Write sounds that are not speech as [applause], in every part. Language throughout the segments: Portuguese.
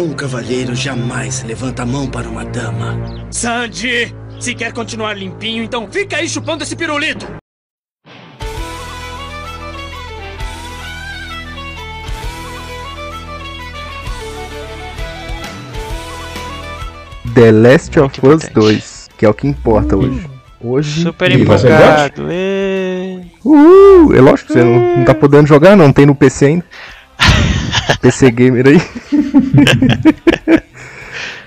Um cavalheiro jamais levanta a mão para uma dama. Sandy, se quer continuar limpinho, então fica aí chupando esse pirulito. The Last of Muito Us importante. 2, que é o que importa hoje. Hoje. Super você empolgado. É lógico que você não, não tá podendo jogar, não. Tem no PC ainda. PC Gamer aí. [laughs]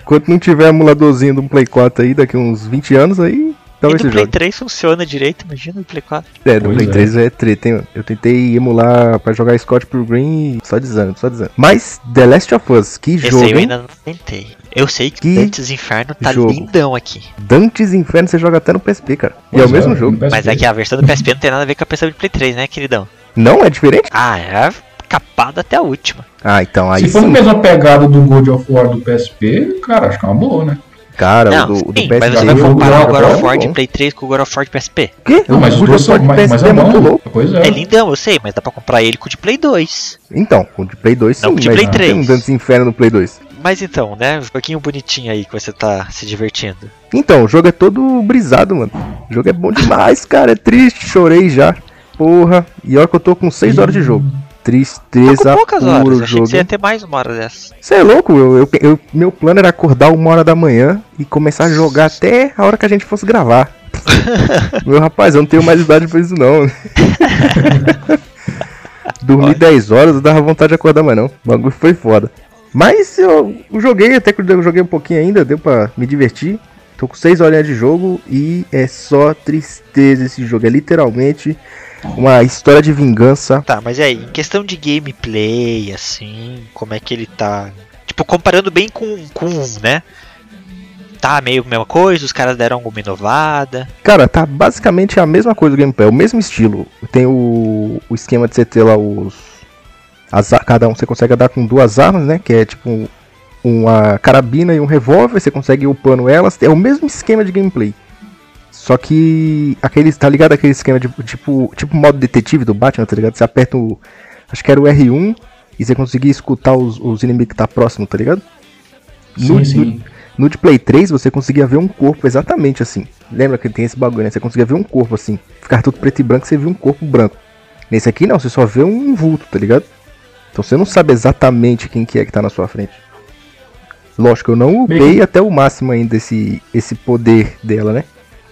Enquanto não tiver emuladorzinho do Play 4 aí, daqui uns 20 anos, aí E talvez do você Play jogue. 3 funciona direito, imagina no Play 4. É, do Pois Play é. 3 é treta, hein? mano? Eu tentei emular pra jogar Scott Pilgrim e só dizendo, só dizendo. Mas The Last of Us, que Esse jogo, aí eu ainda não tentei. Eu sei que, Que Dantes Inferno tá jogo. lindão aqui. Dantes Inferno você joga até no PSP, cara. e é o Pois mesmo no jogo. Mas é que a versão do PSP não tem nada a ver com a versão do Play 3, né, queridão? Não? É diferente? Ah, é capada até a última. Ah, então aí Se for sim. mesma pegada do God of War do PSP, cara, acho que é uma boa, né? Cara, não, o do, o do sim, PSP. mas você vai comparar o God of eu- War de. Play 3 com o God of War de PSP? O quê? Não, mas o God of. War de Mas, mas PSP é é muito bom. louco. Pois é. É lindão, eu sei, mas dá pra comprar ele com o de Play 2. Então, o de Play 2 sim, Não, o de Play não tem 3. um Dantes Inferno no Play 2. Mas então, né, um joguinho bonitinho aí que você tá se divertindo. Então, o jogo é todo brisado, mano. O jogo é bom demais, [laughs] cara. É triste, chorei já. Porra. E olha que eu tô com 6 horas de jogo. Tá Tristeza com poucas horas, puro achei jogo. que você ia ter mais uma hora dessa. Você é louco? Eu, eu- eu- meu plano era acordar uma hora da manhã e começar a jogar até a hora que a gente fosse gravar. [laughs] meu rapaz, eu não tenho mais idade pra isso não. [laughs] Dormi Olha. 10 horas, eu dava vontade de acordar mais não. O bagulho foi foda. Mas eu, eu joguei, até que eu joguei um pouquinho ainda, deu pra me divertir. Tô com 6 horinhas de jogo e é só tristeza esse jogo. É literalmente uma história de vingança. Tá, mas aí, em questão de gameplay, assim, como é que ele tá? Tipo, comparando bem com, com um, né? Tá meio a mesma coisa, os caras deram alguma inovada. Cara, tá basicamente a mesma coisa do gameplay, o mesmo estilo. Tem o, o esquema de você ter lá os. as cada um você consegue dar com duas armas, né? Que é tipo uma carabina e um revólver, você consegue ir upando elas. É o mesmo esquema de gameplay. Só que aquele, tá ligado aquele esquema de tipo, tipo modo detetive do Batman, tá ligado? Você aperta o. Acho que era o R1 e você conseguia escutar os, os inimigos que tá próximo, tá ligado? Sim, No- sim. No de Play 3 você conseguia ver um corpo exatamente assim. Lembra que tem esse bagulho, né? Você conseguia ver um corpo assim. Ficar tudo preto e branco, você via um corpo branco. Nesse aqui não, você só vê um vulto, tá ligado? Então você não sabe exatamente quem que é que tá na sua frente. Lógico, eu não Meio upei que- até o máximo ainda esse, esse poder dela, né?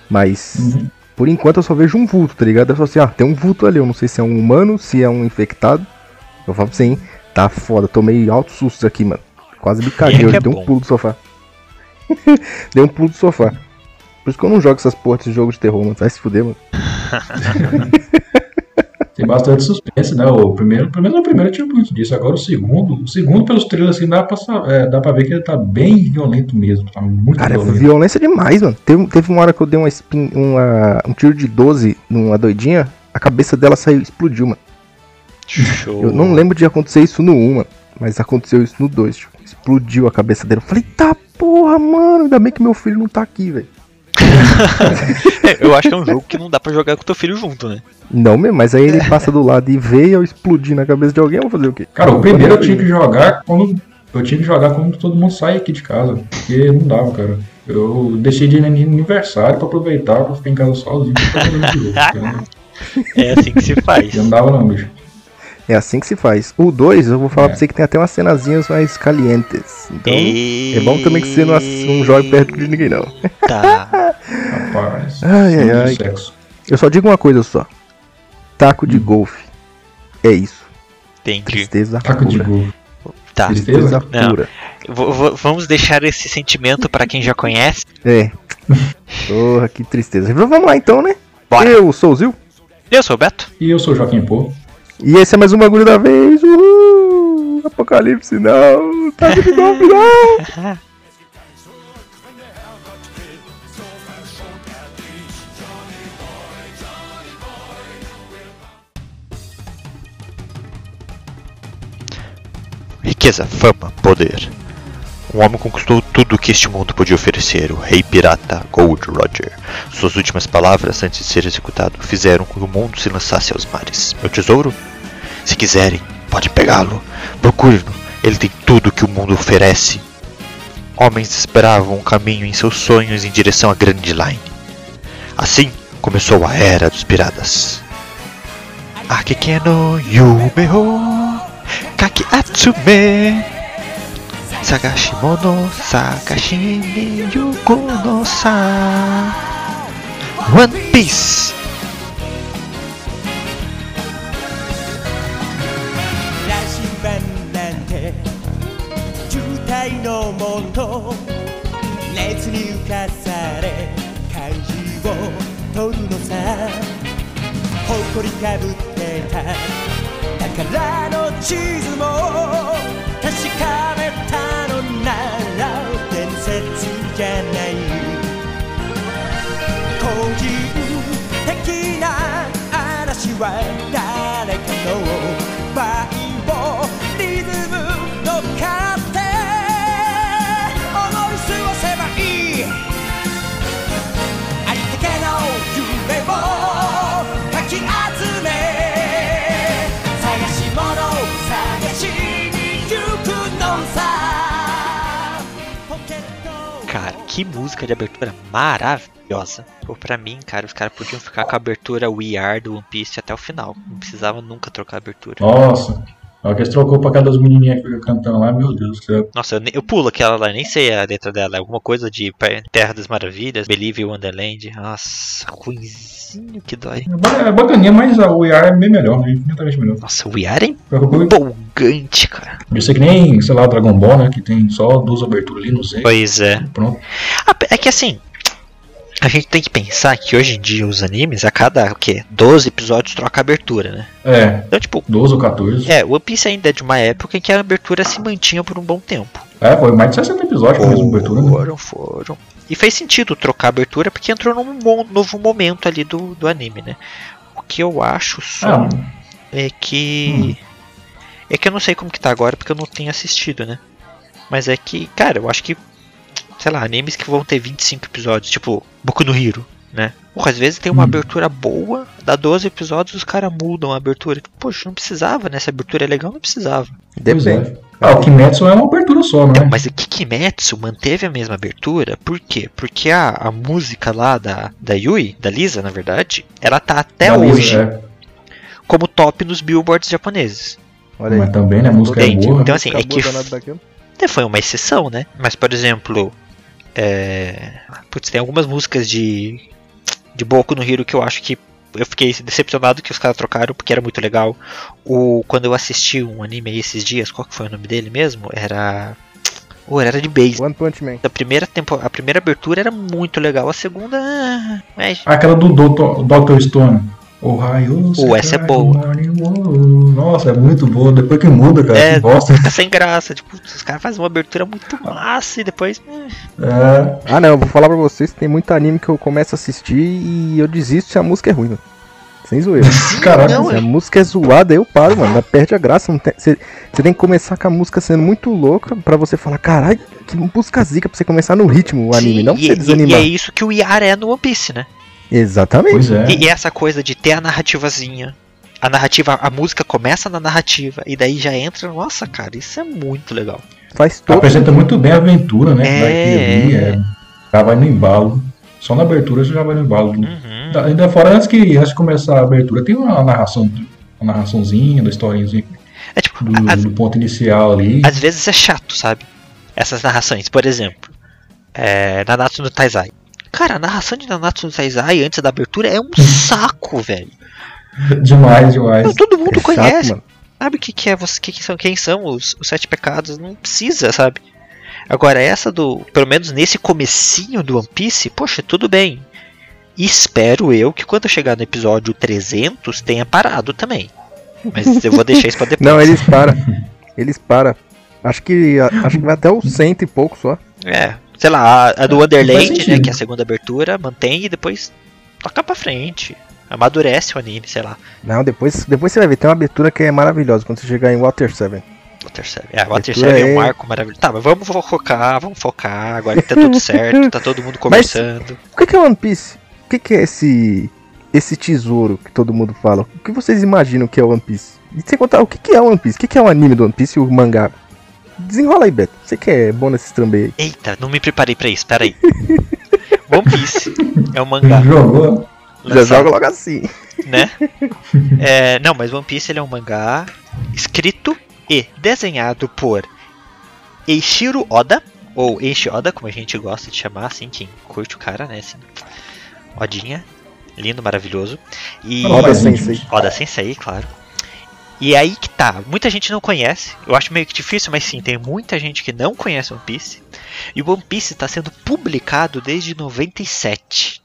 Mas Uhum. por enquanto eu só vejo um vulto, tá ligado? Eu só assim, ah, tem um vulto ali. Eu não sei se é um humano, se é um infectado. Eu falo hein? Tá foda, tomei altos sustos aqui, mano. Quase me caguei, que eu é dei um pulo do sofá. [laughs] dei um pulo do sofá. Por isso que eu não jogo essas porras de jogo de terror, mano. Vai se fuder, mano. [laughs] Tem bastante suspense, né? O primeiro, pelo menos o primeiro tinha muito disso. Agora o segundo, o segundo pelos trailers assim, dá pra, é, dá pra ver que ele tá bem violento mesmo. Tá muito Cara, é violento. violência demais, mano. Teve, teve uma hora que eu dei uma, spin, uma um tiro de 12 numa doidinha, a cabeça dela saiu, explodiu, mano. Show. Eu não lembro de acontecer isso no 1, mano. Mas aconteceu isso no 2, tipo, explodiu a cabeça dele. Eu falei, tá porra, mano, ainda bem que meu filho não tá aqui, velho. [laughs] Eu acho que é um jogo que não dá pra jogar com teu filho junto, né? Não mesmo, mas aí ele passa do lado e vê e eu explodir na cabeça de alguém, eu vou fazer o quê? Cara, o primeiro eu tinha que jogar quando. Eu tinha que jogar quando todo mundo sai aqui de casa. Porque não dava, cara. Eu deixei de ir no aniversário pra aproveitar, pra ficar em casa sozinho pra esse jogo. [laughs] porque É assim que se faz. Não dava não, bicho. É assim que se faz. O 2, eu vou falar É. pra você que tem até umas cenazinhas mais calientes. Então, E... é bom também que você não, não jogue perto de ninguém, não. Tá. [laughs] Rapaz. Ai, ai, de ai. sexo. Eu só digo uma coisa só. Taco de Hum. golfe. É isso. Entendi. Tristeza Taco de pura. gol. Tá. Tristeza? Não. pura. V- vamos deixar esse sentimento pra quem já conhece. É. Porra, que tristeza. Vamos lá então, né? Bora. Eu sou o Zil. Eu sou o Beto. E eu sou o Joaquim Pô. E esse é mais um bagulho da vez. Uhul! Apocalipse não. Taco de golfe não. [laughs] Riqueza, fama, poder. Um homem conquistou tudo o que este mundo podia oferecer, o rei pirata Gold Roger. Suas últimas palavras, antes de ser executado, fizeram com que o mundo se lançasse aos mares. Meu tesouro? Se quiserem, pode pegá-lo. Procure-no Ele tem tudo que o mundo oferece. Homens esperavam um caminho em seus sonhos em direção à Grand Line. Assim começou a Era dos Piratas. かき集め探し物探しに行こうのさ。ワンピースのもの熱に浮かされ漢字を取るのさ。誇りかぶってた宝の地図も確かめたのなら伝説じゃない。個人的な嵐は誰かの que música de abertura maravilhosa. Pô, pra mim, cara, os caras podiam ficar com a abertura We Are do One Piece até o final. Não precisava nunca trocar a abertura. Nossa. Na hora que eles trocou pra cada das menininhas que ficam cantando lá, meu Deus do céu. Nossa, eu, eu pulo aquela lá, nem sei a letra dela. É alguma coisa de Terra das Maravilhas, Believe Wonderland. Nossa, ruimzinho que dói. É ba- É bacaninha, mas a We Are é bem melhor, né? infinitamente melhor. Nossa, o We Are é empolgante, cara. Eu sei que nem, sei lá, Dragon Ball, né? Que tem só duas aberturas ali, não sei. Pois é. Pronto. Ah, É que assim, a gente tem que pensar que hoje em dia os animes, a cada o quê? 12 episódios troca a abertura, né? É, Então, tipo, 12 ou 14. é, o One Piece ainda é de uma época em que a abertura se mantinha por um bom tempo. É, foi mais de 60 episódios com a mesma abertura, né? Foram, foram. E fez sentido trocar a abertura porque entrou num bom- novo momento ali do, do anime, né? O que eu acho só Ah, é que. É que eu não sei como que tá agora porque eu não tenho assistido, né? Mas é que, cara, eu acho que. Sei lá, animes que vão ter 25 episódios, tipo Boku no Hero, né? Porra, às vezes tem uma Hum. abertura boa, dá 12 episódios os caras mudam a abertura. Poxa, não precisava, né? Se a abertura é legal, não precisava. Depende. é. Ah, o Kimetsu é uma abertura só, não Então, é? mas o Kikimetsu manteve a mesma abertura, por quê? Porque a, a música lá da, da Yui, da Lisa, na verdade, ela tá até Da Lisa, hoje é. como top nos billboards japoneses. Olha aí. Mas também, né? A música é boa. Então, assim, é que foi uma exceção, né? Mas, por exemplo, é... Putz, tem algumas músicas de, de Boku no Hero que eu acho que eu fiquei decepcionado que os caras trocaram porque era muito legal. O, quando eu assisti um anime aí esses dias, qual que foi o nome dele mesmo? Era. Oh, era de base. One Punch Man. A primeira, tempo, a primeira abertura era muito legal, a segunda. ah, Mas. Aquela do Dr. Dr. Stone. Ohio, Oh, essa é boa. Nossa, é muito boa. Depois que muda, cara, É. que bosta. Fica sem graça. Tipo, os caras fazem uma abertura muito massa e depois. hum, É, Ah não, eu vou falar pra vocês que tem muito anime que eu começo a assistir e eu desisto se a música é ruim, mano. Sem zoeira. [laughs] caraca. Não, se a música é zoada, eu paro, mano. Perde a graça. tem- Você você tem que começar com a música sendo muito louca pra você falar, caralho, que música zica pra você começar no ritmo o anime, sim, não pra e, você e- e desanimar. é isso que o Yara é no One Piece, né? Exatamente. Pois é. E, e essa coisa de ter a narrativazinha. A narrativa, a música começa na narrativa e daí já entra. Nossa, cara, isso é muito legal. Faz todo. Apresenta muito bem a aventura, né? É, Vai ali, é. Já vai no embalo. Só na abertura você já vai no embalo. Uhum. Da- Ainda fora antes que antes de começar a abertura, tem uma narração, uma narraçãozinha da historinha É tipo, do, a- do ponto inicial ali. às vezes é chato, sabe? Essas narrações. Por exemplo, é, Nanatsu no Taizai. Cara, a narração de Nanatsu no Taizai antes da abertura é um [laughs] saco, velho. Demais, demais. Não, todo mundo É conhece. mano. Sabe o que, que é você, que, que são, quem são os, os sete pecados? Não precisa, sabe? Agora essa do, pelo menos nesse comecinho do One Piece, poxa, tudo bem. Espero eu que quando eu chegar no episódio 300 tenha parado também. Mas eu vou deixar isso pra [laughs] depois. Não, eles param. Eles param. Acho que acho que vai até o cento e pouco só. É, sei lá, a, a do faz Wonderland, né, que é a segunda abertura, mantém e depois toca pra frente. Amadurece o anime, sei lá. Não, depois, depois você vai ver. Tem uma abertura que é maravilhosa quando você chegar em Water 7. Water 7. É, Water Abertura 7 é um é- arco maravilhoso. Tá, mas vamos focar, vamos focar. Agora que tá tudo certo, tá todo mundo [laughs] conversando. O que que é One Piece? O que que é esse esse tesouro que todo mundo fala? O que vocês imaginam que é One Piece? E sem contar, o que que é One Piece? O que que é o anime do One Piece e o mangá? Desenrola aí, Beto. Você que é bom nesse trambeio aí. Eita, não me preparei pra isso, peraí. [laughs] One Piece é um mangá. Jogou? Já joga logo assim. né? [laughs] É, não, mas One Piece ele é um mangá escrito e desenhado por Eiichiro Oda, ou Eiichi Oda, como a gente gosta de chamar, assim, quem curte o cara, né? Assim, Odinha, lindo, maravilhoso. E Oda. Sensei. Oda Sensei, claro. E aí que tá, muita gente não conhece. Eu acho meio que difícil, mas sim, tem muita gente que não conhece One Piece. E o One Piece está sendo publicado desde 97.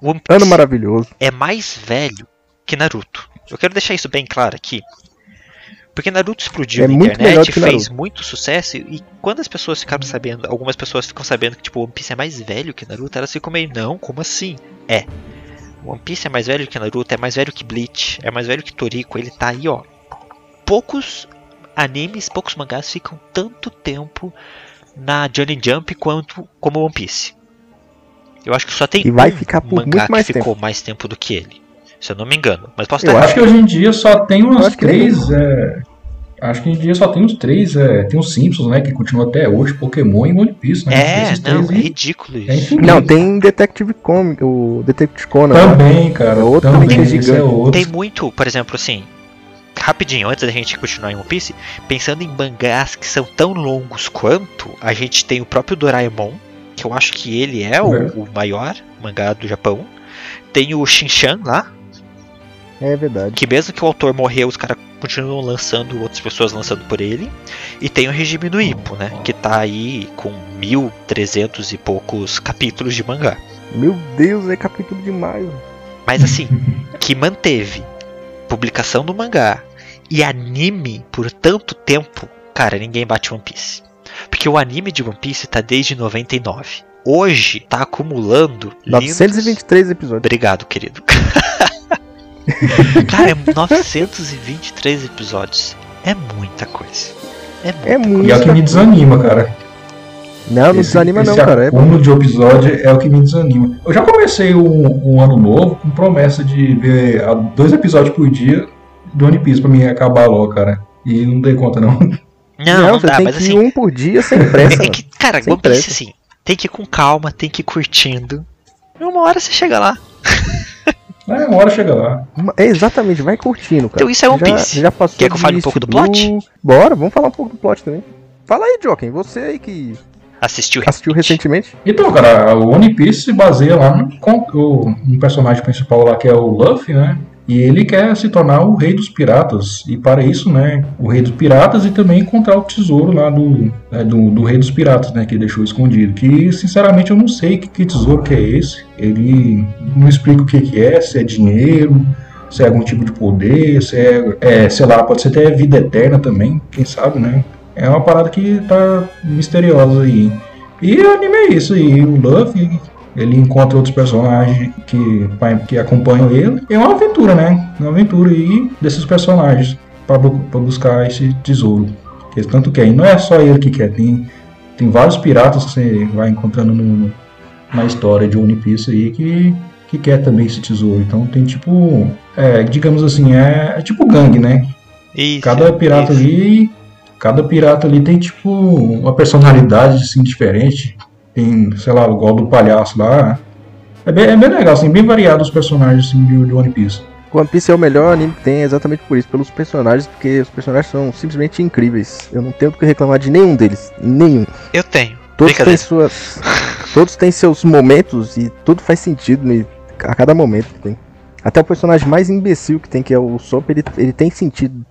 One Piece Ano maravilhoso. é mais velho que Naruto. Eu quero deixar isso bem claro aqui. Porque Naruto explodiu É na internet, fez muito sucesso e quando as pessoas ficaram sabendo, algumas pessoas ficam sabendo que tipo One Piece é mais velho que Naruto, elas ficam meio não, como assim? É. One Piece é mais velho que Naruto, é mais velho que Bleach, é mais velho que Toriko, ele tá aí, ó. Poucos animes, poucos mangás ficam tanto tempo na Johnny Jump quanto como One Piece. Eu acho que só tem E vai um ficar por mangá muito mais que ficou mais tempo do que ele. Se eu não me engano. Mas posso Eu estar Acho que hoje em dia só tem umas três. é, Acho que hoje em dia só tem uns três. é, Tem os Simpsons, né? Que continua até hoje, Pokémon e One Piece, né? É, não, é ridículo É isso. infinito. Não, tem Detective Comic, o Detective Conan. né? Também, cara. É outro também, que é esse é gigante. outro. Tem muito, por exemplo, assim, rapidinho, antes da gente continuar em One Piece, pensando em mangás que são tão longos quanto, a gente tem o próprio Doraemon, que eu acho que ele é o, É. o maior mangá do Japão. Tem o Shinchan lá, É verdade. que mesmo que o autor morreu, os caras continuam lançando, outras pessoas lançando por ele. E tem o regime do Ippo, né? Que tá aí com 1300 e poucos capítulos de mangá. Meu Deus, é capítulo demais. Mas assim, [laughs] que manteve publicação do mangá e anime por tanto tempo, cara, ninguém bate One Piece. Porque o anime de One Piece tá desde 99. Hoje tá acumulando lindos- 923 episódios. Obrigado, querido. [laughs] [laughs] cara, é 923 episódios. É muita coisa. É muita É muito. E é o que me desanima, cara. Não, não Esse- desanima não, esse cara. É bom. acúmulo de episódio é o que me desanima. Eu já comecei um, um ano novo com promessa de ver ah, dois episódios por dia do One Piece pra mim acabar logo, cara. E não dei conta, não. Não, não, você dá, tem mas que assim. ir um por dia sem pressa. É que, cara, Sem One Piece, pressa. assim, tem que ir com calma, tem que ir curtindo. E uma hora você chega lá. [laughs] É, uma hora chega lá. É, exatamente, vai curtindo, cara. Então isso é One já, Piece. Já passou Quer que eu fale um pouco do plot? Blue. Bora, vamos falar um pouco do plot também. Fala aí, Joken, você aí que Assistiu, assistiu recentemente. Então, cara, o One Piece se baseia lá no, no personagem principal lá que é o Luffy, né? E ele quer se tornar o rei dos piratas. E para isso, né, o rei dos piratas e também encontrar o tesouro lá do, né, do, do rei dos piratas, né, que deixou escondido. Que, sinceramente, eu não sei que, que tesouro que é esse. Ele não explica o que, que é, se é dinheiro, se é algum tipo de poder, se é, é, sei lá, pode ser até vida eterna também, quem sabe, né? É uma parada que tá misteriosa aí. E anime é isso aí, o Luffy, ele encontra outros personagens que, que acompanham ele. É uma aventura, né? Uma aventura aí desses personagens para buscar esse tesouro. Que ele tanto quer. E não é só ele que quer, tem, tem vários piratas que você vai encontrando no, na história de One Piece aí que, que quer também esse tesouro. Então tem tipo, é, digamos assim, é, é tipo gangue, né? Isso, Cada pirata isso. ali. Cada pirata ali tem tipo uma personalidade assim diferente. Tem, sei lá, igual do palhaço lá. É bem, é bem legal, assim, bem variado os personagens assim, de, de One Piece. One Piece é o melhor anime que tem exatamente por isso, pelos personagens, porque os personagens são simplesmente incríveis. Eu não tenho o que reclamar de nenhum deles. Nenhum. Eu tenho. Todos têm suas. [laughs] Todos têm seus momentos e tudo faz sentido a cada momento que tem. Até o personagem mais imbecil que tem, que é o Sop, ele, ele tem sentido.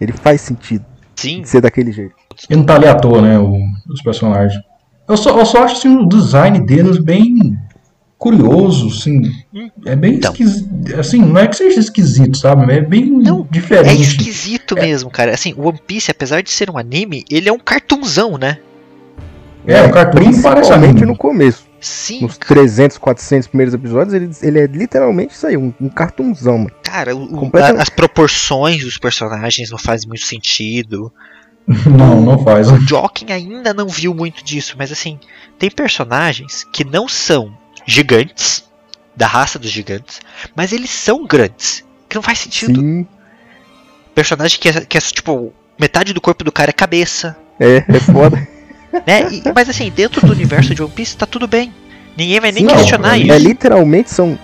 Ele faz sentido Sim, ser daquele jeito. E não tá ali à toa, né, o- os personagens. Eu só, eu só acho assim, o design deles bem curioso, assim. É bem Então. esquisito. Assim, não é que seja esquisito, sabe? É bem Não, é diferente. esquisito mesmo, cara. Assim, o One Piece, apesar de ser um anime, ele é um cartunzão, né? É, o cartoon parece Principalmente anime. no começo. Sim, Nos 300, 400 primeiros episódios, ele, ele é literalmente isso aí, um, um cartunzão, mano. cara, o- o- Completamente. a- as proporções dos personagens não fazem muito sentido. [laughs] Não, não faz. O Joking ainda não viu muito disso, mas assim, tem personagens que não são gigantes, da raça dos gigantes, mas eles são grandes. Que não faz sentido. Sim. Personagem que é, que é tipo metade do corpo do cara é cabeça, É, é foda. [laughs] né? E- mas assim, dentro do universo de One Piece tá tudo bem. Ninguém vai nem Sim, questionar é isso. É literalmente são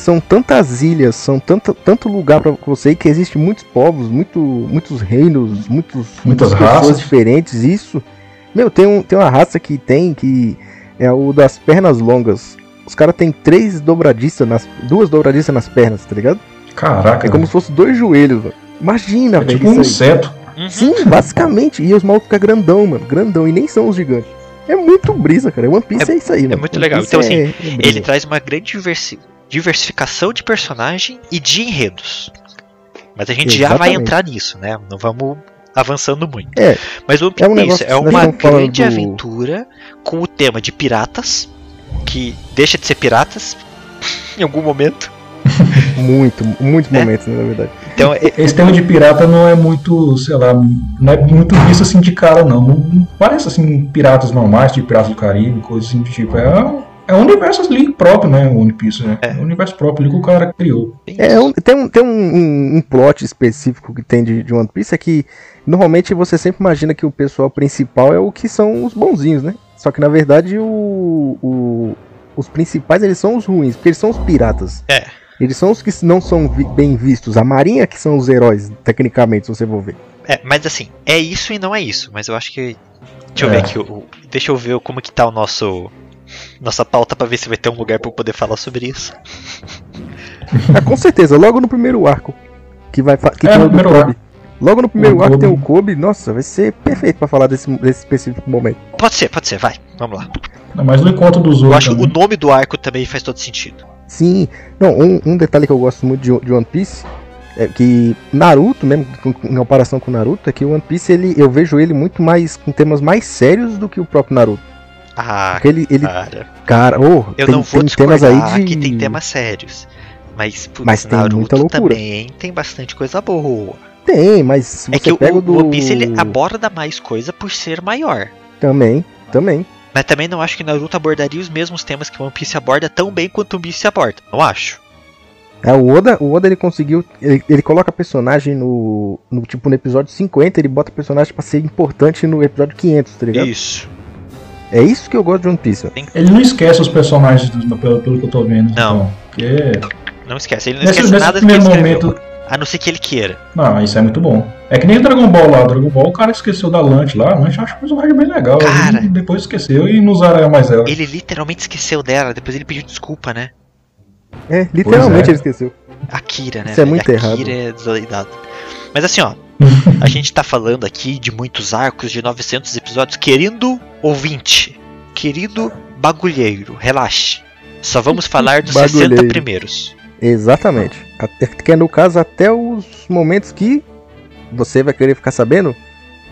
são tantas ilhas, são tanto, tanto lugar pra você que existe muitos povos, muito, muitos reinos, muitos, Muitas pessoas raças. diferentes. Isso, meu, tem, um, tem uma raça que tem que é o das pernas longas. Os caras têm três dobradiças nas duas dobradiças nas pernas, tá ligado? Caraca, É como se fosse dois joelhos, velho. Imagina, é velho. tipo um inseto. Uhum. Sim, basicamente. E os malucos ficam grandão, mano. Grandão. E nem são os gigantes. É muito brisa, cara. One Piece é, isso aí, mano. muito One legal. Então, assim, é- é. Ele traz uma grande diversi- diversificação de personagem e de enredos. Mas a gente já vai Exatamente. entrar nisso, né? Não vamos avançando muito. É. Mas One É um negócio é uma grande do- aventura com o tema de piratas, que deixa de ser piratas [laughs] em algum momento. [laughs] Muito, muitos É. momentos, né, na verdade. Então, é- Esse tema de pirata não é muito, sei lá, não é muito visto assim de cara, não. Não, parece assim piratas normais, tipo Piratas do Caribe, coisa assim do tipo. É, é um universo ali próprio, né? O One Piece, né? É um universo próprio ali que o cara criou. tem É, um- tem um, tem um, um, um plot específico que tem de, de One Piece é que normalmente você sempre imagina que o pessoal principal é o que são os bonzinhos, né? Só que na verdade o, o- os principais eles são os ruins, porque eles são os piratas. É. Eles são os que não são vi- bem vistos. A marinha que são os heróis, tecnicamente, se você for ver. É, mas assim, é isso e não é isso. Mas eu acho que. Deixa eu É. ver aqui. o- o- deixa eu ver como que tá o nosso. Nossa pauta pra ver se vai ter um lugar pra eu poder falar sobre isso. [laughs] Ah, com certeza, logo no primeiro arco. Que vai que É, tem no o Kobe. Logo no primeiro O arco tem o Kobe. Kobe, nossa, vai ser perfeito pra falar desse, desse específico momento. Pode ser, pode ser, vai. Vamos lá. Não, Mas no encontro dos Eu outros. acho o também. nome do arco também faz todo sentido. Sim, não, um, um detalhe que eu gosto muito de, de One Piece é que Naruto, mesmo em comparação com Naruto, é que o One Piece ele, eu vejo ele muito mais com temas mais sérios do que o próprio Naruto. Ah, Porque ele, ele cara. cara, oh, Eu tem, não vou tem temas aí de que tem temas sérios. Mas, putz, Mas tem Naruto muita loucura. também tem bastante coisa boa. Tem, mas É que o, pega o do One Piece ele aborda mais coisa por ser maior. também, também. Mas também não acho que Naruto abordaria os mesmos temas que One Piece aborda tão bem quanto One Piece aborda. Não acho. É, o Oda, o Oda ele conseguiu. Ele, ele coloca personagem no, no. Tipo, no episódio 50, ele bota personagem pra ser importante no episódio 500, tá ligado? Isso. É isso que eu gosto de One Piece. Ele não esquece os personagens, do- pelo, pelo que eu tô vendo. Não. Então, porque Não esquece. Ele não nesse, esquece nesse nada que ele primeiro escreveu. momento. A não ser que ele queira. Não, isso é muito bom. É que nem o Dragon Ball lá. O Dragon Ball, o cara esqueceu da Lante lá. A Lante acho um personagem bem legal. Cara. E depois esqueceu e não usaram mais ela. Ele literalmente esqueceu dela, depois ele pediu desculpa, né? É, literalmente é. ele esqueceu. Akira, né? Isso é muito errado. Akira é desoidado. Mas assim, ó. [laughs] a gente tá falando aqui de muitos arcos, de 900 episódios. Querido ouvinte, querido bagulheiro, relaxe. Só vamos falar dos 60 Bagulheiro. primeiros. Exatamente. Até, que é no caso até os momentos que você vai querer ficar sabendo.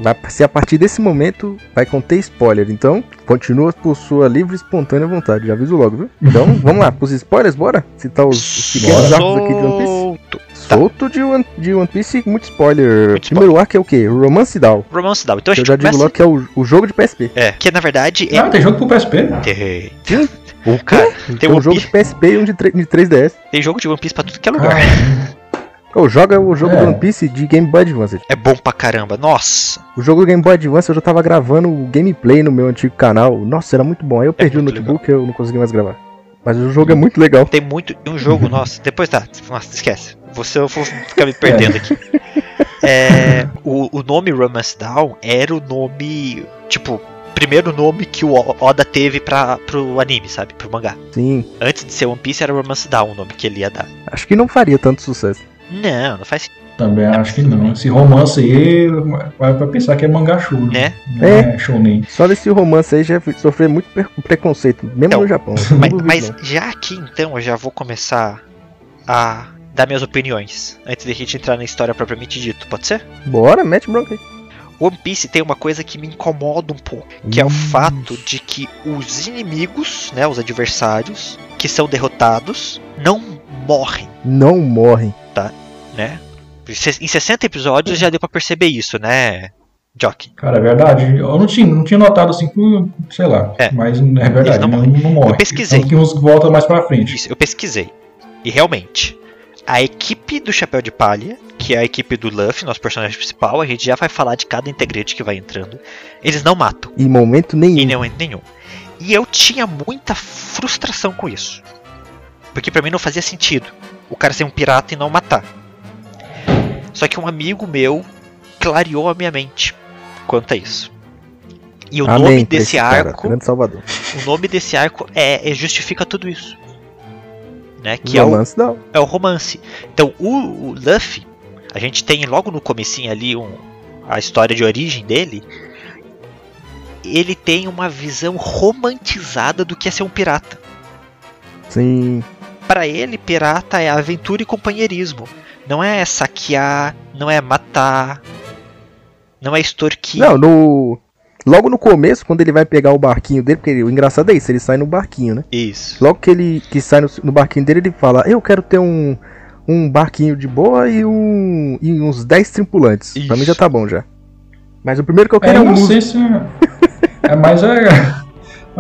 Vai ser a partir desse momento, vai conter spoiler. Então, continua por sua livre e espontânea vontade. Já aviso logo, viu? Então, [laughs] vamos lá, pros spoilers, bora? Citar os, os pequenos arcos aqui de One Piece. Solto. Solto de One, de One Piece, muito spoiler. Muito Primeiro arco é o quê? Romance Down. Romance Down. Então eu gente já digo logo que é o, o jogo de PSP. É, que na verdade é... Ah, tem jogo pro PSP? Tem, Sim. O Cara, Tem tem um One jogo de PSP e um de, tre- de 3DS. tem jogo de One Piece pra tudo que é lugar. [laughs] Ô, joga o jogo É. do One Piece de Game Boy Advance. É bom pra caramba. Nossa. O jogo do Game Boy Advance eu já tava gravando o gameplay no meu antigo canal. Nossa, era muito bom. Aí eu perdi o É notebook e eu não consegui mais gravar. Mas o jogo é muito legal. Tem muito. Um jogo, [laughs] nossa, depois tá. Nossa, esquece. Você eu vou ficar me perdendo aqui. É, o, o nome Romance Down era o nome. Tipo, primeiro nome que o O- Oda teve pra, pro anime, sabe? Pro mangá. Sim. Antes de ser One Piece era Romance Down o nome que ele ia dar. Acho que não faria tanto sucesso. Não, não faz sentido. Também acho que não. Esse romance aí vai, vai pensar que é mangá show. É. Não É. é shounen. Só desse romance aí já sofreu muito preconceito, mesmo Então, no Japão. [laughs] Mas, mas já aqui então eu já vou começar a dar minhas opiniões. Antes de a gente entrar na história propriamente dito, pode ser? Bora, mete bronca aí. One Piece tem uma coisa que me incomoda um pouco, que é o Hum. fato de que os inimigos, né, os adversários, que são derrotados, não morrem, Não morrem. né? Em 60 episódios já deu pra perceber isso, né, Jock? Cara, é verdade. Eu não tinha, não tinha notado assim, por, sei lá. É. Mas é verdade, Eles não não, morrem. não morre. Eu pesquisei. Tanto que uns voltam mais pra frente. Isso, eu pesquisei. E realmente, a equipe do Chapéu de Palha, que é a equipe do Luffy, nosso personagem principal, a gente já vai falar de cada integrante que vai entrando. Eles não matam, Em momento nenhum. em momento nenhum. E eu tinha muita frustração com isso. Porque pra mim não fazia sentido o cara ser um pirata e não matar. Só que um amigo meu clareou a minha mente quanto a isso. E o Amém nome desse esse cara, arco, Salvador. o nome desse arco é, é- justifica tudo isso. Né? Que é o, Romance não. é o romance. Então, o, o Luffy, a gente tem logo no comecinho ali um, a história de origem dele. Ele tem uma visão romantizada do que é ser um pirata. Sim. Pra ele, pirata é aventura e companheirismo. Não é saquear, não é matar, não é extorquir. Não, no. Logo no começo, quando ele vai pegar o barquinho dele, porque o engraçado é isso, ele sai no barquinho, né? Isso. Logo que ele que sai no, no barquinho dele, ele fala: Eu quero ter um, um barquinho de boa e, um, e uns 10 tripulantes. Pra mim Isso. já tá bom já. Mas o primeiro que eu É quero é um músico. inocência. É mais, a, é [laughs]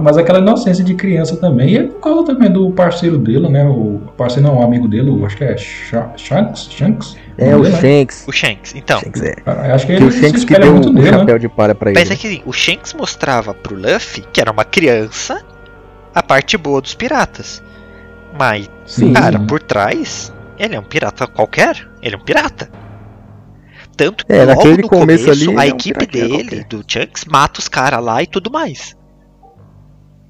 mais aquela inocência de criança também. E é por causa também do parceiro dele, né? O parceiro não, o amigo dele, acho que é Sha- Shanks. Shanks? É o Dele, né? Shanks. O Shanks. Então, Shanks é. Cara, Acho que Que ele o Shanks que deu muito o nele, né? chapéu de palha pra ele. Mas é que assim, o Shanks mostrava pro Luffy que era uma criança a parte boa dos piratas. Mas, Sim. cara, por trás, ele é um pirata qualquer. Ele é um pirata. Tanto que É, logo no começo começo, ali, a é um equipe piratinha dele, qualquer. do Chunks, mata os caras lá e tudo mais.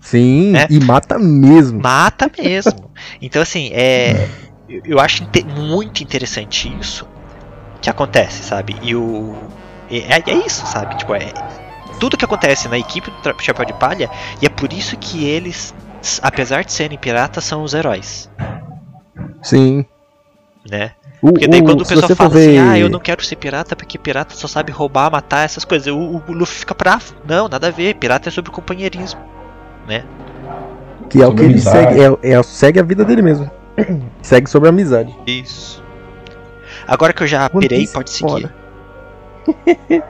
Sim, É. e mata mesmo. Mata mesmo. então, assim, é. Eu acho inte- muito interessante isso que acontece, sabe? E o. É, é isso, sabe? Tipo, é. Tudo que acontece na equipe do Chapéu de Palha, e é por isso que eles, apesar de serem piratas, são os heróis, Sim. né? O, Porque daí o- quando o pessoal fala assim, ah, eu não quero ser pirata porque pirata só sabe roubar, matar, essas coisas, o, o Luffy fica bravo. Não, nada a ver, pirata é sobre companheirismo. Que é o Sobre que ele amizade. segue, é, é- segue a vida dele mesmo. [clears throat] segue sobre a amizade. Isso. Agora que eu já One pirei, pode seguir. [laughs]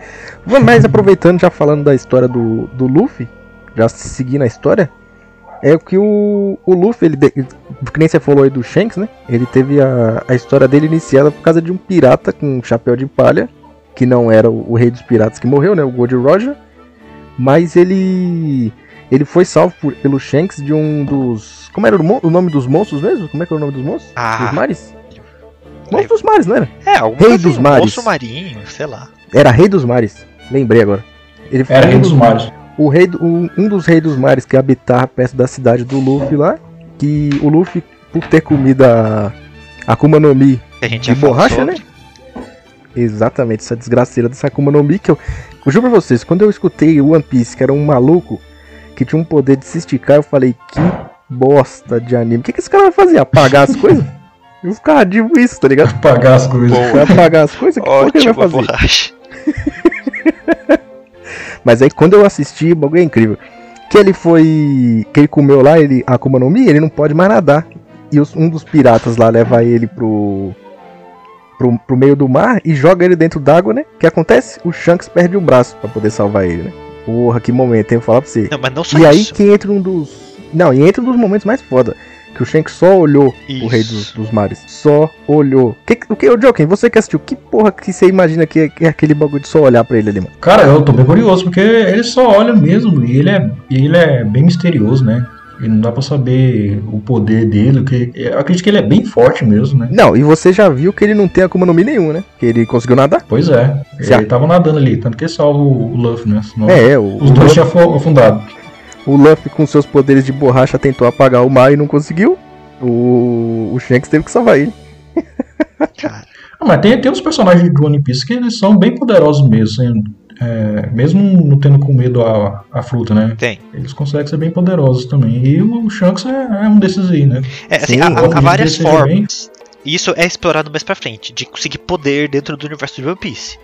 mais aproveitando, já falando da história do, do Luffy, já seguindo a história, é o que o, o Luffy, ele, que nem você falou aí do Shanks, né? Ele teve a, a história dele iniciada por causa de um pirata com um chapéu de palha, que não era o, o rei dos piratas que morreu, né? O Gold Roger, mas ele ele foi salvo por, pelo Shanks de um dos. Como era o, o nome dos monstros mesmo? Como é que era o nome dos monstros? Ah. Dos mares? Monstros dos mares, não era? É, alguma Rei dos assim, mares. Monstro marinho, sei lá. Era Rei dos Mares. Lembrei agora. Ele Era rei dos mares. O rei do- o- um dos reis dos mares que habitava perto da cidade do Luffy lá. Que o Luffy, por ter comido a Akuma no Mi de borracha, sobre. né? Exatamente, essa desgraceira dessa Akuma no Mi que eu, eu juro pra vocês, quando eu escutei o One Piece, que era um maluco que tinha um poder de se esticar, eu falei, que bosta de anime. O que, que esse cara vai fazer? Apagar as coisas? [laughs] Eu ficava divo isso, tá ligado? Pagar as coisas. Vai apagar as coisas? Que porra que ele Ótimo, vai fazer? borracha. [laughs] Mas aí quando eu assisti, o bagulho é incrível. Que ele foi. Que ele comeu lá, ele, a Akuma no Mi, ele não pode mais nadar. E os- um dos piratas lá leva ele pro, pro. pro meio do mar e joga ele dentro d'água, né? O que acontece? O Shanks perde o braço pra poder salvar ele, né? Porra, que momento, hein? Vou falar pra você. Não, mas não só E aí isso. que entra um dos. Não, e entra um dos momentos mais foda. Que o Shanks só olhou o rei Isso. dos, dos mares. Só olhou. Que, o que, ô Joken, você que assistiu, que porra que você imagina que é, que é aquele bagulho de só olhar pra ele ali, mano? Cara, eu tô bem curioso, porque ele só olha mesmo, e ele é, e ele é bem misterioso, né? E não dá pra saber o poder dele, que eu acredito que ele é bem forte mesmo, né? Não, e você já viu que ele não tem Akuma no Mi nenhum, né? Que ele conseguiu nadar. Pois é, Já. ele tava nadando ali, tanto que salva o Luffy, né? Senão É, é, o, os o, dois tinham afu- afundado. o Luffy com seus poderes de borracha tentou apagar o mar e não conseguiu. O, o Shanks teve que salvar ele. Cara, Ah, mas tem, tem uns personagens do One Piece que eles são bem poderosos mesmo, assim, é, mesmo não tendo comido a, a fruta, né? tem. Eles conseguem ser bem poderosos também. E o Shanks é, é um desses aí, né? É, assim, Sim, há, há- várias formas. E isso é explorado mais pra frente, de conseguir poder dentro do universo de One Piece.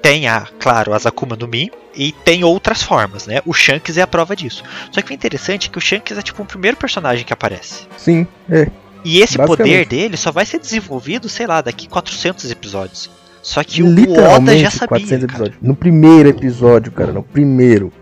Tem, a, claro, as Akuma no Mi, e tem outras formas, né? O Shanks é a prova disso. Só que o interessante é que o Shanks é tipo o primeiro personagem que aparece. Sim, é. E esse poder dele só vai ser desenvolvido, sei lá, daqui 400 episódios. Só que o Oda Literalmente já sabia, 400 cara. episódios. No primeiro episódio, cara, no primeiro.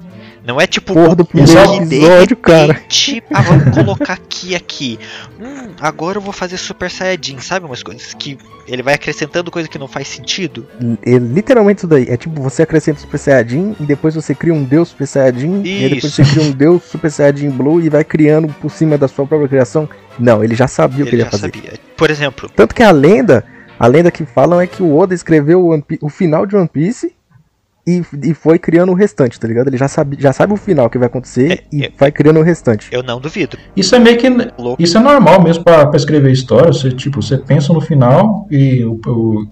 Não é tipo Porra do o- primeiro episódio, cara. [laughs] Ah, vamos colocar aqui aqui. Hum, agora eu vou fazer Super Saiyajin, sabe? Umas coisas que ele vai acrescentando coisa que não faz sentido. É literalmente isso daí. É tipo, você acrescenta Super Saiyajin e depois você cria um Deus Super Saiyajin e aí depois Isso. você cria um [laughs] Deus Super Saiyajin Blue e vai criando por cima da sua própria criação. Não, ele já sabia o que Ele ele ia fazer. sabia. Por exemplo, Tanto que a lenda, a lenda que falam é que o Oda escreveu o, o final de One Piece e, e foi criando o restante, tá ligado? Ele já sabe, já sabe o final que vai acontecer É, e é. vai criando o restante. eu não duvido. Isso é meio que. Louco. Isso é normal mesmo pra, pra escrever história. Você, tipo, você pensa no final e o, o-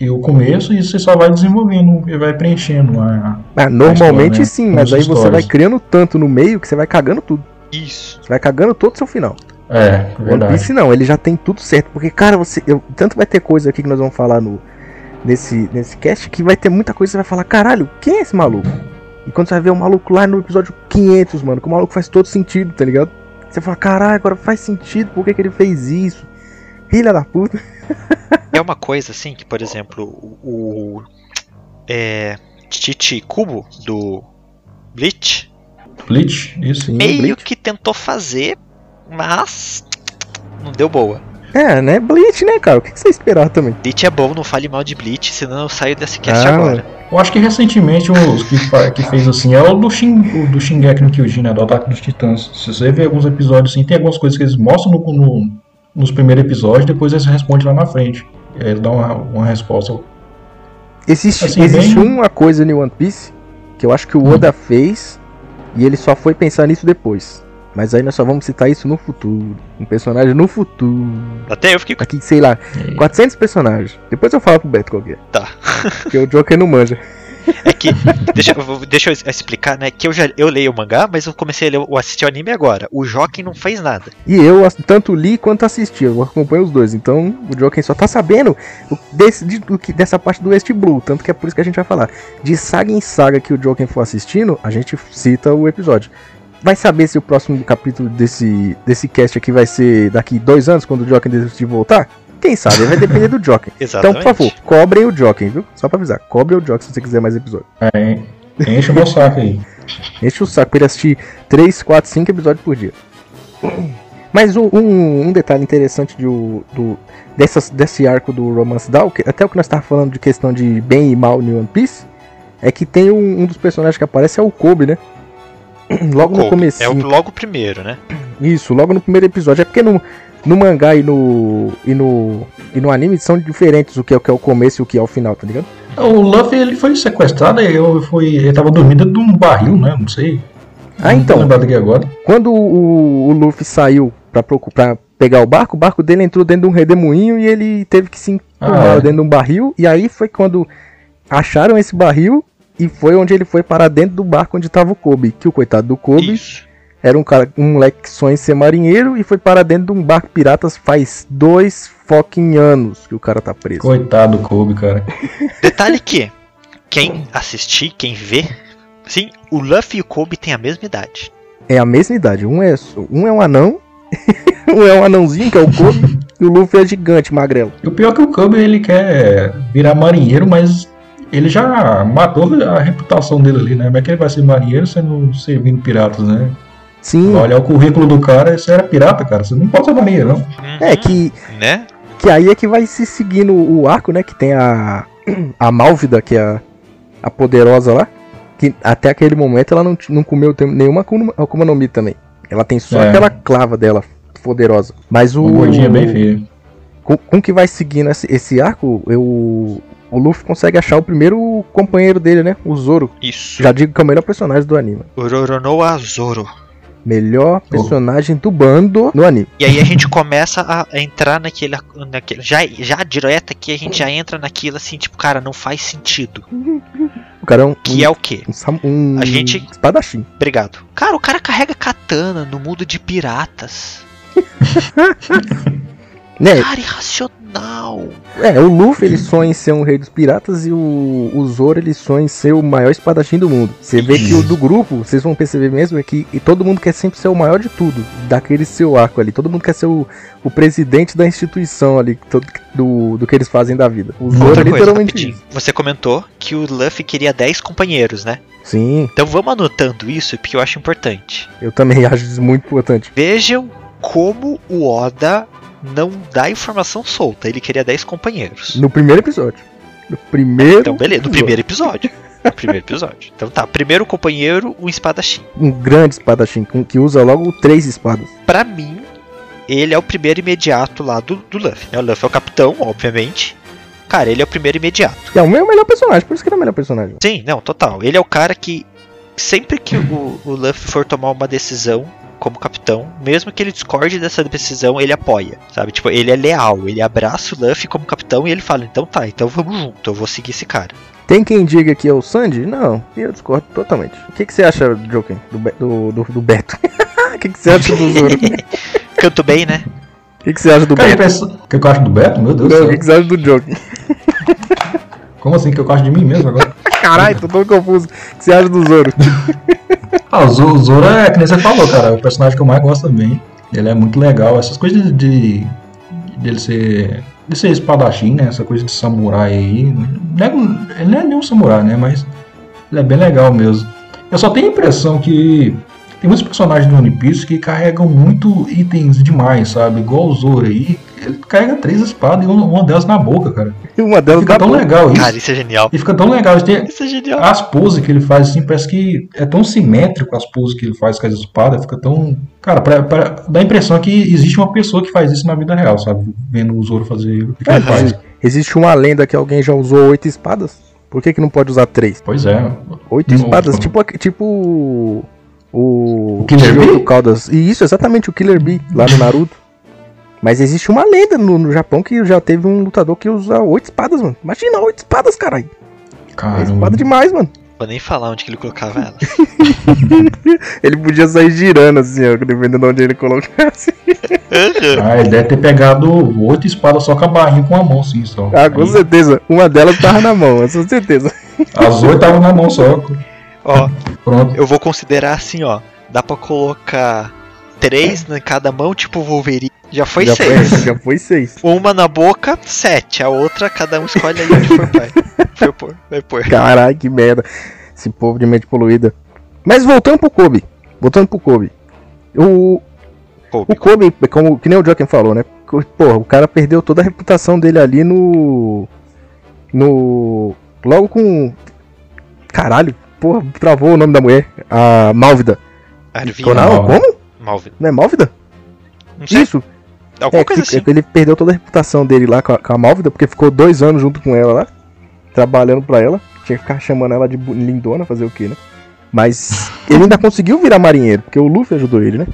e o começo e você só vai desenvolvendo e vai preenchendo a. Ah, normalmente né? sim, mas as aí você histórias. vai criando tanto no meio que você vai cagando tudo. Isso. Você vai cagando todo o seu final. É, One verdade. Piece não, ele já tem tudo certo. Porque, cara, você. eu- tanto vai ter coisa aqui que nós vamos falar no, nesse, nesse cast que vai ter muita coisa que você vai falar, caralho, quem é esse maluco? E quando você vai ver o maluco lá no episódio 500, mano, que o maluco faz todo sentido, tá ligado? Você fala, caralho, agora faz sentido, por que, que ele fez isso? Filha da puta. [laughs] É uma coisa assim que, por exemplo, o. o é, Titi Kubo do Bleach Bleach, isso. Meio Bleach. que tentou fazer, mas não deu boa. É, né? Bleach, né, cara? O que você esperava também? Bleach é bom, não fale mal de Bleach, senão eu saio desse cast Ah, agora. Eu acho que recentemente os que, que fez assim é o do, Shin, o do Shingeki no Kyojin, né, do Ataque dos Titãs. Se você ver alguns episódios assim, tem algumas coisas que eles mostram no, no- nos primeiros episódios, depois eles respondem lá na frente. E aí eles dão uma, uma resposta. Existe, Assim, existe bem- uma coisa no One Piece que eu acho que o Oda fez e ele só foi pensar nisso depois. Mas aí nós só vamos citar isso no futuro. Um personagem no futuro. Até eu fiquei com. Daqui, sei lá, 400 personagens. Depois eu falo pro Beto qual que é. Tá. [laughs] Porque o Joker não manja. É que. Deixa, eu deixa eu explicar, né? Que eu já eu leio o mangá, mas eu comecei a ler, assistir o anime agora. O Joken não fez nada. E eu tanto li quanto assisti. Eu acompanho os dois. Então o Joker só tá sabendo o- desse, de- do que, dessa parte do West Blue. Tanto que é por isso que a gente vai falar. De saga em saga que o Joker for assistindo, a gente cita o episódio. Vai saber se o próximo capítulo desse, desse cast aqui vai ser daqui dois anos, quando o Joker decidir voltar? Quem sabe? Vai depender do Joker. [laughs] Então, por favor, cobrem o Joker, viu? Só pra avisar. Cobrem o Joker se você quiser mais episódio. É, enche o meu saco aí. Enche o saco pra ele assistir 3, 4, 5 episódios por dia. Mas um, um- um detalhe interessante do, do- dessas, desse arco do Romance que- até o que nós estávamos falando de questão de bem e mal no One Piece, é que tem um, um dos personagens que aparece é o Kobe, né? [clears throat] Logo no começo. É o, logo o primeiro, né? [clears throat] Isso, logo no primeiro episódio. É porque no, no mangá e no, e no e no anime são diferentes o que é o que é o começo e o que é o final, tá ligado? O Luffy ele foi sequestrado e eu fui, ele tava dormindo dentro de um barril, né? Não sei. Ah, então. lembrado aqui agora. Quando o, o Luffy saiu pra, pra pegar o barco, o barco dele entrou dentro de um redemoinho e ele teve que se empurrar Ah, é. dentro de um barril. E aí foi quando acharam esse barril e foi onde ele foi parar dentro do barco onde tava o Kobe. Que o coitado do Kobe Isso. era um cara, um moleque que sonha em ser marinheiro e foi parar dentro de um barco piratas faz dois fucking anos que o cara tá preso. Coitado do Kobe, cara. [laughs] Detalhe que quem assistir, quem vê, sim, o Luffy e o Kobe têm a mesma idade. É a mesma idade. Um é, um é um anão, [laughs] um é um anãozinho que é o Kobe e o Luffy é gigante, magrelo. E o pior é que o Kobe ele quer virar marinheiro, mas ele já matou a reputação dele ali, né? Como é que ele vai ser marinheiro sendo servindo piratas, né? Sim. Olha o currículo do cara, você era pirata, cara. Você não pode ser marinheiro, não. É que Né? Que aí é que vai se seguindo o arco, né? Que tem a. [clears throat] A Malvida, que é a, a poderosa lá. Que até aquele momento ela não, não comeu nenhuma Akuma Akuma no Mi também. Ela tem só É. aquela clava dela, poderosa. Mas o. Uma gordinha bem feia. Com, com que vai seguindo esse, esse arco, eu, o Luffy consegue achar o primeiro companheiro dele, né? O Zoro. Isso. Já digo que é o melhor personagem do anime. Roronoa Zoro. Melhor personagem do bando no anime. E aí a gente começa a entrar naquele, naquele já já direto aqui a gente já entra naquilo assim, tipo, cara, não faz sentido. O cara é um. Que um, é o quê? um, um A gente- espadachim. Obrigado. Cara, o cara carrega katana no mundo de piratas. [laughs] Né? Cara, irracional. É, o Luffy ele sonha em ser um rei dos piratas e o, o Zoro ele sonha em ser o maior espadachim do mundo. Você vê que o do grupo, vocês vão perceber mesmo, é que e todo mundo quer sempre ser o maior de tudo, daquele seu arco ali. Todo mundo quer ser o, o presidente da instituição ali, todo, do, do que eles fazem da vida. O Zoro Outra é coisa, literalmente rapidinho. isso. Você comentou que o Luffy queria 10 companheiros, né? Sim, Então vamos anotando isso porque eu acho importante. eu também [laughs] acho isso muito importante. Vejam como o Oda não dá informação solta. Ele queria 10 companheiros. No primeiro episódio. No primeiro. Então, beleza, no primeiro episódio. No primeiro episódio. Então tá, primeiro companheiro, um espadachim. Um grande espadachim que usa logo três espadas. Pra mim, ele é o primeiro imediato lá do, do Luffy. né? O Luffy é o capitão, obviamente. Cara, ele é o primeiro imediato. É o meu melhor personagem, por isso que ele é o melhor personagem. Sim, não, total. Ele é o cara que sempre que o, o Luffy for tomar uma decisão como capitão, mesmo que ele discorde dessa decisão, ele apoia, sabe? Tipo, ele é leal, ele abraça o Luffy como capitão e ele fala, então tá, então vamos junto, eu vou seguir esse cara. Tem quem diga que é o Sandy? Não, eu discordo totalmente. O que, que você acha, Joker? Do, Be- do, do, do Beto? [laughs] O que, que você acha do Zoro? O [laughs] Canto bem, né? que, que você acha do Cara, Beto? penso- o que eu acho do Beto? Meu Deus do o que, céu. que você acha do Joker? Como assim que eu acho de mim mesmo agora? Caralho, tô todo confuso. O que você acha do Zoro? [laughs] [laughs] Ah, o Zo- o Zoro é, que nem você falou, cara, é o personagem que eu mais gosto também. Ele é muito legal. Essas coisas de. de dele ser. de ser espadachim, né? Essa coisa de samurai aí. Não é- ele não é nenhum samurai, né? Mas ele é bem legal mesmo. Eu só tenho a impressão que. Tem muitos personagens do One Piece que carregam muito itens demais, sabe? Igual o Zoro aí. Ele carrega três espadas e uma, delas na boca, cara. Uma delas Fica tão bom. legal isso. Cara, isso é genial. E fica tão legal. Tem, Isso é genial. as poses que ele faz, assim, parece que é tão simétrico as poses que ele faz com as espadas, fica tão. Cara, pra, pra- dá a impressão que existe uma pessoa que faz isso na vida real, sabe? Vendo o Zoro fazer o que ele faz. existe- uma lenda que alguém já usou oito espadas? Por que, que não pode usar três? Pois é. Oito Não, espadas? Tipo, tipo o. O. O Killer Bee? Caldas. E isso, exatamente, o Killer Bee, lá no Naruto. Mas existe uma lenda no, no Japão que já teve um lutador que usa oito espadas, mano. Imagina, oito espadas, caralho. É Caramba. espada demais, mano. Vou nem falar onde que ele colocava ela. [laughs] Ele podia sair girando assim, ó, dependendo de onde ele colocasse. [laughs] Ah, ele deve ter pegado oito espadas só com a barrinha com a mão, sim, só. Ah, com Aí, certeza. Uma delas tava na mão, com certeza. as oito estavam na mão só. Ó, Pronto. eu vou considerar assim, ó. Dá pra colocar três em cada mão, tipo Wolverine. Já foi já, seis. Foi, já foi seis. Uma na boca, sete. A outra, cada um escolhe aí onde for pai. Foi [laughs] vai. Caralho, que merda. Esse povo de mente poluída. Mas voltando pro Kobe. Voltando pro Kobe. O, Kobe. o Kobe, como que nem o Joaquim falou, né? Porra, o cara perdeu toda a reputação dele ali no. No. Logo com. Caralho, porra, travou o nome da mulher. A Malvida. Arvina. Malvida. Como? Malvin. Não é Malvida? Não sei. Isso. Alguma É, coisa que- assim. é ele perdeu toda a reputação dele lá com a, com a Malvida, porque ficou dois anos junto com ela lá, trabalhando pra ela. Tinha que ficar chamando ela de lindona, fazer o quê, né? Mas ele ainda conseguiu virar marinheiro, porque o Luffy ajudou ele, né?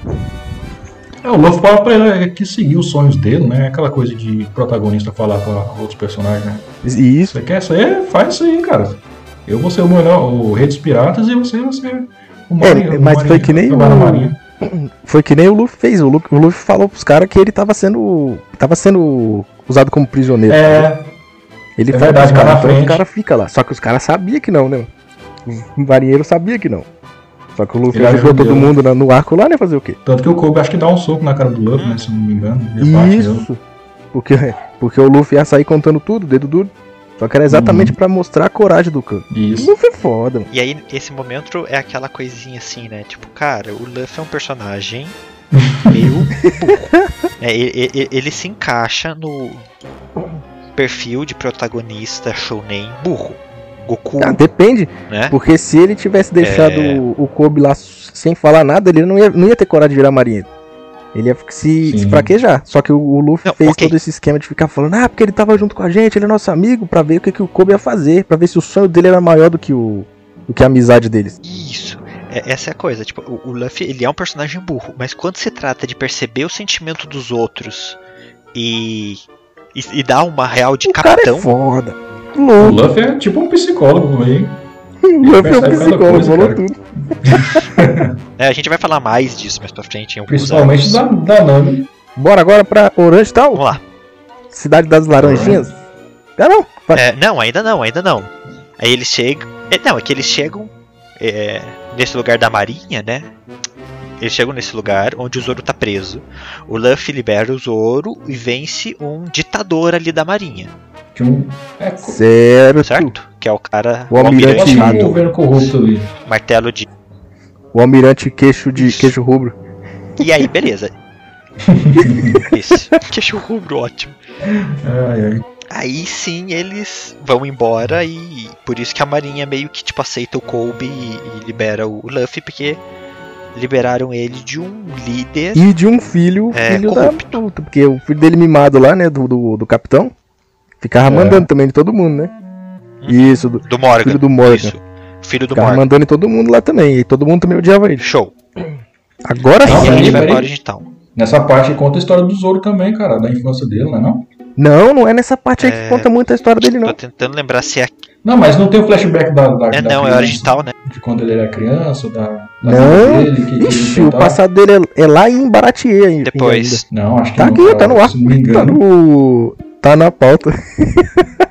É, o Luffy fala pra ele que seguir os sonhos dele, né? Aquela coisa de protagonista falar pra outros personagens, né? E isso, Você quer isso aí? Faz isso aí, cara. Eu vou ser o melhor, o rei dos piratas e você vai ser o marinheiro. É, mas foi que nem o- marinha. foi que nem o Luffy fez. O Luffy, o Luffy falou pros caras que ele tava sendo. tava sendo usado como prisioneiro. É, ele é verdade, caras, na frente. caras ficam lá. Só que os caras sabiam que não, né? O marinheiro sabia que não. Só que o Luffy Ele ajudou todo mundo no arco lá, né? Fazer o quê? tanto que o Kobe acho que dá um soco na cara do Luffy, né? Se não me engano. Isso. Porque, [laughs] porque o Luffy ia sair contando tudo, dedo duro. Só que era exatamente pra mostrar a coragem do. O Isso. Luffy é foda, mano. E aí, esse momento é aquela coisinha assim, né? Tipo, cara, o Luffy é um personagem meio [laughs] burro. É, e- e- ele se encaixa no perfil de protagonista shounen burro. Goku, Ah, depende, né? porque se ele tivesse deixado É. o, o Kobe lá sem falar nada, ele não ia, não ia ter coragem de virar marinheiro. Ele ia se, Sim. se fraquejar. Só que o, o Luffy Não, fez ok. todo esse esquema de ficar falando, ah, porque ele tava junto com a gente, ele é nosso amigo, pra ver o que, que o Kobe ia fazer, pra ver se o sonho dele era maior do que, o, do que a amizade deles. Isso. É- essa é a coisa. Tipo, o, o Luffy ele é um personagem burro, mas quando se trata de perceber o sentimento dos outros e e, e dar uma real de o cara capitão, é foda. O Louco. Luffy é tipo um psicólogo aí. O Luffy é um psicólogo, coisa, falou cara. tudo. né, [laughs] a gente vai falar mais disso mais pra frente Principalmente da, da Nami. Bora agora pra Orange Tal? Vamos lá. Cidade das Laranjinhas? Ah, não. É, não, ainda não, ainda não. Aí eles chegam. é, não, é que eles chegam é, nesse lugar da marinha, né? Eles chegam nesse lugar onde o Zoro tá preso. O Luffy libera o Zoro e vence um ditador ali da marinha, Que um, é, Certo. certo? Que é o cara. O almirante- o governo corrupto ali. martelo de. O almirante queixo de queixo rubro. E aí, beleza. [laughs] Isso. Queixo rubro, ótimo. Ai, ai. Aí sim eles vão embora e por isso que a marinha meio que tipo aceita o Colby e, e libera o Luffy porque liberaram ele de um líder. E de um filho, É, filho corrupto. da puta. Porque o filho dele mimado lá, né, do, do, do capitão, ficava É. mandando também de todo mundo, né? Isso, do, do Morgan. filho do Morgan. Isso. Filho do ficava Morgan. mandando em todo mundo lá também. E todo mundo também odiava ele. Show. Agora Não, sim. ele vai pra Origin Nessa parte conta a história do Zoro também, cara, da infância dele, não é não? Não, não é nessa parte aí que É. conta muito a história dele, Tô não. tentando lembrar se é. Não, mas não tem o flashback da, da, É da não, é criança, original, né? De quando ele era criança, da, da Não. vida dele, que, que Ixi, o passado dele é, é lá em Baratier ainda. Depois. Não, acho que Tá não, aqui, cara, tá no ar. Se não me Tá engano. no. Tá na pauta. [laughs]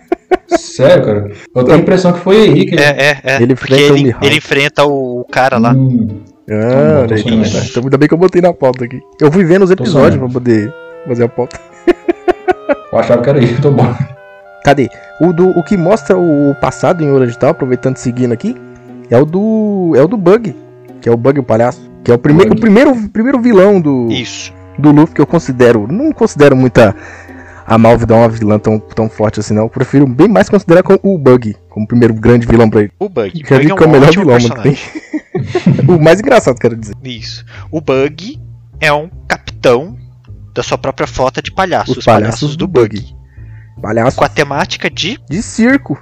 Sério, cara. Eu tenho a impressão que foi aí que ele. É, é, é. Ele enfrenta o ele, ele enfrenta o cara lá. Hum, Ah, tá sonhando. Então, ainda bem que eu botei na pauta aqui. Eu fui vendo os episódios pra poder fazer a pauta. eu achava que era aí, tô bom. Cadê? O, do, o que mostra o passado em Orange Tal, aproveitando e seguindo aqui, é o do. É o do Bug. Que é o Bug o palhaço. Que é o, prime, o primeiro, primeiro vilão do, Isso. do Luffy que eu considero. Não considero muita. A Malvidão uma vilã tão, tão forte assim, não. Eu prefiro bem mais considerar como o Bug, como o primeiro grande vilão pra ele. O Bug. Já vi Bug que é o melhor vilão, mano. tem. [laughs] o mais engraçado, quero dizer. Isso. O Bug é um capitão da sua própria frota de palhaços. Os palhaços do Bug. Palhaço Com a temática de de circo.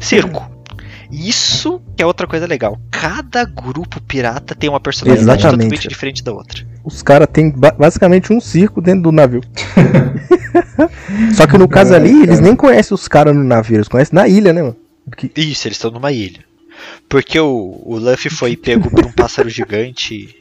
circo. Isso que é outra coisa legal. Cada grupo pirata tem uma personalidade Exatamente. totalmente diferente da outra. Os caras têm ba- basicamente um circo dentro do navio. [laughs] Só que no caso ali, eles nem conhecem os caras no navio, eles conhecem na ilha, né, mano? Porque Isso, eles estão numa ilha. Porque o, o Luffy foi [laughs] pego por um pássaro gigante.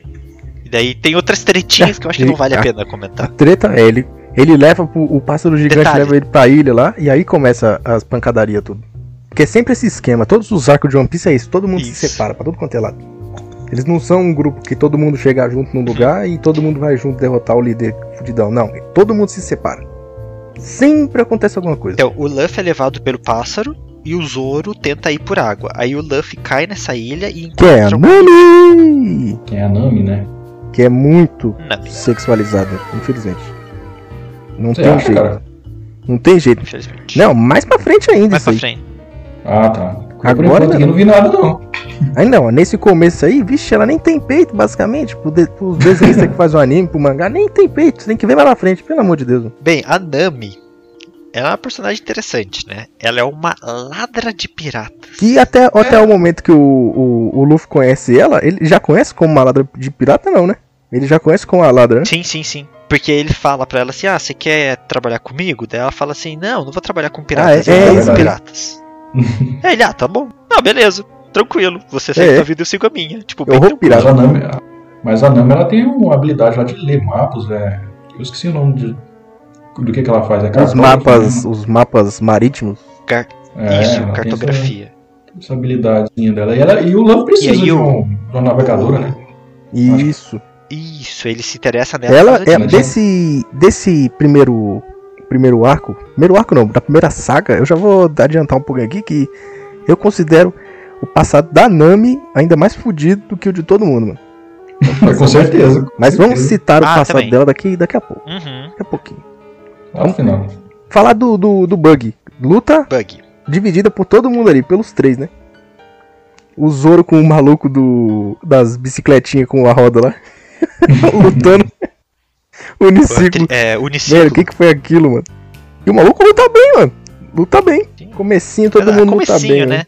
E daí tem outras tretinhas que eu acho que não vale a pena a comentar. treta é ele. Ele leva pro, o pássaro gigante Detalhe. leva ele pra ilha lá e aí começa as pancadarias tudo. Porque é sempre esse esquema, todos os arcos de One Piece é isso, todo mundo se Isso. separa pra tudo quanto é lado. Eles não são um grupo que todo mundo chega junto num lugar e todo mundo vai junto derrotar o líder fudidão. Não, todo mundo se separa. Sempre acontece alguma coisa. Então, o Luffy é levado pelo pássaro e o Zoro tenta ir por água. Aí o Luffy cai nessa ilha e Que é a encontra Nami! Quem é a Nami, né? Que é muito Nami, sexualizada, infelizmente. Não Você tem acha, jeito. cara? Não tem jeito. infelizmente. Não, mais pra frente ainda Mais isso pra aí. frente. Ah, tá. Agora não. aqui não vi nada, não. Aí não, nesse começo aí, vixe, ela nem tem peito, basicamente. Pro de, pros desenhistas que fazem o anime, pro mangá, nem tem peito. Você tem que ver mais na frente, pelo amor de Deus. Bem, a Nami ela é uma personagem interessante, né? Ela é uma ladra de piratas. Que até, até o momento que o, o, o Luffy conhece ela, ele já conhece como uma ladra de pirata, não, né? Ele já conhece como uma ladra, né? Sim, sim, sim. Porque ele fala pra ela assim: Ah, você quer trabalhar comigo? Daí ela fala assim: Não, não vou trabalhar com piratas, Ah, é- eu é aí. piratas. Aí [laughs] ele, ah, tá bom. Não, beleza, tranquilo. Você segue É. a sua vida e eu sigo a minha. Tipo, Eu vou tranquilo. Mas a Nami, mas a Nami ela tem uma habilidade lá de ler mapas, velho. Eu esqueci o nome de, do que, que ela faz. É Os mapas, né? os mapas marítimos. Car- É, Isso, cartografia. Essa, essa habilidadezinha dela. E, ela, e o Luffy precisa E aí de, o- um, de uma navegadora, né? Isso. Isso, ele se interessa nela. Ela é desse desse primeiro primeiro arco, primeiro arco não, da primeira saga, eu já vou adiantar um pouquinho aqui que eu considero o passado da Nami ainda mais fudido do que o de todo mundo, mano. Mas [laughs] com certeza. Mas vamos citar o Ah, passado também. dela daqui daqui a pouco, Uhum, daqui a pouquinho. Lá no final. Falar do, do, do Bug. Luta bug. dividida por todo mundo ali, pelos três, né? O Zoro com o maluco do das bicicletinhas com a roda lá. [laughs] Lutando. Uniciclo. É, Velho, uniciclo. o que, que foi aquilo, mano? E o maluco luta bem, mano. Luta bem. Sim. Comecinho, todo ah, mundo luta comecinho, bem, né? né?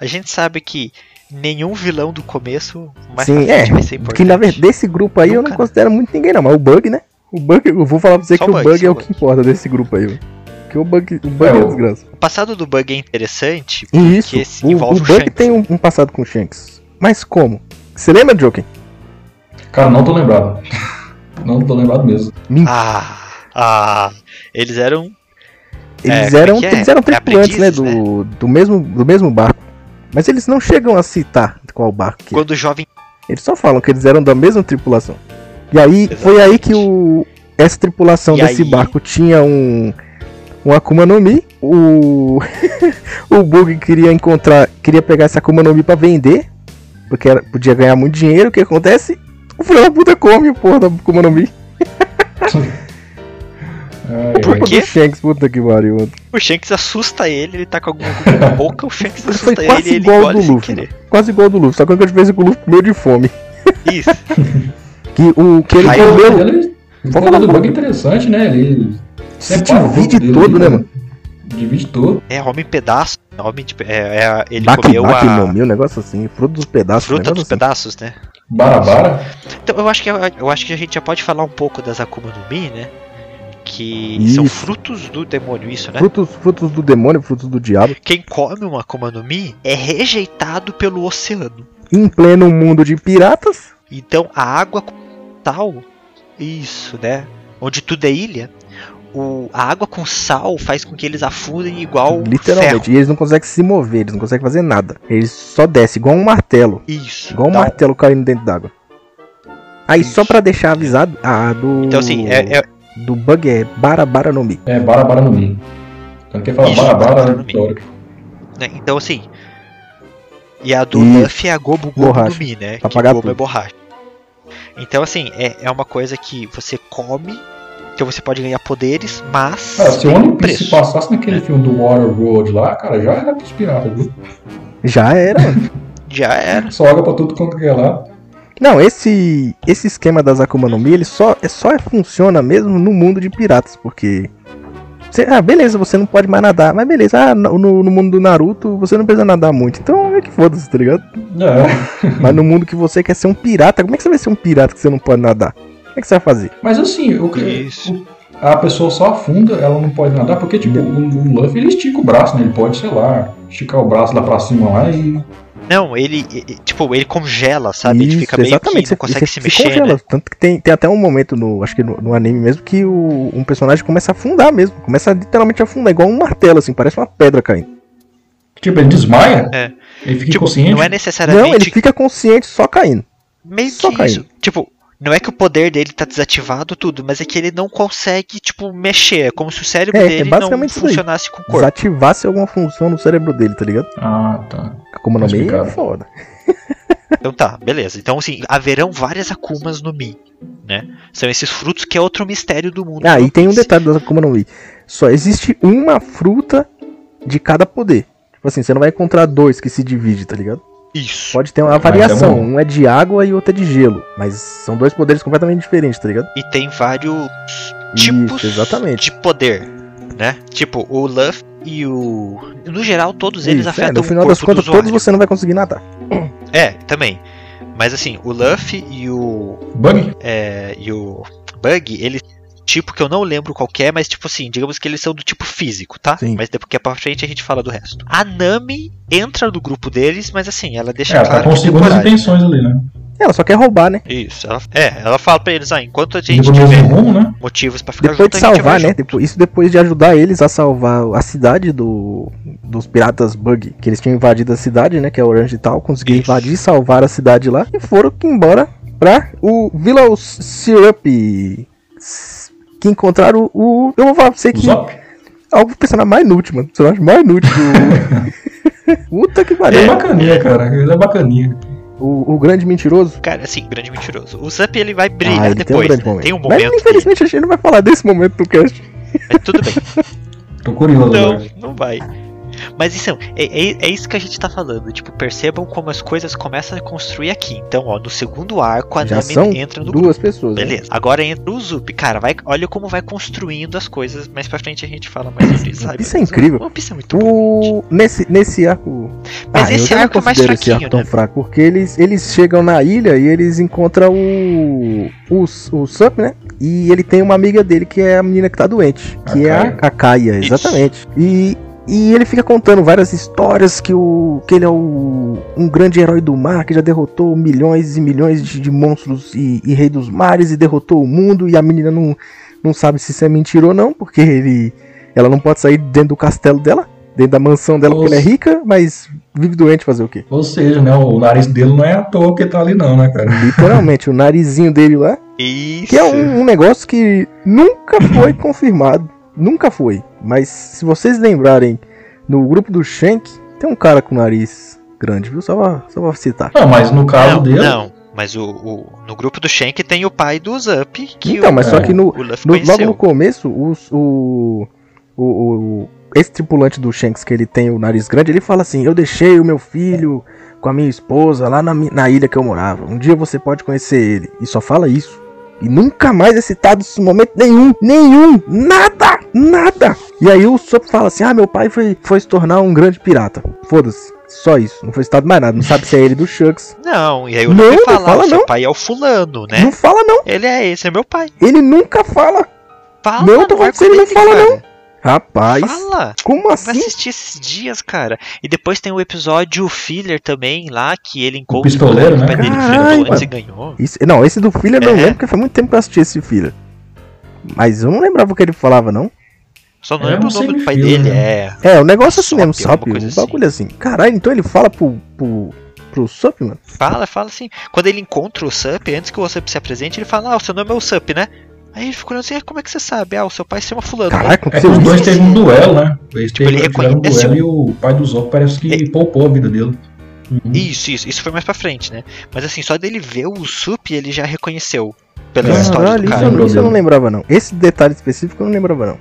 A gente sabe que nenhum vilão do começo mais Sim, é. vai ser importante. Que na verdade, desse grupo aí eu Nunca, não né? considero muito ninguém, não. Mas o Bug, né? O Bug, eu vou falar pra você Só que o Bug, é o que Bug. importa desse grupo aí, mano. Porque o Bug, o Bug É, é, o- desgraça. O passado do Bug é interessante E isso, porque se o, envolve o o, Bug Shanks. tem um, um passado com o Shanks. Mas como? Você lembra, Joker? Cara, não tô lembrado. Não tô lembrado mesmo. Ah, ah, eles eram Eles como é eram, é? eles eram É tripulantes, né, do, do, mesmo, do mesmo barco. Mas eles não chegam a citar qual barco que é. quando jovem. Eles só falam que eles eram da mesma tripulação. E aí, foi aí que o, essa tripulação E desse aí- barco tinha um, um Akuma no Mi. O [laughs] o Bug queria encontrar, queria pegar esse Akuma no Mi pra vender, porque era- podia ganhar muito dinheiro. O que acontece? O filho da puta come a porra da Akuma no Mi. [laughs] Ai, Por quê? Do Shanks, puta que pariu. mano. O Shanks assusta ele, ele tá com alguma coisa na boca, o Shanks assusta ele quase ele igual ao engole do sem Luffy. querer. Quase igual ao do Luffy, só que a única diferença é que o Luffy comeu de fome. Isso. [laughs] Que o que ele O comeu o falar do um bug é interessante, né? Ele o divide corpo dele, todo, né, mano? Divide todo. É homem pedaço. Homem de, é, é- ele Baki comeu Baki a no Mi, um negócio assim, fruto dos pedaços, fruta dos assim. pedaços, né? Barabara. Então eu acho que eu acho que a gente já pode falar um pouco das Akuma no Mi, né? Que Isso. são frutos do demônio, isso, né? Frutos, frutos do demônio, frutos do diabo. Quem come uma Akuma no Mi é rejeitado pelo oceano. Em pleno mundo de piratas, Então a água sal, isso, né? Onde tudo é ilha, o, a água com sal faz com que eles afundem igual literalmente. ferro. E eles não conseguem se mover, eles não conseguem fazer nada. Eles só descem igual um martelo. Isso. Igual um dá um- martelo caindo dentro d'água. Aí só Isso. pra deixar avisado, a do. Então assim, é, é- Do bug é Barabara no Mi. É, Barabara no Mi. Então quem fala Isso, Barabara, Barabara no Mi. né, então assim. E a do. Luffy é a Gobo Gobo Borracha. no Mi, né? Pra que Gobo é tudo. borracha. Então assim, é, é uma coisa que você come, então você pode ganhar poderes, mas Cara, se o One Piece preço. passasse naquele filme do Waterworld lá, cara, já era pros piratas, viu? Já era, mano. Já era. Soga pra tudo quanto que é lá. Não, esse esse esquema das Akuma no Mi, ele só, é só funciona mesmo no mundo de piratas, porque. Você, ah, beleza, você não pode mais nadar, mas beleza, ah, no, no mundo do Naruto você não precisa nadar muito, então é que foda-se, tá ligado? É. Mas no mundo que você quer ser um pirata, como é que você vai ser um pirata que você não pode nadar? Como é que você vai fazer? Mas assim, o que. Isso. o- a pessoa só afunda, ela não pode nadar, porque, tipo, o, o Luffy ele estica o braço, né? Ele pode, sei lá, esticar o braço lá pra cima lá e. Não, ele, tipo, ele congela, sabe? ele Isso, fica meio que não consegue se mexer, congela. né? Tanto que tem, tem até um momento no, acho que no, no anime mesmo, que o, um personagem começa a afundar mesmo. Começa a literalmente a afundar, igual um martelo, assim, parece uma pedra caindo. Tipo, ele desmaia, É. ele fica Tipo, inconsciente. não é necessariamente Não, ele fica consciente só caindo. meio só que caindo. isso. Tipo, não é que o poder dele tá desativado tudo, mas é que ele não consegue, tipo, mexer. É como se o cérebro É, é dele não funcionasse com o corpo. Desativasse alguma função no cérebro dele, tá ligado? Ah, tá. Como no Tá meio é foda. [laughs] Então tá, beleza. Então, assim, haverão várias Akumas no Mi, né? São esses frutos que é outro mistério do mundo. Ah, e tem um detalhe da Akuma no Mi. Só existe uma fruta de cada poder. Tipo assim, você não vai encontrar dois que se dividem, tá ligado? Isso. Pode ter uma é variação. um é de água e outro é de gelo. Mas são dois poderes completamente diferentes, tá ligado? E tem vários tipos Isso, exatamente. de poder, né? Tipo, o Luffy e o... No geral, todos eles Isso, é, afetam no final o das contas, todos você não vai conseguir nadar. É, também. Mas assim, o Luffy e o Bug? é, e o Bug, eles tipo que eu não lembro qual que é, mas tipo assim, digamos que eles são do tipo físico, tá? Sim. Mas depois que é pra frente a gente fala do resto. A Nami entra no grupo deles, mas assim, ela deixa É, ela tá com segundas intenções ali, né? Ela só quer roubar, né? Isso, ela, é, ela fala pra eles, ah, enquanto a gente no tiver rumo, né? motivos pra ficar Depois junto, de a gente salvar, vai né? junto. Depois- isso depois de ajudar eles a salvar a cidade do, dos piratas Bug. Que eles tinham invadido a cidade, né? Que é Orange e tal. Conseguiram Isso. invadir e salvar a cidade lá. E foram embora pra o Willow Syrup. Que encontraram o. Eu vou falar pra você que. Zop. É o personagem mais inútil, mano. O personagem mais inútil do. [laughs] Puta que Ele pariu. é bacaninha, cara. Ele é bacaninha. O, o grande mentiroso. Cara, assim, grande mentiroso. O Zup ele vai brilhar Ah, ele tem um depois. grande né? momento. Tem um Mas momento. que- infelizmente a gente não vai falar desse momento do cast. mas tudo bem. [laughs] Tô curioso Não, agora. não vai. Mas isso, é, é, é isso que a gente tá falando. Tipo, percebam como as coisas começam a construir aqui. Então, ó, no segundo arco, a Já Nami são entra no grupo. duas pessoas. né? Beleza. Agora entra o Zup. Cara, vai, olha como vai construindo as coisas. Mais pra frente a gente fala mais sobre isso. sabe? Isso é incrível. Piece é muito. O... Nesse, nesse arco. Mas eu esse arco é mais considero esse fraquinho, arco tão né? fraco, porque eles, eles chegam na ilha e eles encontram o. O, o Sup, né? E ele tem uma amiga dele que é a menina que tá doente. A Que é a, a Kaia, Isso. exatamente. E. E ele fica contando várias histórias que, o, que ele é o, um grande herói do mar que já derrotou milhões e milhões de, de monstros e, e rei dos mares e derrotou o mundo. E a menina não, não sabe se isso é mentira ou não, porque ele, ela não pode sair dentro do castelo dela, dentro da mansão dela, porque ela é rica, mas vive doente fazer o quê? Ou seja, né? O nariz dele não é à toa que tá ali, não, né, cara? Literalmente, o narizinho dele lá, Isso. que é um, um negócio que nunca foi confirmado. Nunca foi. Mas se vocês lembrarem, no grupo do Shank, tem um cara com nariz grande, viu? Só pra, só pra citar. Não, mas no caso Não, dele. não. Mas o, o- no grupo do Shank tem o pai do Zup, que então, o, mas só que no, no- logo no começo, os- o, o, o- esse tripulante do Shanks, que ele tem o nariz grande, ele fala assim: Eu deixei o meu filho com a minha esposa lá na, na ilha que eu morava. Um dia você pode conhecer ele. E só fala isso. E nunca mais é citado esse momento nenhum, nenhum, nada, nada. E aí o Sop fala assim: Ah, meu pai foi, foi se tornar um grande pirata. Foda-se, só isso. Não foi citado mais nada. Não sabe se é ele do Shucks. Não, e aí o Não, Luffy não fala, fala "Ah, seu não. pai é o fulano, né? Não fala não. Ele é esse, é meu pai. Ele nunca fala. Fala, Não, tô falando que ele não fala, cara. Rapaz, Fala! como Vai assim? assistir esses dias, cara. E depois tem o episódio filler também, lá, que ele encontra pistoleiro, o né? pai dele enfrentou antes e ganhou. Isso- não, esse do Filler eu não É. lembro, porque faz muito tempo que eu assisti esse Filler. Mas eu não lembrava o que ele falava, não. Só não É lembro o nome do pai semifiller, dele, né? é. É, o negócio assim Sop, mesmo, coisa um bagulho assim. Caralho, então ele fala pro, pro, pro Sop, mano? Fala, fala assim. Quando ele encontra o Sup, antes que o Sup se apresente, ele fala, ah, o seu nome é o Sup, né? Aí ele ficou assim, "Ah, como é que você sabe? Ah, o seu pai se chama fulano. né?" Caralho, É que os dois teve um duelo, né? Eles Tipo, ele tiveram um reconhece duelo e o pai do Zop parece que poupou a vida dele. Uhum. Isso, isso, isso foi mais pra frente, né? Mas assim, só dele ver o Sup, ele já reconheceu. Pela É, história do isso, cara. eu, não- isso eu não Problema. lembrava, não. Esse detalhe específico eu não lembrava, não.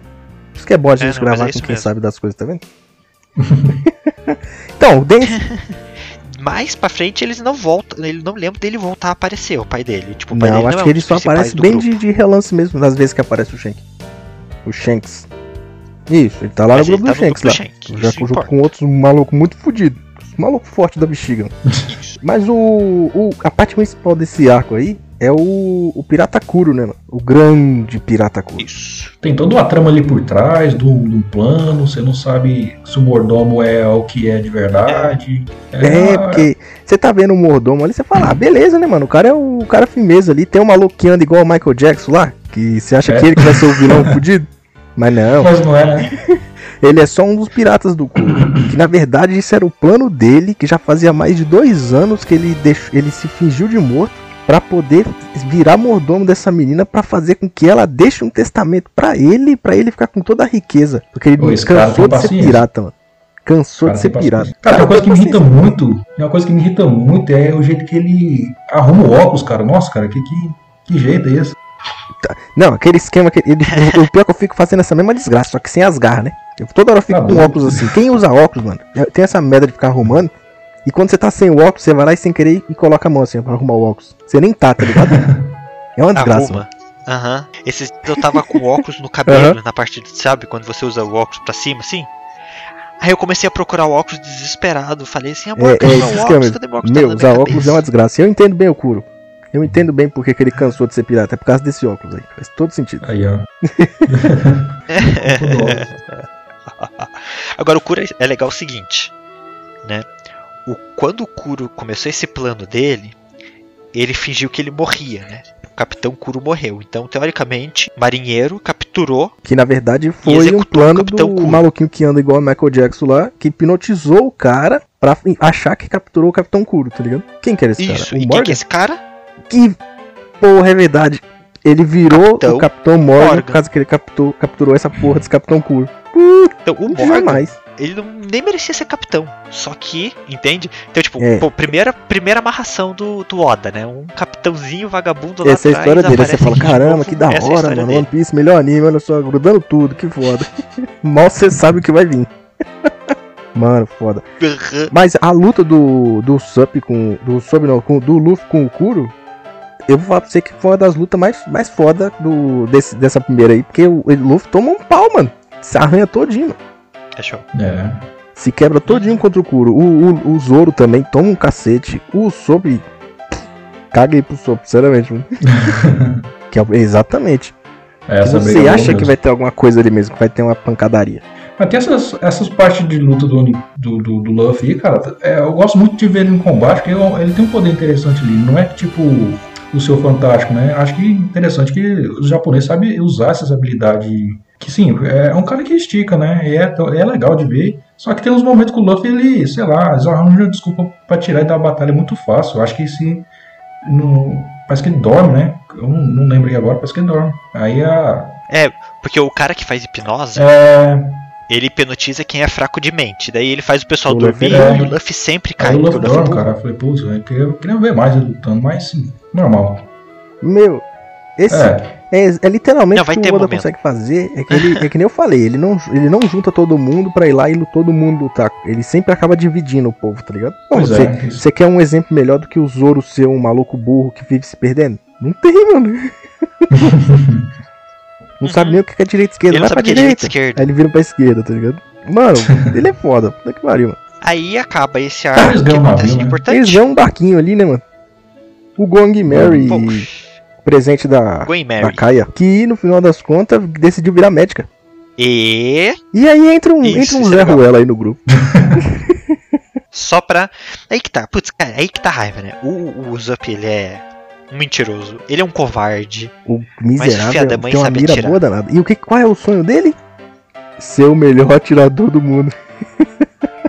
Isso que é bom a É, gente não, mas gravar é com quem mesmo. sabe das coisas, tá vendo? [laughs] então, Dennis, [laughs] Mais pra frente eles não voltam, ele não lembra dele voltar a aparecer, o pai dele. Tipo, o pai Não, dele acho não que é um ele só aparece bem de, de relance mesmo, das vezes que aparece o Shank. O Shanks. Isso, ele tá lá Mas no ele grupo tá do no Shanks grupo lá. Shank, já junto importa. com outros malucos muito fodidos. Maluco forte da bexiga. [laughs] Mas o, o- A parte principal desse arco aí é o, o Pirata Kuro, né, mano? O grande Pirata Kuro. Isso. Tem toda uma trama ali por trás do, do plano, você não sabe se o mordomo é o que é de verdade. É, porque você tá vendo o mordomo ali, você fala, ah, beleza, né, mano? O cara é o, o cara firmeza ali. Tem um maluco que anda igual o Michael Jackson lá, que você acha É. que ele que vai ser o vilão [laughs] fudido. Mas não, Mas não é, né? [laughs] ele é só um dos piratas do Kuro. que na verdade isso era o plano dele, que já fazia mais de dois anos que ele, deixou, ele se fingiu de morto pra poder virar mordomo dessa menina pra fazer com que ela deixe um testamento pra ele, pra ele ficar com toda a riqueza. Porque ele cara cansou de ser pirata, mano. Cansou Cara, de ser pirata. paciência. Cara, uma coisa que me irrita muito, uma coisa que me irrita muito é o jeito que ele arruma o óculos, cara. Nossa, cara, que, que, que jeito é esse? Não, aquele esquema que ele. [laughs] o pior é que eu fico fazendo essa mesma desgraça, só que sem as garras, né? Eu toda hora eu fico Tá com bom. óculos assim. Quem usa óculos, mano, tem essa merda de ficar arrumando. E quando você tá sem o óculos, você vai lá e sem querer e coloca a mão assim pra arrumar o óculos. Você nem tá, tá ligado? [laughs] É uma desgraça. Aham. Esses dias eu tava com óculos no cabelo, na parte de, sabe, quando você usa o óculos pra cima, assim? Aí eu comecei a procurar o óculos desesperado. Falei assim, amor, É, cadê é meu esse óculos? Cadê meu óculos? Tá Meu, na usar óculos é uma desgraça. Eu entendo bem o Kuro. Eu entendo bem porque que ele cansou de ser pirata. É por causa desse óculos aí. Faz todo sentido. Aí, ó. [laughs] [laughs] Agora o Kuro é legal o seguinte, né? O, quando o Kuro começou esse plano dele, ele fingiu que ele morria, né? O Capitão Kuro morreu. Então, teoricamente, marinheiro capturou. Que na verdade foi um plano do Kuro. maluquinho que anda igual o Michael Jackson lá, que hipnotizou o cara pra achar que capturou o Capitão Kuro, tá ligado? Quem que era esse Isso. cara? E O quem que é esse cara? Que porra é verdade. Ele virou Capitão o Capitão Morgan, Morgan. por causa que ele captou, capturou essa porra desse Capitão Kuro. Então, o Morgan, Jamais. Ele não, nem merecia ser capitão. Só que, entende? Então, tipo, É. pô, primeira, primeira amarração do, do Oda, né? Um capitãozinho vagabundo lá Essa é a história dele. Você fala, caramba, que da essa é hora, história mano. dele. One Piece, melhor anime, olha só, grudando tudo, que foda. [laughs] Mal você sabe o que vai vir. [laughs] Mano, foda. Mas a luta do, do Sup com. Do Sup não, com, do Luffy com o Kuro. Eu vou falar pra você que foi uma das lutas mais, mais foda do, desse, dessa primeira aí. Porque o, o Luffy toma um pau, mano. Se arranha todinho, mano. É show. É. Se quebra todinho contra o Kuro. O, o, o Zoro também toma um cacete. O Sop. Caguei pro Sop, sinceramente, mano. [laughs] que é, exatamente. Essa briga Você é acha que mesmo. vai ter alguma coisa ali mesmo, que vai ter uma pancadaria. Mas tem essas, essas partes de luta do, do, do, do Luffy aí, cara. é, eu gosto muito de ver ele em combate, porque eu- ele tem um poder interessante ali. Não é tipo o seu fantástico, né? Acho que é interessante que os japoneses sabem usar essas habilidades. Que sim, é um cara que estica, né? E é, é legal de ver. Só que tem uns momentos que o Luffy, ele, sei lá, eles arranjam desculpa pra tirar ele da batalha muito fácil. Eu acho que se. No, parece que ele dorme, né? Eu não, não lembro aqui agora, parece que ele dorme. Aí a. É, porque o cara que faz hipnose, É. ele hipnotiza quem é fraco de mente. Daí ele faz o pessoal O dormir é- e o Luffy sempre cai. Aí o Luffy o Luffy é dorme, cara. Eu falei, putz, eu queria, eu queria ver mais ele lutando, mas sim, normal. Meu, esse É, é, é literalmente Não, vai o que o Oda consegue fazer. É que, ele, [laughs] é que nem eu falei, ele não, ele não junta todo mundo pra ir lá e todo mundo lutar. Ele sempre acaba dividindo o povo, tá ligado? Você, é. você quer um exemplo melhor do que o Zoro ser um maluco burro que vive se perdendo? Não tem, mano. [laughs] não sabe nem o que é direita e esquerda. Ele não Vai pra é direita direita. esquerda. Aí ele vira pra esquerda, tá ligado? Mano, [laughs] ele é foda. Puta que pariu, mano. Aí acaba esse arco que um acontece navio, né? importante. Eles ganham um barquinho ali, né, mano? O Gong Mary, Pô, presente da, da. Kaia, que no final das contas decidiu virar médica. E E aí entra um, Isso, entra um é Zé legal. Ruela aí no grupo. [laughs] só pra. Aí que tá, putz, cara, aí que tá raiva, né? O, o Zup, ele é um mentiroso, ele é um covarde. O miserável da mãe tem uma sabe mira atirar. boa danada. E o que, qual é o sonho dele? Ser o melhor [laughs] atirador do mundo.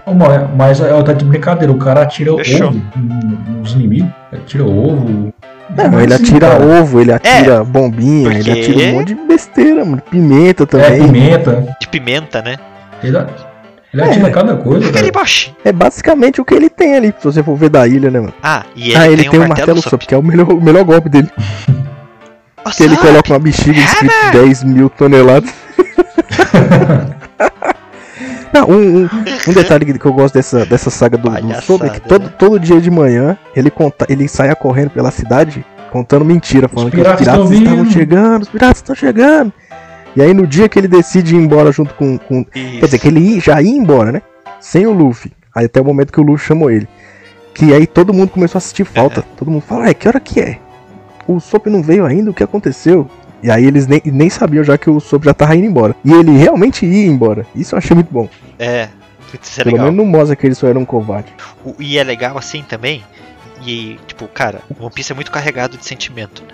Mano, Mas é tá de brincadeira, o cara atira Fechou. ovo no- nos inimigos. Atira ovo. Não, ele atira cara, ovo, ele atira bombinha, porque- ele atira um monte de besteira, mano. Pimenta É, também. pimenta. De pimenta, né? Ele, ele atira cada coisa, cara. É basicamente o que ele tem ali, se você for ver da ilha, né, mano? Ah, e ele, ah, ele tem, tem um martelo Sop. sop, que é o melhor, o melhor golpe dele. Que ele coloca uma bexiga escrito 10 mil toneladas. [laughs] Não, [laughs] um, um, um detalhe que eu gosto dessa, dessa saga do, do é que todo, né? todo dia de manhã ele, conta, ele saia correndo pela cidade contando mentira, falando que os piratas estavam vindo. chegando, os piratas estão chegando. E aí no dia que ele decide ir embora junto com. com quer dizer, que ele ia- já ia embora, né? Sem o Luffy. Aí até o momento que o Luffy chamou ele. Que aí todo mundo começou a assistir falta. Todo mundo fala, ué, que hora que é? O Sop não veio ainda, o que aconteceu? E aí eles nem, nem sabiam já que o Sop já tava indo embora. E ele realmente ia embora. Isso eu achei muito bom. É, putz, isso é Pelo legal. menos não mostra que ele só era um covarde. O- E é legal assim também. E, tipo, cara, o One Piece é muito carregado de sentimento, né?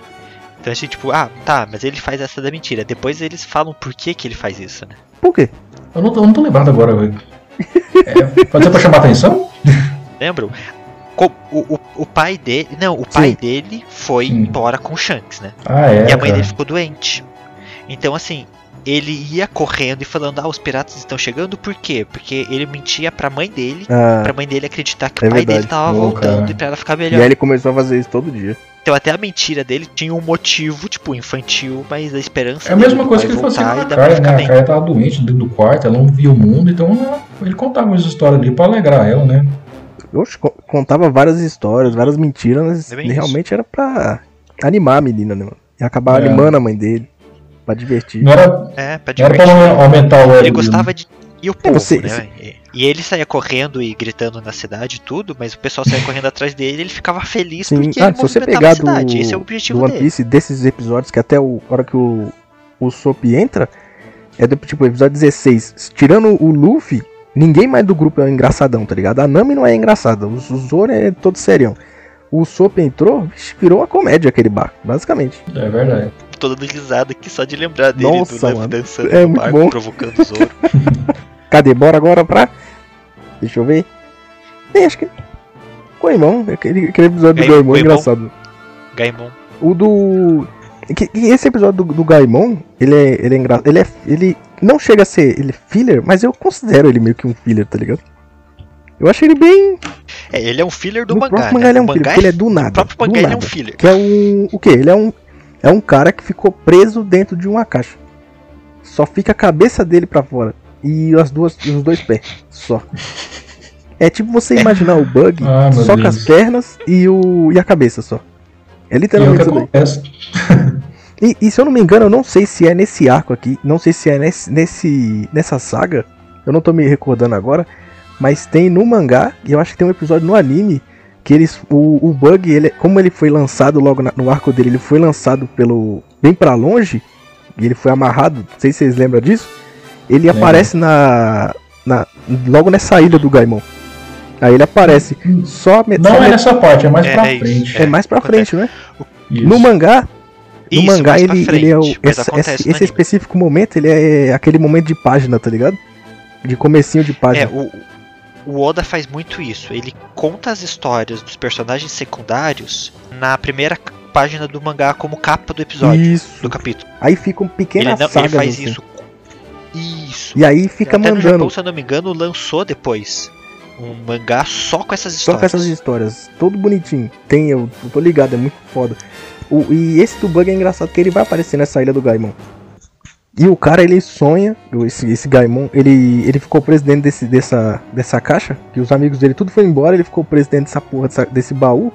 Então, assim, tipo, ah, tá, mas ele faz essa da mentira. Depois eles falam por que, que ele faz isso, né? Por quê? Eu não, tô- eu não tô lembrado agora, velho. [laughs] É, pode ser pra chamar atenção? Lembram? O, o, o pai dele. Não, o pai Sim. dele foi Sim. embora com o Shanks, né? Ah, é. e a mãe cara. dele ficou doente. Então, assim, ele ia correndo e falando: Ah, os piratas estão chegando, por quê? Porque ele mentia pra mãe dele, Ah, pra mãe dele acreditar que É o pai verdade. dele tava Pô, voltando cara. e pra ela ficar e melhor. aí ele começou a fazer isso todo dia. Então, até a mentira dele tinha um motivo, tipo, infantil, mas a esperança É a mesma coisa que ele fazia voltar com a e Kaia, né? A. Kaia tava doente dentro do quarto, ela não via o mundo, então ela- ele contava as histórias ali pra alegrar ela, né? Eu contava várias histórias, várias mentiras, mas É bem isso. realmente era pra animar a menina, né, mano? E acabar É. animando a mãe dele. Pra divertir. Não era, É, pra não era divertir. pra aumentar o ego. Ele dele. gostava de. E o povo, você- né? E- E ele saía correndo e gritando na cidade e tudo, mas o pessoal saía correndo atrás dele e ele ficava feliz Sim, porque ah, ele se você pegar a do, cidade. Esse é o do objetivo One dele. Piece, desses episódios, que até o a hora que o, o Sop entra, é do tipo, episódio 16. Tirando o Luffy, ninguém mais do grupo é engraçadão, tá ligado? A Nami não é engraçada, o Zoro é todo serião. O Sop entrou, vixe, virou uma comédia aquele barco, basicamente. É verdade. Tô dando risada aqui só de lembrar dele Nossa, do mano. dançando É no barco, bom. provocando o Zoro. [laughs] Cadê? Bora agora pra. Deixa eu ver. Tem, acho que. Goemon, aquele, aquele episódio do Goemon, Goemon é engraçado. Gaimon. O do. esse episódio do, do Gaimon, ele é, ele é engraçado. Ele é. Ele não chega a ser ele é filler, mas eu considero ele meio que um filler, tá ligado? Eu achei ele bem. É, ele é um filler do no mangá, próprio né? mangá ele é um O filler, ele é do nada. O próprio mangá ele é um filler. Que é um. O quê? Ele é um. É um cara que ficou preso dentro de uma caixa. Só fica a cabeça dele pra fora. E as duas, os dois pés. Só. É tipo você imaginar o bug [laughs] Ah, só com as pernas e, o, e a cabeça só. É E é o literalmente que acontece. E, e se eu não me engano, eu não sei se é nesse arco aqui, não sei se é nesse, nesse nessa saga, eu não tô me recordando agora, mas tem no mangá, e eu acho que tem um episódio no anime, que eles, o, o Bug, ele, como ele foi lançado logo na- no arco dele, ele foi lançado pelo bem pra longe, e ele foi amarrado, não sei se vocês lembram disso, ele aparece na, na logo nessa ilha do Gaimon. Aí ele aparece, só, me- Não só é me- nessa parte, é mais É, pra é isso. frente. é mais pra acontece. frente, né? Isso. No mangá, no Isso, mangá mais pra ele, ele é o, frente, esse, esse- no específico momento, ele é aquele momento de página, tá ligado? De comecinho de É, página. o, o Oda faz muito isso. Ele conta as histórias dos personagens secundários na primeira, página do mangá como capa do episódio, Isso. do capítulo. Aí ficam Ele, pequenas não, ele sagas faz assim. isso. Isso. E aí fica Até no mandando Japão, se eu não me engano, lançou depois um mangá só com essas só histórias. com essas histórias, todo bonitinho. Tem, eu, eu tô ligado, é muito foda. O, e esse do bug é engraçado que ele vai aparecer nessa ilha do Gaimon. E o cara, ele sonha, esse, esse Gaimon, ele, ele ficou presidente desse, dessa, dessa caixa, que os amigos dele tudo foi embora, ele ficou presidente dessa porra, dessa- desse baú,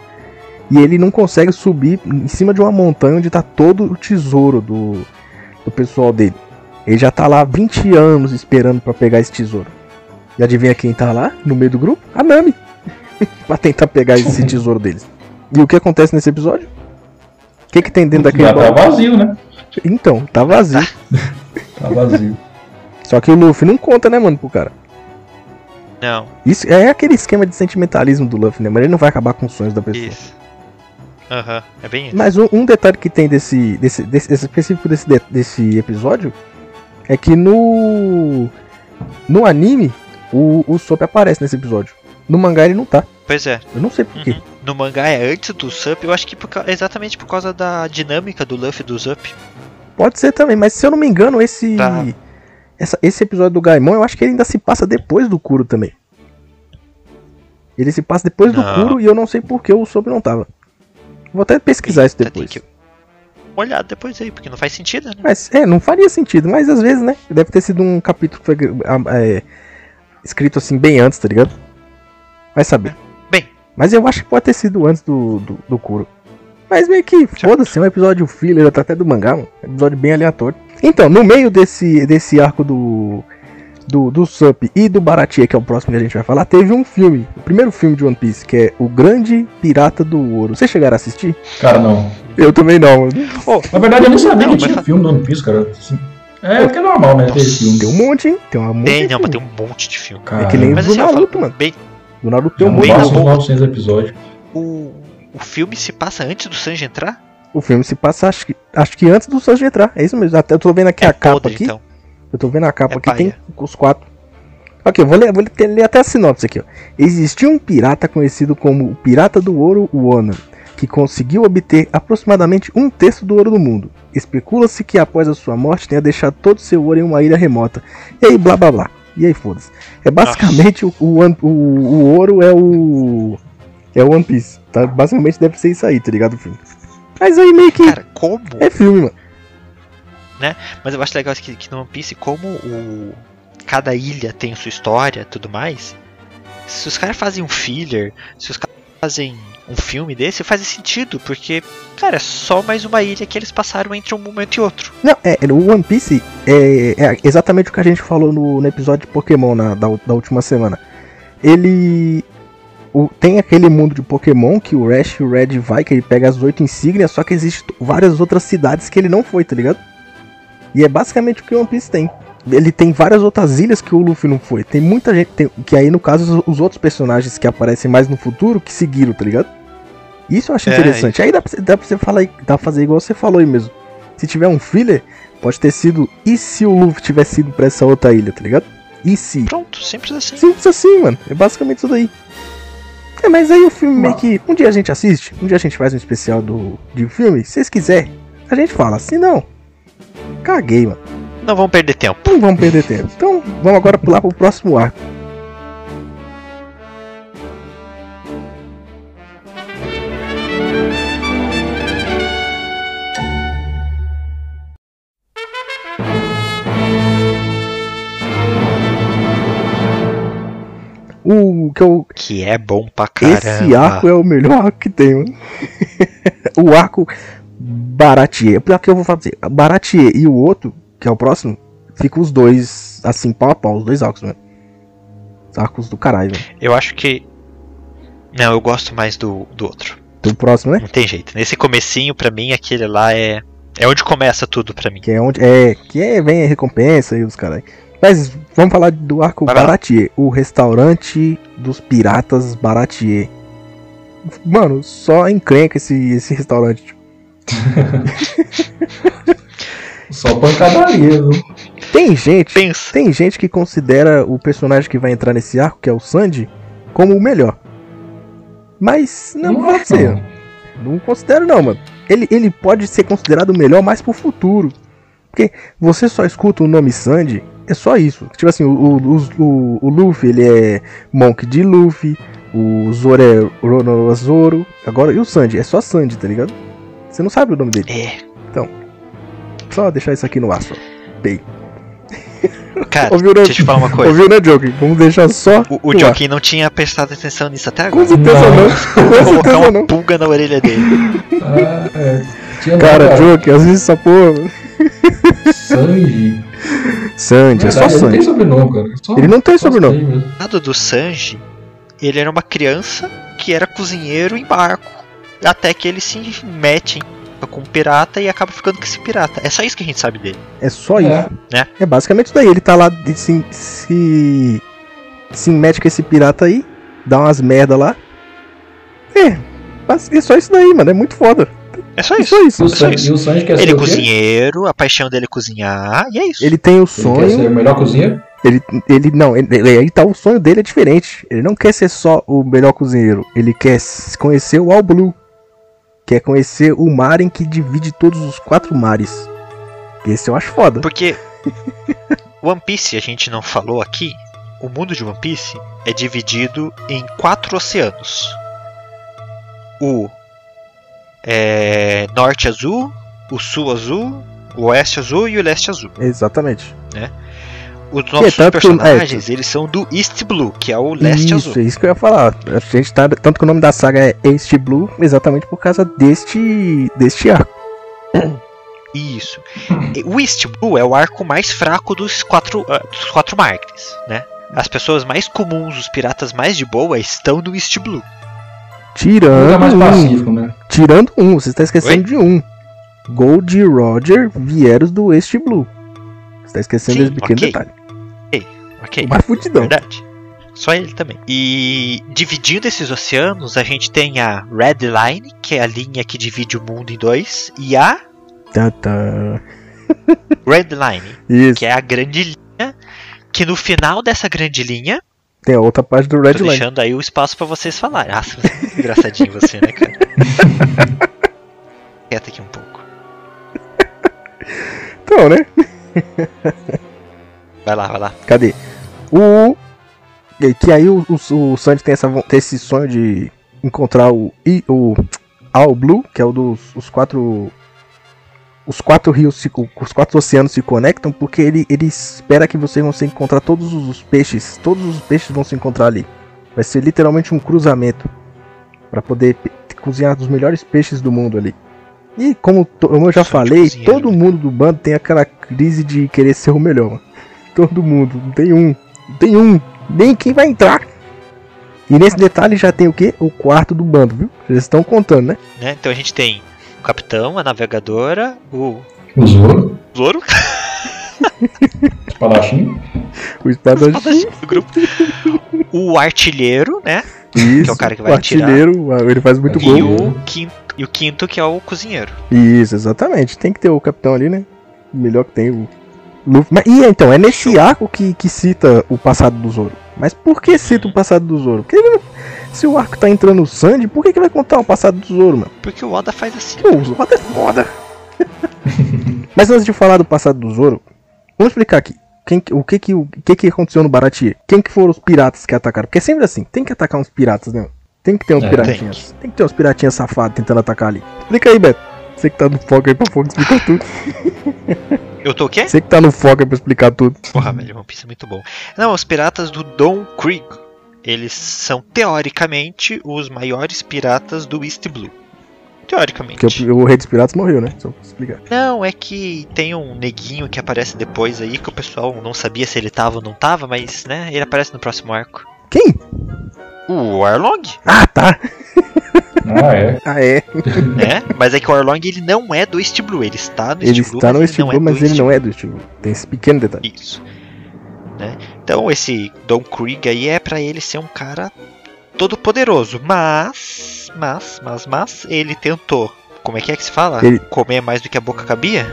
e ele não consegue subir em cima de uma montanha onde tá todo o tesouro do, do pessoal dele. Ele já tá lá há 20 anos esperando pra pegar esse tesouro. E adivinha quem tá lá no meio do grupo? A Nami. [laughs] pra tentar pegar esse [laughs] tesouro deles. E o que acontece nesse episódio? O que, que tem dentro daquele Já tá baú? vazio, né? Então, tá vazio. [laughs] Tá vazio. Só que o Luffy não conta, né, mano, pro cara. Não, Isso é aquele esquema de sentimentalismo do Luffy, né? Mas ele não vai acabar com os sonhos da pessoa. isso. Aham, é bem isso. Mas um, um detalhe que tem desse, desse, desse esse específico desse, de- desse episódio é que no no anime o, o Sop aparece nesse episódio. No mangá ele não tá. Pois é. Eu não sei porquê. Uhum. No mangá é antes do Sup, eu acho que por exatamente por causa da dinâmica do Luffy do Zup. Pode ser também, mas se eu não me engano, esse Tá. essa- esse episódio do Gaimon, eu acho que ele ainda se passa depois do Kuro também. Ele se passa depois do Não. Kuro e eu não sei porque o Sop não tava. Vou até pesquisar isso Eita, depois. Tem que olhar depois aí, porque não faz sentido, né? Mas é, não faria sentido, mas às vezes, né? Deve ter sido um capítulo que foi ah, é, escrito assim bem antes, tá ligado? Vai saber. Bem. Mas eu acho que pode ter sido antes do, do, do Kuro. Mas meio que, foda-se, é um episódio filler, tá até do mangá, mano. É um episódio bem aleatório. Então, no meio desse, desse arco do. Do, do Sup e do Baratie, que é o próximo que a gente vai falar, teve um filme, o primeiro filme de One Piece, que é O Grande Pirata do Ouro. Vocês chegaram a assistir? Cara, não. Eu também não, mano. Na verdade, eu nem sabia Não, que tinha filme do One Piece, cara. Assim, É, porque é normal, né? Filme. Tem um monte, hein? Tem uma monte Tem, não, mas tem um monte de filme. Cara, É que nem Mas do assim, eu Naruto, falo, mano. bem, Do Naruto tem um monte. 900 episódios. o, o filme se passa antes do Sanji entrar? O filme se passa, acho que, acho que antes do Sanji entrar. É isso mesmo. Até eu tô vendo aqui é a capa podre, aqui. então. Eu tô vendo a capa É aqui, tem paia. os quatro. Ok, eu vou ler, vou ler, ler até a sinopse aqui. Ó. Existia um pirata conhecido como o Pirata do Ouro Wano, que conseguiu obter aproximadamente um terço do ouro do mundo. Especula-se que após a sua morte tenha deixado todo o seu ouro em uma ilha remota. E aí, blá blá blá. E aí, foda-se. É basicamente o, o, o, o ouro é o. É o One Piece. Tá? Basicamente deve ser isso aí, tá ligado? O filme. Mas aí meio que. Cara, como? É filme, mano. Mas eu acho legal que, que no One Piece, como o, cada ilha tem sua história e tudo mais, se os caras fazem um filler, se os caras fazem um filme desse, faz sentido, porque, cara, é só mais uma ilha que eles passaram entre um momento e outro. Não, é, o One Piece é, é exatamente o que a gente falou no, no episódio de Pokémon na- da, da última semana. Ele. o- tem aquele mundo de Pokémon que o Ash e o Red vai, que ele pega as oito insígnias, só que existem várias outras cidades que ele não foi, tá ligado? E é basicamente o que o One Piece tem. Ele tem várias outras ilhas que o Luffy não foi. Tem muita gente. tem- que aí, no caso, os, os outros personagens que aparecem mais no futuro que seguiram, tá ligado? Isso eu acho É, interessante. Aí dá pra, você- dá pra você falar, dá pra fazer igual você falou aí mesmo. Se tiver um filler, pode ter sido. E se o Luffy tivesse ido pra essa outra ilha, tá ligado? E se? Pronto, simples assim. Simples assim, mano. É basicamente isso daí. É, mas aí o filme meio que. Um dia a gente assiste, um dia a gente faz um especial do, de filme. Se vocês quiserem, a gente fala. Se não, caguei, mano. Não vamos perder tempo. Não vamos perder tempo. Então, vamos agora pular pro próximo arco. O que eu, Que é bom pra caramba. esse arco é o melhor arco que tem, mano. [laughs] o arco Baratier. Pior que eu vou fazer. Baratier e o outro, que é o próximo, ficam os dois assim, pau a pau, os dois arcos, mano. Os arcos do caralho, velho. Eu acho que. Não, eu gosto mais do, do outro. Do próximo, né? Não tem jeito. Nesse comecinho, pra mim, aquele lá é. É onde começa tudo pra mim. Que é onde. É, que é, vem a recompensa e os caralho. Mas vamos falar do arco Vai. Baratier, o restaurante dos piratas Baratier. Mano, só encrenca esse, esse restaurante. [laughs] Só pancadaria, viu? Tem gente. Pensa. Tem gente que considera o personagem que vai entrar nesse arco, que é o Sandy, como o melhor. Mas não, Não pode acho, ser. não. Não considero não, mano. ele, ele pode ser considerado o melhor mais pro futuro. Porque você só escuta o nome Sandy, é só isso. Tipo assim, o, o, o, o Luffy, ele é Monk de Luffy, o Zoro é Rono Zoro, agora, e o Sandy? É só Sandy, tá ligado? Você não sabe o nome dele. É. Só deixar isso aqui no ar, só. Bem. Cara, [laughs] Ouviu, né? deixa eu te falar uma coisa. Ouviu, né, Joking? Vamos deixar só O, o. Joaquim não tinha prestado atenção nisso até Com agora. certeza Não. não. [laughs] Com Vou colocar certeza uma não. pulga na orelha dele. Ah, é. Tinha Cara, Joking, às vezes essa porra. Sanji. Sandy, é só Verdade, ele não tem sobrenome, cara. Só- Ele não tem sobrenome. Sanji lado do Sanji, ele era uma criança que era cozinheiro em barco. Até que ele se mete em- com um pirata e acaba ficando com esse pirata. É só isso que a gente sabe dele. É só É. isso. Né? É basicamente isso daí. Ele tá lá e se, se. Se mete com esse pirata aí, dá umas merda lá. É, mas é só isso daí, mano. É muito foda. É só É isso. só E isso. o É só Sanji, isso. e o Sanji quer Ele ser é o quê? cozinheiro, a paixão dele é cozinhar, e é isso. Ele tem o Ele quer ser sonho. o melhor cozinheiro? Ele, ele não, ele, ele- aí tá o sonho dele é diferente. Ele não quer ser só o melhor cozinheiro. Ele quer conhecer o All Blue. Quer conhecer o mar em que divide todos os quatro mares. Esse eu acho foda. Porque [laughs] One Piece, a gente não falou aqui, o mundo de One Piece é dividido em quatro oceanos. O é, norte azul, o sul azul, o oeste azul e o leste azul. Exatamente. Os nossos tanto que- personagens, eles são do East Blue, que é o leste isso, azul. é isso que eu ia falar. A gente tá, tanto que o nome da saga é East Blue, exatamente por causa deste deste arco. [clears throat] Isso. O East Blue é o arco mais fraco dos quatro, ah, dos quatro marques, né? As pessoas mais comuns, os piratas mais de boa, estão no East Blue. Tirando Fica mais um, pacífico, né? tirando um, você está esquecendo Oi? de um. Gold e Roger vieram do East Blue. Você tá esquecendo Sim, desse pequeno ok. detalhe. Ok? O mais fudidão. Verdade. Só ele também. E dividindo esses oceanos, a gente tem a Red Line, que é a linha que divide o mundo em dois, e a. [laughs] Red Line, Isso. que é a grande linha, que no final dessa grande linha, Tem a outra parte do Red Line. deixando aí o espaço pra vocês falarem. Ah, engraçadinho você, né, cara? [laughs] Quieta aqui um pouco. Então, né? Vai lá, vai lá. Cadê? O. Que aí o, o, o Sanji tem, essa, tem esse sonho de encontrar o. I- o All Blue, que é o dos os quatro. Os quatro rios, se, os quatro oceanos se conectam, porque ele, ele espera que vocês vão se encontrar todos os peixes. Todos os peixes vão se encontrar ali. Vai ser literalmente um cruzamento. para poder cozinhar os melhores peixes do mundo ali. E como, como eu já falei, todo né? mundo do bando tem aquela crise de querer ser o melhor. Todo mundo. Não tem um. Tem um. Nem quem vai entrar. E nesse detalhe já tem o quê? O quarto do bando, viu? Eles estão contando, né? Né? Então a gente tem o capitão, a navegadora, o O Zoro, Zoro, [laughs] espadachim. O espadachim. espadachim do grupo, o artilheiro, né? Isso. o cara que vai o atirar. artilheiro, ah, ele faz muito E gol. E o quinto, e o quinto que é o cozinheiro. Isso, exatamente. Tem que ter o capitão ali, né? O melhor que tem o Luffy. Mas, e então, é nesse arco que, que cita o passado do Zoro. Mas por que cita o passado do Zoro? Porque ele se o arco tá entrando o Sandy, por que, que vai contar o passado do Zoro, mano? Porque o Oda faz assim. Pô, o Zoro é foda. [laughs] Mas antes de falar do passado do Zoro, vamos explicar aqui. Quem, que- o que que, o que que aconteceu no Baratie? Quem que foram os piratas que atacaram? Porque é sempre assim, tem que atacar uns piratas, né? Tem que ter uns É, piratinhas. Tem. que ter uns piratinhas safados tentando atacar ali. Explica aí, Beto. Você que tá no foco aí pra fogo explicar tudo. [laughs] Eu tô o quê? Você que tá no foco aí pra explicar tudo. Porra, velho, One Piece é muito bom. Não, os piratas do Don Krieg. Eles são, teoricamente, os maiores piratas do East Blue. Teoricamente. Porque o, o rei dos piratas morreu, né? Só pra explicar. Não, é que tem um neguinho que aparece depois aí, que o pessoal não sabia se ele tava ou não tava, mas, né, ele aparece no próximo arco. Quem? O Arlong, Ah, tá. [laughs] Ah, é. [laughs] Ah, é. né? mas é que o Arlong, ele não é do East Blue, ele está no Ele East Blue, está no mas East ele não Blue, é mas do ele não é do East Blue. Tem esse pequeno detalhe. Isso. Né? Então esse Don Krieg aí é pra ele ser um cara todo poderoso, mas, mas, mas, mas ele tentou. Como é que é que se fala? Ele- Comer mais do que a boca cabia,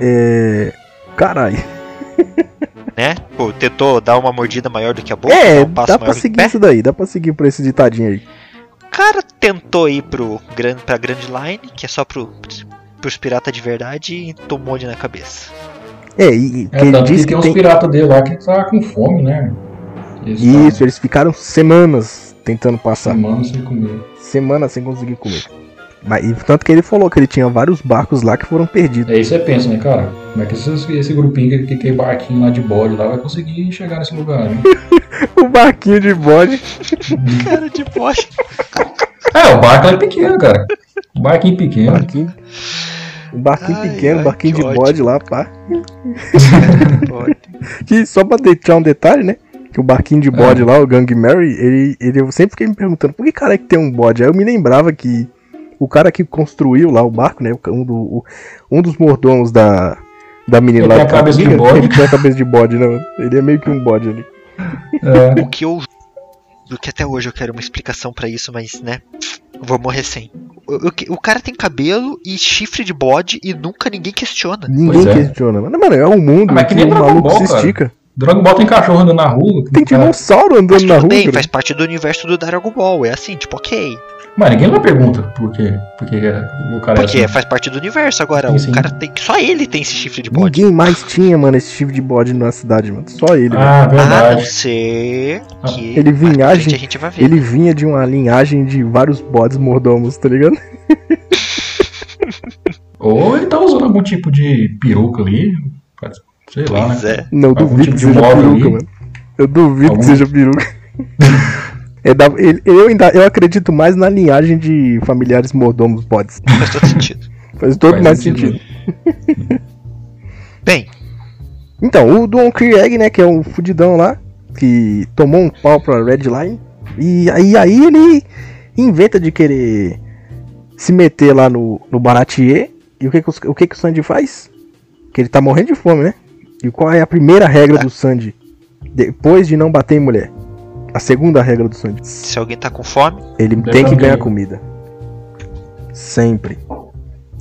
É. Caralho. [laughs] né? Pô, tentou dar uma mordida maior do que a boca, É, um passo dá pra seguir isso daí, dá pra seguir por esse ditadinho aí. Cara tentou ir pro, pra Grand Line, que é só pro, pros piratas de verdade, e tomou ali na cabeça. É, e, que É, ele tanto que disse tem que uns tem. piratas dele lá que tá com fome, né? Eles Isso, eles ficaram semanas tentando passar. Semana sem comer. Semanas sem conseguir comer. Mas, e tanto que ele falou que ele tinha vários barcos lá que foram perdidos. Aí você pensa, né, cara? Como é que esse, esse grupinho, que, aquele barquinho lá de bode lá vai conseguir chegar nesse lugar, né? [laughs] O barquinho de bode. [laughs] Cara de bosta. É, o barco é pequeno, cara. Um barquinho pequeno. Barquinho. Um barquinho Ai, pequeno, ai, barquinho de ótimo. bode lá, pá. [laughs] Que só pra deixar um detalhe, né? Que o barquinho de bode lá, o Gang Mary, ele, ele, eu sempre fiquei me perguntando por que cara é que tem um bode? Aí eu me lembrava que o cara que construiu lá o barco, né? Um, do, o- um dos mordomos da, da menina Ele lá tem a cabeça de bode. Ele tem a cabeça de bode, né? mano? Ele é meio que um bode ali. É. O que eu. Do que até hoje eu quero uma explicação pra isso, mas, né? Vou morrer sem. O, o que- o cara tem cabelo e chifre de bode e nunca ninguém questiona. Ninguém é. questiona. Mano, mano, é um mundo Ah, mas que que nem o Dragon maluco Ball, se cara. estica. Dragon Ball tem cachorro andando na rua. Tem dinossauro Mas andando na tudo rua. bem, cara. faz parte do universo do Dragon Ball. É assim, tipo, ok. Mas ninguém vai pergunta por quê. Porque o cara Porque é assim. faz parte do universo agora. Sim, o sim. cara tem. Só ele tem esse chifre de bode. Ninguém mais tinha, mano, esse tipo de bode na cidade, mano. Só ele. mano. Ah, A não verdade. ser que. Ele vinhagem- A gente vai ver. Ele vinha de uma linhagem de vários bodes mordomos, tá ligado? [laughs] Ou ele tá usando algum tipo de peruca ali. Sei lá, Pois né? é. Não, Algum duvido tipo que de seja peruca, ali. mano. Eu duvido Algum- que seja peruca. [laughs] É da- ele- eu, ainda, eu acredito mais na linhagem de familiares mordomos bodes. [laughs] Faz todo sentido. Faz todo Faz mais sentido. sentido. Bem, Então, o Don Krieg, né, que é um fudidão lá, que tomou um pau pra Red Line. E aí, aí ele inventa de querer se meter lá no, no Baratier. E o que que, os- o que que o Sandy faz? Que ele tá morrendo de fome, né? E qual é a primeira regra do Sandy? Depois de não bater em mulher. A segunda regra do Sandy. se alguém tá com fome, Ele tem que ganhar comida. Sempre.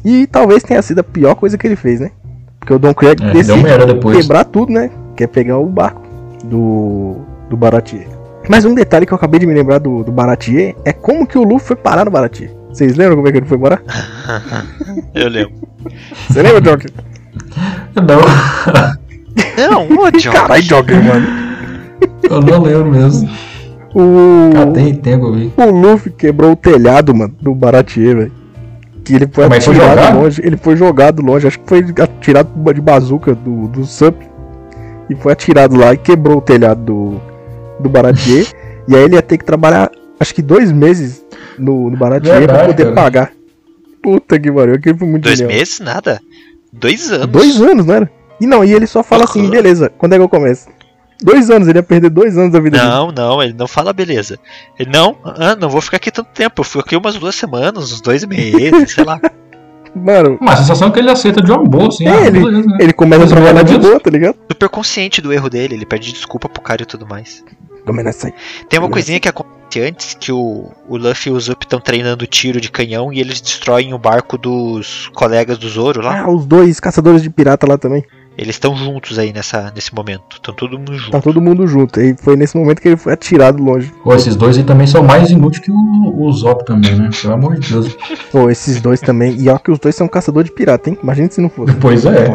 E talvez tenha sido a pior coisa que ele fez, né? Porque o Don Craig É, depois. quebrar tudo, né? Quer pegar o barco do, do Baratier. Mas um detalhe que eu acabei de me lembrar do, do Baratier é como que o Luffy foi parar no Baratier. Vocês lembram como é que ele foi parar? [laughs] eu lembro. Você lembra, Joker? [laughs] Não, Não, ô John. [laughs] Caralho, Joker, mano. Eu não lembro mesmo. O, tem tempo o Luffy quebrou o telhado, mano, do Baratier, velho. Que ele foi Mas atirado longe. Ele foi jogado longe. Acho que foi atirado de bazuca do, do Sup. E foi atirado lá e quebrou o telhado do, do Baratier. [laughs] e aí ele ia ter que trabalhar, acho que dois meses no, no Baratier pra poder cara. pagar. Puta que pariu, aquele foi muito Dois genial. meses? Nada. Dois anos. Dois anos, não era? E não, e ele só fala assim, Aham. beleza, quando é que eu começo? Dois anos, ele ia perder dois anos da vida dele. Não, não, ele não fala beleza. Ele não, ah, não vou ficar aqui tanto tempo. Eu fico aqui umas duas semanas, uns dois meses, sei lá. [laughs] Mano, Mas a sensação é que ele aceita de uma boa, assim. É, ah, ele- beleza, né? ele começa a trabalhar de boa, tá ligado? Super consciente do erro dele, ele pede desculpa pro cara e tudo mais. Tem uma coisinha que acontece antes que o, o Luffy e o Zup estão treinando tiro de canhão e eles destroem o barco dos colegas do Zoro lá. Ah, os dois caçadores de pirata lá também. Eles estão juntos aí nessa, nesse momento. Estão todo mundo junto. Tá todo mundo junto. E foi nesse momento que ele foi atirado longe. Pô, esses dois aí também são mais inúteis que o, o Zop também, né? Pelo amor de Deus. Pô, esses dois também. E ó que os dois são caçadores de pirata, hein? Imagina se não fosse. Pois é.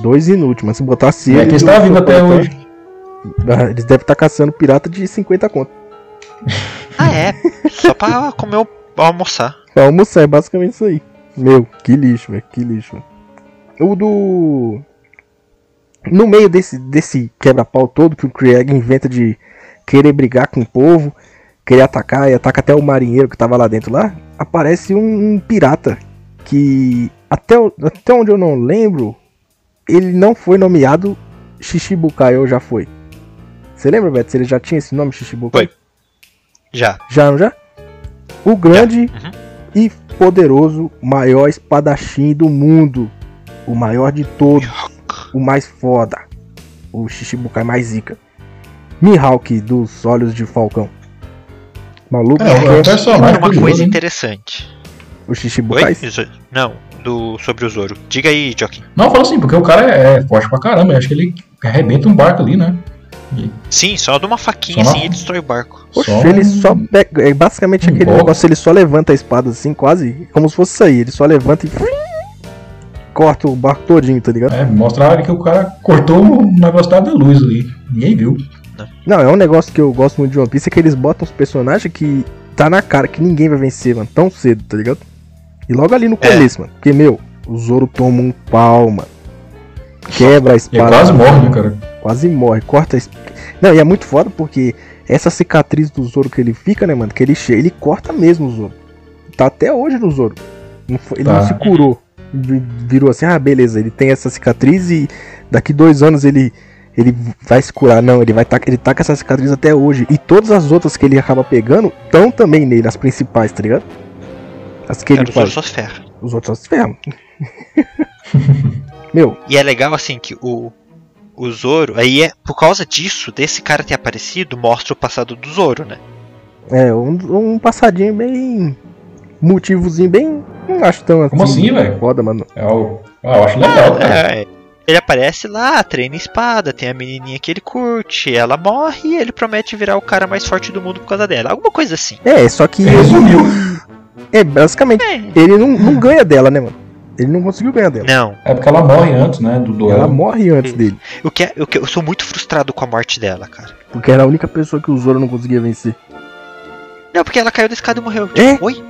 Dois inúteis, mas se botasse E é eles, que está o- vivo até hoje. Ah, Eles devem estar caçando pirata de 50 conto. [laughs] Ah, é. Só pra comer o almoçar. Pra almoçar, é basicamente isso aí. Meu, que lixo, velho. Que lixo. O do. No meio desse, desse quebra-pau todo que o Krieg inventa de querer brigar com o povo, querer atacar e ataca até o marinheiro que tava lá dentro lá, aparece um, um pirata que até, até onde eu não lembro, ele não foi nomeado Shishibukai ou já foi. Você lembra, Beto? Se ele já tinha esse nome, Shishibukai? Foi. Já. Já, não já? O grande Uhum. e poderoso maior espadachim do mundo. O maior de todos. O mais foda. O Shishibukai mais zica. Mihawk dos Olhos de Falcão. Maluco, É, é personagem Uma curioso, coisa hein? interessante. o Oi? Shishibukai? Isso- Não, do, sobre o Zoro. Diga aí, Joaquim. Não, fala assim, porque o cara é, forte pra caramba. Eu acho que ele arrebenta um barco ali, né? Sim, só de uma faquinha Só assim uma- e destrói o barco. Poxa, Só ele só pega. É basicamente um aquele golpe. negócio, ele só levanta a espada assim, quase como se fosse sair. Ele só levanta e. Corta o barco todinho, tá ligado? É, mostra que o cara cortou na velocidade da luz ali. Ninguém viu. Não, é um negócio que eu gosto muito de One Piece, é que eles botam os personagens que tá na cara que ninguém vai vencer, mano, tão cedo, tá ligado? E logo ali no É. começo, mano. Porque, meu, o Zoro toma um pau, mano. Quebra a E espada. quase morre, né, cara? Quase morre, corta a esp... Não, e é muito foda porque essa cicatriz do Zoro que ele fica, né, mano? Que ele chega, ele corta mesmo o Zoro. Tá até hoje no Zoro. Não foi- ele Tá. não se curou. Vi- Virou assim, ah, beleza, ele tem essa cicatriz e daqui dois anos ele, ele vai se curar. Não, ele vai tá, ele tá com essa cicatriz até hoje. E todas as outras que ele acaba pegando estão também nele, as principais, tá ligado? As que ele Cara, os outros faz. só se ferra. Os outros só se ferram. [laughs] Meu, E é legal assim que o, o Zoro, aí é por causa disso, desse cara ter aparecido, mostra o passado do Zoro, né? É, um, um passadinho bem. Motivozinho bem. Não acho tão assim. Como assim, velho? Foda, mano. É o... Ah, eu acho legal, cara. É, ele aparece lá, treina espada, tem a menininha que ele curte, ela morre e ele promete virar o cara mais forte do mundo por causa dela. Alguma coisa assim. É, só que. Resumiu. É, basicamente, É. ele não, não ganha dela, né, mano? Ele não conseguiu ganhar dela. Não, É porque ela morre antes, né, do duelo. Ela morre antes dele. o que é, o que eu sou muito frustrado com a morte dela, cara. Porque era a única pessoa que o Zoro não conseguia vencer. Não, porque ela caiu da escada e morreu. Tipo, É? Oi?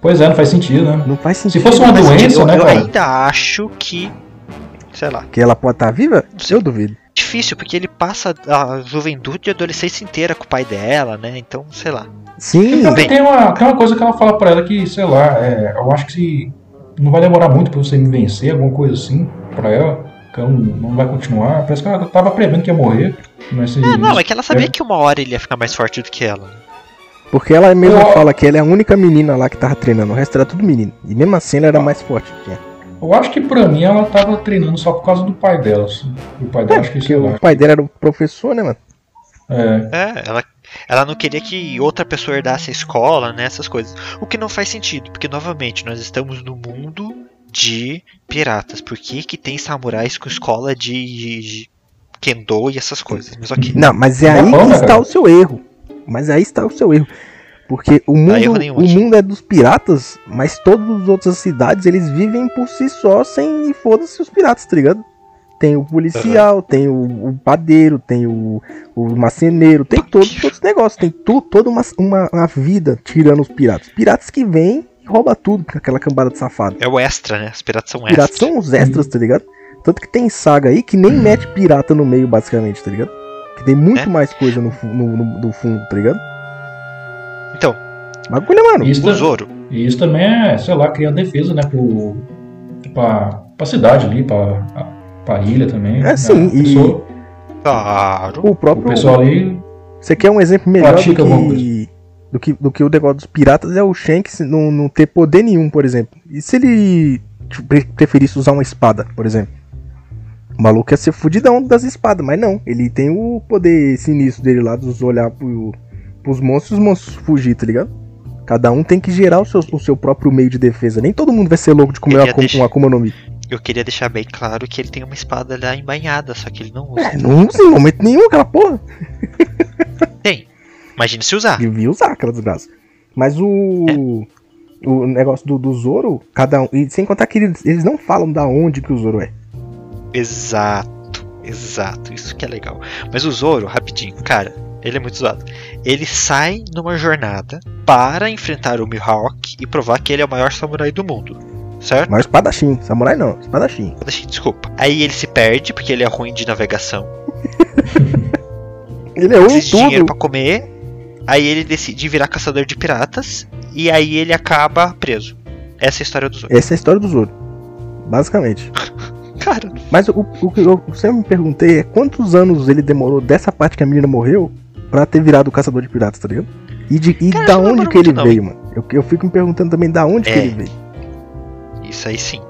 Pois é, não faz sentido, né? Não faz Se sentido. fosse uma Mas, doença, eu, né, eu cara? ainda acho que. Sei lá. Que ela pode estar viva? Sim. Eu duvido. Difícil, porque ele passa a juventude e a adolescência inteira com o pai dela, né? Então, sei lá. Sim, Então, tem, uma, tem uma coisa que ela fala pra ela que, sei lá, é, eu acho que se não vai demorar muito pra você me vencer, alguma coisa assim, pra ela, que ela não, não vai continuar. Parece que ela tava prevendo que ia morrer. Nesse, É, não, é que ela sabia É. que uma hora ele ia ficar mais forte do que ela. Porque ela mesma Eu- fala que ela é a única menina lá que tava treinando. O resto era tudo menino. E mesmo assim ela era mais forte. que ela. Eu acho que pra mim ela tava treinando só por causa do pai dela. assim. O pai dela, acho que sei lá. o pai dela era o professor, né, mano? É, É, ela, ela não queria que outra pessoa herdasse a escola, né? Essas coisas. O que não faz sentido, porque novamente nós estamos no mundo de piratas. Por que, que tem samurais com escola de, de Kendo e essas coisas? Mas ok. Não, mas é Tá aí que né, está o seu erro. Mas aí está o seu erro. Porque o mundo, erro nenhum o mundo é dos piratas, mas todas as outras cidades eles vivem por si só sem e foda-se os piratas, tá ligado? Tem o policial, tem o, o padeiro, tem o, o marceneiro, tem todos os outros negócios, tem tu, toda uma, uma, uma vida tirando os piratas. Piratas que vêm e roubam tudo com aquela cambada de safado. É o extra, né? Os piratas são Piratas extra. são os extras, tá ligado? Tanto que tem saga aí que nem mete pirata no meio, basicamente, tá ligado? Que tem muito É? mais coisa no, no, no- no fundo, tá ligado? Então, Bagulho, mano. isso, o Zoro. e isso também é, sei lá, criar defesa, né, pro, pra, pra cidade ali, pra, pra ilha também. É, sim, A e- pessoa- Claro. O o próprio. pessoal ali Você quer um exemplo melhor do que, do que do que o negócio dos piratas é o Shanks não, não ter poder nenhum, por exemplo. E se ele tipo, pre- preferisse usar uma espada, por exemplo? O maluco ia ser fudidão das espadas, mas não. Ele tem o poder sinistro dele lá, dos olhar pro, pros monstros e os monstros fugir, tá ligado? Cada um tem que gerar o seu, o seu próprio meio de defesa. Nem todo mundo vai ser louco de comer uma, deixar- uma Akuma no Mi. Eu queria deixar bem claro que ele tem uma espada lá embainhada, só que ele não usa. É, não usa em momento nenhum aquela porra. [laughs] Tem. Imagina se usar. Devia usar aquela desgraça. Mas o. O negócio do, do Zoro, cada um. E sem contar que eles, eles não falam da onde que o Zoro é. Exato, exato, isso que é legal. Mas o Zoro, rapidinho, cara, ele é muito zoado. Ele sai numa jornada para enfrentar o Mihawk e provar que ele é o maior samurai do mundo, certo? Mas espadachim, samurai não, espadachim. Deixa- Desculpa. Aí ele se perde porque ele é ruim de navegação, [laughs] Ele é um de dinheiro pra comer. Aí ele decide virar caçador de piratas e aí ele acaba preso. Essa é a história do Zoro. Essa é a história do Zoro. Basicamente. [laughs] Cara, Mas o, o que eu sempre me perguntei é quantos anos ele demorou dessa parte que a menina morreu pra ter virado o caçador de piratas, tá ligado? E, de, e Cara, da onde que ele não, veio, mano? Eu, eu fico me perguntando também da onde que É. ele veio. isso aí sim.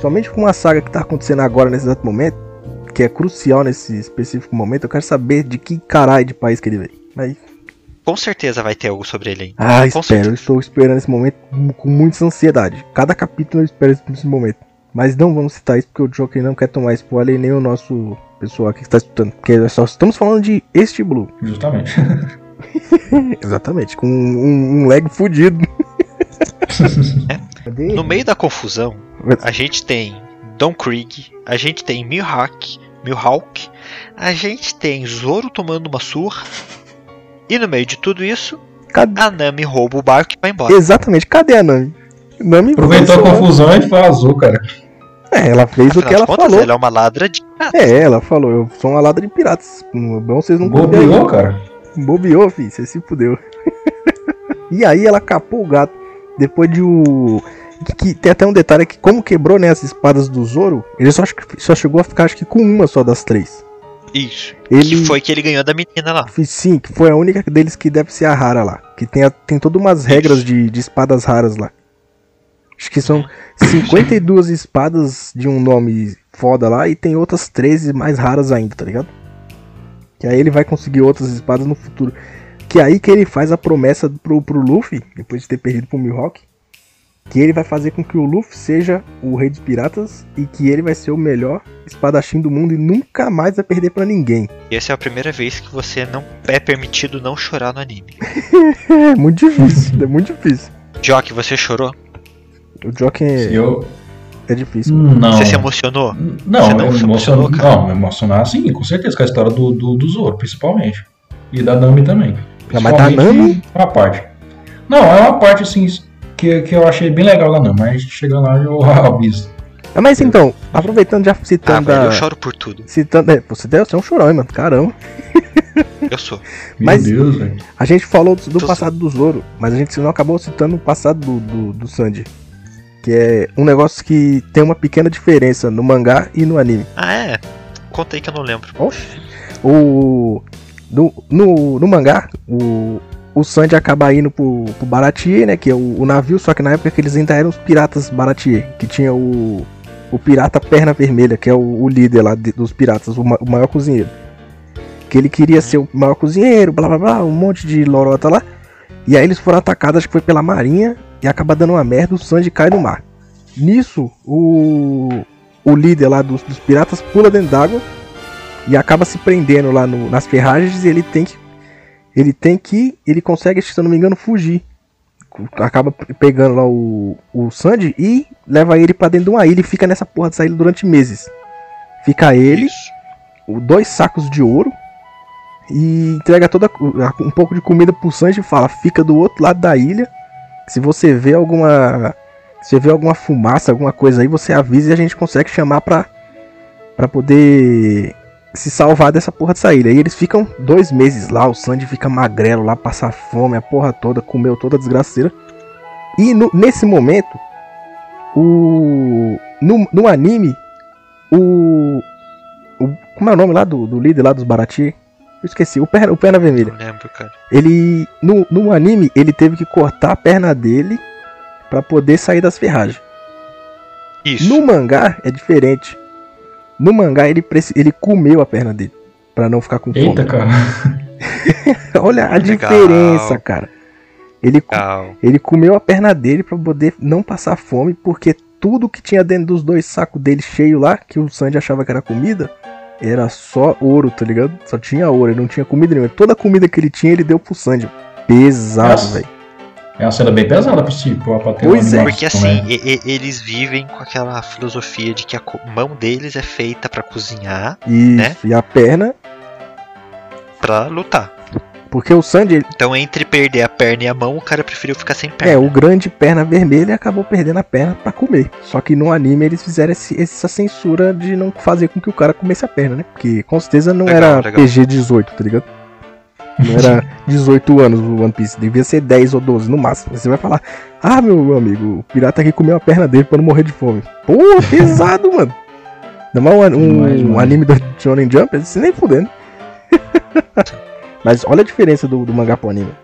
Somente com uma saga que tá acontecendo agora nesse exato momento, que é crucial nesse específico momento, eu quero saber de que caralho de país que ele veio. Mas, Com certeza vai ter algo sobre ele ainda. ah, Com espero, certeza. eu estou esperando esse momento com muita ansiedade. Cada capítulo eu espero esse momento. Mas não vamos citar isso porque o Joker não quer tomar spoiler e nem o nosso pessoal que está escutando. Porque nós só estamos falando de este Blue. [laughs] Justamente. Exatamente, com um, um lag fudido. Cadê? [laughs] No meio da confusão, a gente tem Don Krieg, a gente tem Mihawk, Mihawk, a gente tem Zoro tomando uma surra, e no meio de tudo isso, Cadê? a Nami rouba o barco e vai embora. Exatamente, cadê a Nami? Nami Aproveitou a foi- confusão e vazou, cara. É, ela fez o Afinal que de ela contas, falou. ela é uma ladra de. É, ela falou, eu sou uma ladra de piratas. Bom, vocês não Bobeou, cara. Bobeou, filho, você se fudeu. [laughs] e aí ela capou o gato. Depois de o. Que, que tem até um detalhe que, como quebrou né, as espadas do Zoro, ele só, acho que- só chegou a ficar acho que com uma só das três. Isso. Ele. Que foi que ele ganhou da menina lá. Sim, que foi a única deles que deve ser a rara lá. Que tem, a- tem todas umas regras de, de espadas raras lá. Acho que são 52 espadas de um nome foda lá e tem outras 13 mais raras ainda, tá ligado? Que aí ele vai conseguir outras espadas no futuro. Que é aí que ele faz a promessa pro, pro Luffy, depois de ter perdido pro Mihawk, que ele vai fazer com que o Luffy seja o rei dos piratas e que ele vai ser o melhor espadachim do mundo e nunca mais vai perder pra ninguém. E essa é a primeira vez que você não é permitido não chorar no anime. [laughs] É muito difícil, é muito difícil. Jock, você chorou? O Joker é, Eu. é difícil. Não. Você se emocionou? Não, Você não eu se me emocionou, emocionou, cara? não, me emocionar sim, com certeza, com a história do, do, do Zoro, principalmente. E da Nami também. Não, mas da Nami? Uma parte. Não, é uma parte assim que, que eu achei bem legal da Nami, mas chegando lá eu [laughs] aviso. Ah, mas então, aproveitando já Ah, citando velho, a- eu choro por tudo. Citando, é, você deve ser um chorão, hein, mano. Caramba. [laughs] Eu sou. Meu Mas- Deus, velho. A gente falou do, do passado do Zoro, mas a gente não acabou citando o passado do, do, do Sanji. Que é um negócio que tem uma pequena diferença no mangá e no anime. Ah, é? Conta aí que eu não lembro. Oxi. O. No, no, no mangá, o, o Sanji acaba indo pro, pro Baratier, né? Que é o, o navio, só que na época que eles ainda eram os piratas Baratier. Que tinha o. O pirata Perna Vermelha, que é o, o líder lá de- dos piratas, o, ma- o maior cozinheiro. Que ele queria ser o maior cozinheiro, blá blá blá, um monte de lorota lá. E aí eles foram atacados, acho que foi pela marinha, e acaba dando uma merda, o Sanji cai no mar. Nisso, o, o líder lá dos, dos piratas pula dentro d'água e acaba se prendendo lá no- nas ferragens e ele tem que ele tem que ele consegue se eu não me engano fugir acaba pe- pegando lá o, o Sandy e leva ele pra dentro de uma ilha e fica nessa porra dessa ilha durante meses fica ele Isso. o- dois sacos de ouro e entrega toda um pouco de comida pro Sanji e fala fica do outro lado da ilha se você vê alguma se vê alguma fumaça alguma coisa aí você avisa e a gente consegue chamar pra para poder se salvar dessa porra dessa ilha. E eles ficam dois meses lá, o Sandy fica magrelo lá, passa fome, a porra toda, comeu toda a desgraceira. E no- nesse momento, o. No, no anime, o, o. Como é o nome lá do, do líder lá dos Barati? Eu esqueci, o perna, o perna vermelha. Não lembro, cara. Ele. No, no anime, ele teve que cortar a perna dele pra poder sair das ferragens. Isso. No mangá é diferente. No mangá ele, ele comeu a perna dele. Pra não ficar com fome. Eita, cara. [laughs] Olha a Legal. diferença, cara. Ele, Legal. ele comeu a perna dele pra poder não passar fome, porque tudo que tinha dentro dos dois sacos dele cheio lá, que o Sandy achava que era comida, era só ouro, tá ligado? Só tinha ouro, ele não tinha comida nenhuma. Toda a comida que ele tinha, ele deu pro Sandy. Pesado, velho. É uma cena bem pesada pra, se- pra, pra ter Pois é. Porque assim, né? e- e- eles vivem com aquela filosofia de que a mão deles é feita pra cozinhar, Isso, Né? e a perna, pra lutar. Porque o Sandy, ele- Então, entre perder a perna e a mão, o cara preferiu ficar sem É, perna. o grande perna vermelha acabou perdendo a perna pra comer. Só que no anime eles fizeram esse- essa censura de não fazer com que o cara comesse a perna, né? Porque com certeza não Legal, era legal. PG-18, tá ligado? Não era [laughs] 18 anos o One Piece, devia ser 10 ou 12 no máximo. Você vai falar, ah, meu, amigo, o pirata aqui comeu a perna dele pra não morrer de fome. Porra, [laughs] pesado, mano. Não é um, um- um anime do Shonen Jump, você nem fudendo. [laughs] Mas olha a diferença do, do mangá pro anime.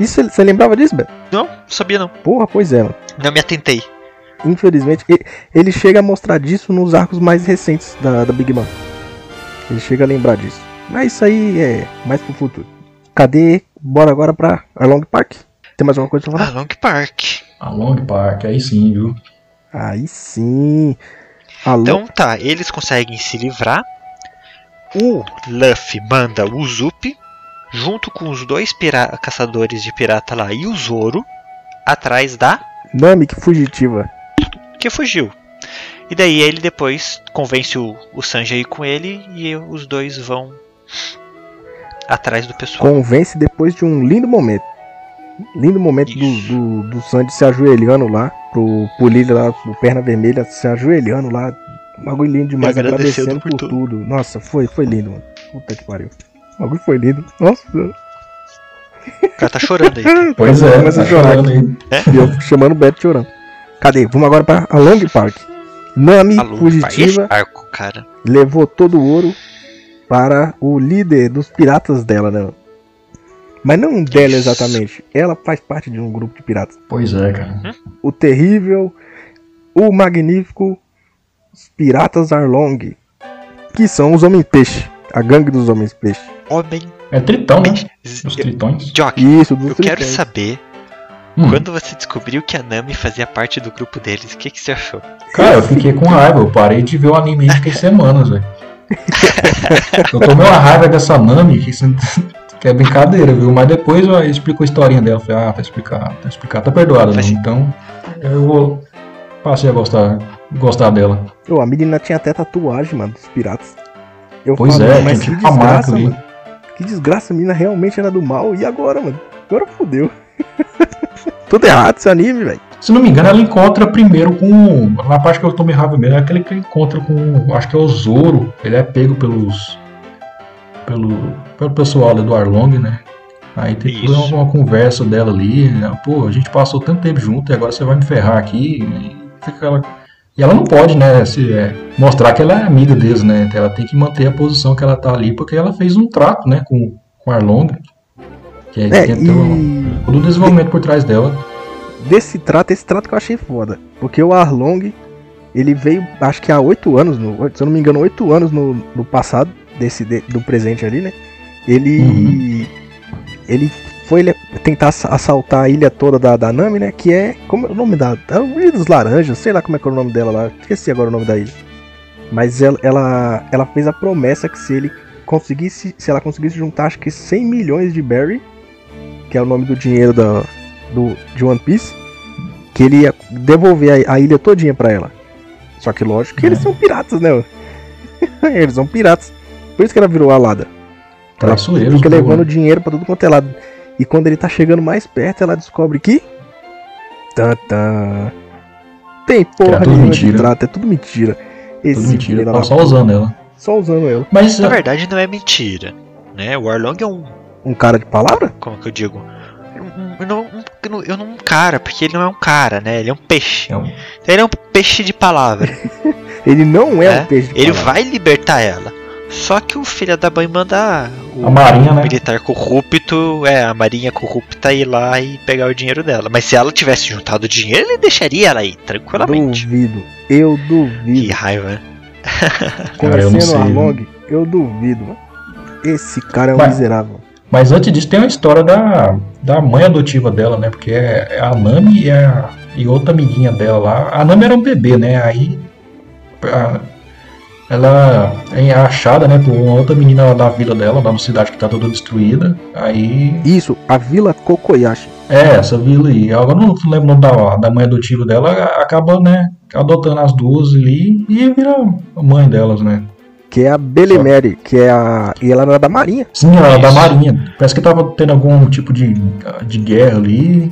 Isso, você lembrava disso, Beto? Não, sabia não. Porra, pois é, mano. Não me atentei. Infelizmente, ele chega a mostrar disso nos arcos mais recentes da, da Big Mom. Ele chega a lembrar disso. Mas isso aí é mais pro futuro. Cadê? Bora agora pra Along Park? Tem mais alguma coisa pra falar? Long Park. A Long Park, aí sim, viu? Aí sim. Então tá, eles conseguem se livrar. o Luffy manda o Zup, junto com os dois caçadores de pirata lá e o Zoro, atrás da Nami, que fugitiva. que fugiu. E daí ele depois convence o, o Sanji a ir com ele e os dois vão atrás do pessoal. Convence depois de um lindo momento. Lindo momento do, Isso. do, do Sandy se ajoelhando lá, pro, pro líder lá, pro Perna Vermelha, se ajoelhando lá. Um bagulho lindo demais, Agradecendo por, tudo. tudo. Nossa, foi, foi lindo, mano. Puta que pariu. O bagulho foi lindo. Nossa, O cara tá chorando aí. [laughs] Pois é, Começa tá a chorar chorando aí. E eu chamando o Beto chorando. Cadê? Vamos agora pra a Long Park. Nami, Alô, fugitiva, arco, cara. levou todo o ouro para o líder dos piratas dela, né? Mas não dela Isso. exatamente. Ela faz parte de um grupo de piratas. Pois é, cara. O Terrível, o Magnífico, os Piratas Arlong, que são os Homens-Peixe, a gangue dos Homens-Peixe. Homem. É tritão, né? Os tritões. Jock, Isso, dos eu quero tritões. saber Hum. quando você descobriu que a Nami fazia parte do grupo deles, o que, que você achou? Cara, eu fiquei com raiva. Eu parei de ver o anime e fiquei semanas, velho. [laughs] Eu tomei uma raiva dessa Nami, que, isso- [laughs] que é brincadeira, viu? Mas depois eu explicou a historinha dela. Falei, ah, tá explicado, tá explicado, tá perdoado, Faz- Nami. Então, eu vou. Passei a gostar, gostar dela. Ô, a menina tinha até tatuagem, mano, dos piratas. Eu Pois falo, é, mas que tipo marca desgraça, ali. mano. Que desgraça, a menina realmente era do mal. E agora, mano? Agora fodeu. [laughs] Tudo errado esse anime, velho. Se não me engano, ela encontra primeiro com. Na parte que eu tomei raiva mesmo, é aquele que encontra com. Acho que é o Zoro. Ele é pego pelos. Pelo, pelo pessoal ali do Arlong, né? Aí tem toda Isso. uma conversa dela ali. né? Pô, a gente passou tanto tempo junto e agora você vai me ferrar aqui. E, fica ela... e ela não pode, né? Se, é, mostrar que ela é amiga deles, né? Ela tem que manter a posição que ela tá ali, porque ela fez um trato, né? Com, com o Arlong. Que é, É, tem um- e todo o desenvolvimento por trás dela. desse trato, esse trato que eu achei foda. Porque o Arlong, ele veio, acho que há oito anos, no, se eu não me engano, oito anos no, no passado, desse, de- do presente ali, né? Ele. Uhum. Ele foi tentar ass- assaltar a ilha toda da, da Nami, né? Que é. Como é o nome da. É o Ilha dos Laranjas, sei lá como é que é o nome dela lá. Esqueci agora o nome da ilha. Mas ela, ela, ela fez a promessa que se ele conseguisse. Se ela conseguisse juntar, acho que 100 milhões de Berry, que é o nome do dinheiro da, do, de One Piece, que ele ia devolver a, a ilha todinha pra ela. Só que lógico que eles são piratas, né? [laughs] eles são piratas. Por isso que ela virou alada. Ela fica né, levando dinheiro pra tudo quanto é lado. E quando ele tá chegando mais perto, ela descobre que. Tan, tan, tem porra Era tudo nenhuma mentira. trato, é tudo mentira. Esse Tudo mentira, tá só usando ela. só usando ela. Mas Na verdade, não é mentira. Né? O Arlong é um. Um cara de palavra? Como que eu digo? Um, um- não, um, eu não- eu não um cara, porque ele não é um cara, né? Ele é um peixe. é um- Ele é um peixe de palavra. [laughs] Ele não é, É, um peixe de Ele palavra. vai libertar ela. Só que o filho da mãe manda o a Marinha, né? militar corrupto, é, a marinha corrupta ir lá e pegar o dinheiro dela. Mas se ela tivesse juntado dinheiro, ele deixaria ela ir, tranquilamente. Duvido. Eu Que duvido. raiva, né? Conhecendo o Arlong, eu duvido. mano. Esse cara é um Mas- miserável. Mas antes disso tem uma história da, da mãe adotiva dela, né? Porque é, é a Nami e, a, e outra amiguinha dela lá. A Nami era um bebê, né? Aí a- ela é achada, né, por uma outra menina da vila dela, lá na cidade que tá toda destruída. Aí Isso, a Vila Kokoyashi. É, essa vila aí. Eu agora não lembro o nome da, da mãe adotiva dela, a- acaba, né, adotando as duas ali e vira a mãe delas, né? Que é a Belemere, que é a. E ela era da Marinha. Sim, ela é da. Marinha. Parece que tava tendo algum tipo de, de guerra ali,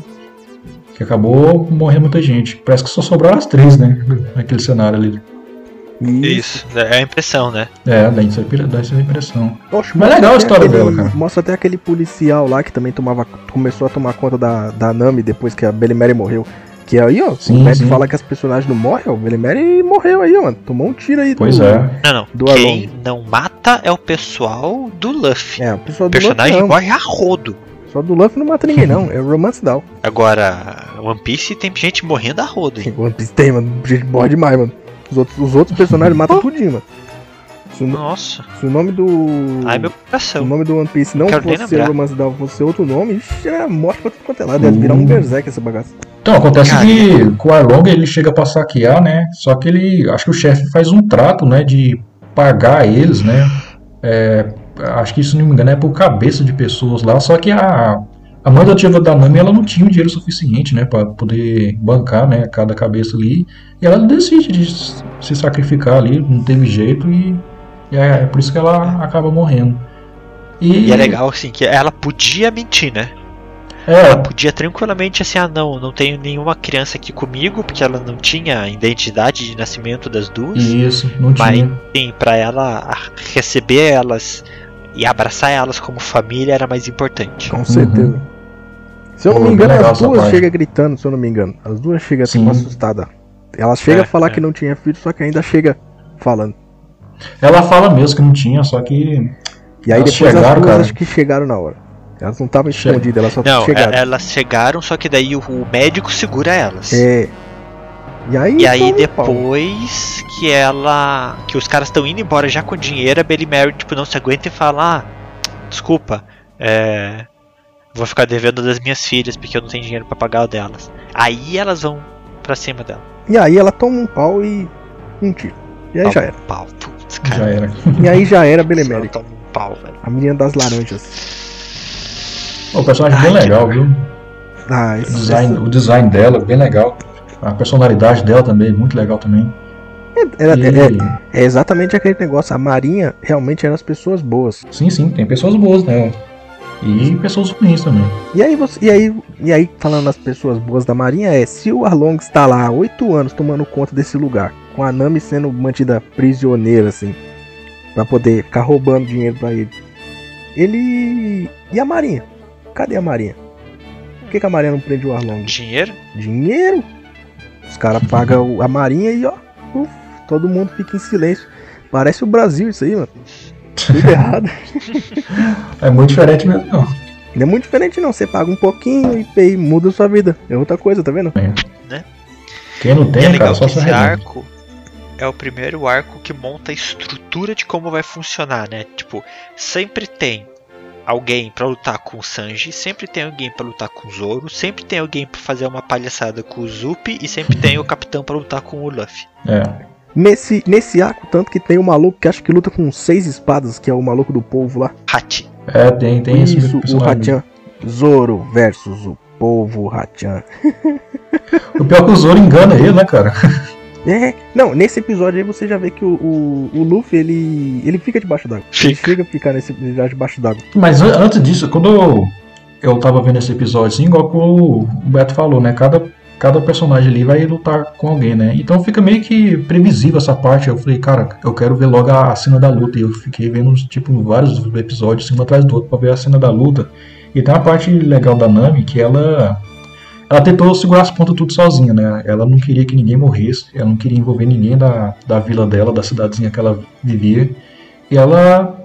que acabou morrendo muita gente. Parece que só sobraram as três, né, naquele cenário ali. E Isso, é a impressão, né? É, dá essa, dá essa impressão. Oxe, Mas mostra legal a história aquele- dela, cara. Mostra até aquele policial lá que também tomava, começou a tomar conta da, da Nami depois que a Belemere morreu. Que aí, ó, Sim, o Matt sim. fala que as personagens não morrem, ó. O Belemere morreu aí, ó, mano. Tomou um tiro aí. Pois do, é. Não, não. Do Quem não mata é o pessoal do Luffy. É, o pessoal do personagem Luffy morre a rodo. O pessoal do Luffy não mata ninguém, não. É o Romance Down. Agora, One Piece tem gente morrendo a rodo, hein? [laughs] One Piece tem, mano. Gente morre demais, mano. Os outros, os outros personagens matam tudinho, mano. Se o, no- Nossa, se o nome do. ai meu Se o coração. nome do One Piece não fosse lembrar. Romance Down, fosse outro nome, ixi, é morte pra tudo quanto é lado. Ia virar um berserk essa bagaça. Então, acontece Cara. que com o Arlong ele chega pra saquear, né? Só que ele. Acho que o chefe faz um trato, né? De pagar eles, né? é, acho que isso não me engano é por cabeça de pessoas lá, só que a, a mãe adotiva da Nami ela não tinha o dinheiro suficiente, né, para poder bancar, né, cada cabeça ali, e ela decide de se sacrificar ali, não teve jeito e, e é, é por isso que ela acaba morrendo. E é legal assim que ela podia mentir, né? É, Ela podia tranquilamente assim, ah não, não tenho nenhuma criança aqui comigo, porque ela não tinha a identidade de nascimento das duas. isso, não Mas tinha. sim, pra ela receber elas e abraçar elas como família era mais importante. Com certeza. Se eu não Pô, me engano, as duas chegam gritando, se eu não me engano. As duas chegam Sim. tipo assustadas. Ela chega É, a falar é. que não tinha filho, só que ainda chega falando. Ela fala mesmo que não tinha, só que E aí depois chegaram, as duas cara. acho que chegaram na hora. Elas não estavam escondidas, elas só Não, chegaram. é- elas chegaram, só que daí o, o médico segura elas. É. E aí, E aí toma um pau. depois que ela. que os caras estão indo embora já com dinheiro, a Billy Mary tipo, não se aguenta e fala, ah, desculpa, é. Vou ficar devendo das minhas filhas porque eu não tenho dinheiro pra pagar o delas. Aí elas vão pra cima dela. E aí ela toma um pau e um tiro. E aí já era. Pau, putz, já cara. era. E aí já era Ela Belemere. toma um pau, velho. A menina das laranjas. O personagem bem Ai, que legal, viu? Ah, O esse design, o design dela, bem legal. A personalidade dela também, muito legal também. era- E- é, é exatamente aquele negócio. A Marinha realmente eram as pessoas boas. Sim, sim, tem pessoas boas nela. E pessoas ruins também. E aí, você, e aí, e aí falando das pessoas boas da Marinha, é se o Arlong está lá há oito anos tomando conta desse lugar, com a Nami sendo mantida prisioneira, assim, pra poder ficar roubando dinheiro pra ele. Ele. E a Marinha? Cadê a Marinha? Por que, que a Marinha não prende o Arlong? Dinheiro? Dinheiro! Os caras pagam a Marinha e ó, uf, todo mundo fica em silêncio. Parece o Brasil isso aí, mano. Tudo errado. É muito diferente mesmo, não. Não é muito diferente não, você paga um pouquinho e, e muda a sua vida. É outra coisa, tá vendo? Quem não E é tem, cara, legal só que se esse arco é o primeiro arco que monta a estrutura de como vai funcionar, né? Tipo, sempre tem alguém pra lutar com o Sanji, sempre tem alguém pra lutar com o Zoro, sempre tem alguém pra fazer uma palhaçada com o Zup e sempre [laughs] tem o capitão pra lutar com o Luffy. É. Nesse, nesse arco, tanto que tem um maluco que acho que luta com seis espadas, que é o maluco do povo lá. Hachi. É, tem, tem esse Isso, o personagem. Hachan. Zoro versus o povo Hachan. [laughs] O pior é que o Zoro engana ele, né, cara? [laughs] É, não, nesse episódio aí você já vê que o, o, o Luffy, ele, ele fica debaixo d'água. Ele Fica. chega a ficar nesse, já debaixo d'água. Mas an- antes disso, quando eu, eu tava vendo esse episódio, assim, igual que o Beto falou, né? Cada, cada personagem ali vai lutar com alguém, né? Então fica meio que previsível essa parte. Eu falei, cara, eu quero ver logo a cena da luta. E eu fiquei vendo, tipo, vários episódios, um atrás do outro, pra ver a cena da luta. E tem uma parte legal da Nami que ela. Ela tentou segurar as pontas tudo sozinha, né? Ela não queria que ninguém morresse, ela não queria envolver ninguém da, da vila dela, da cidadezinha que ela vivia. E ela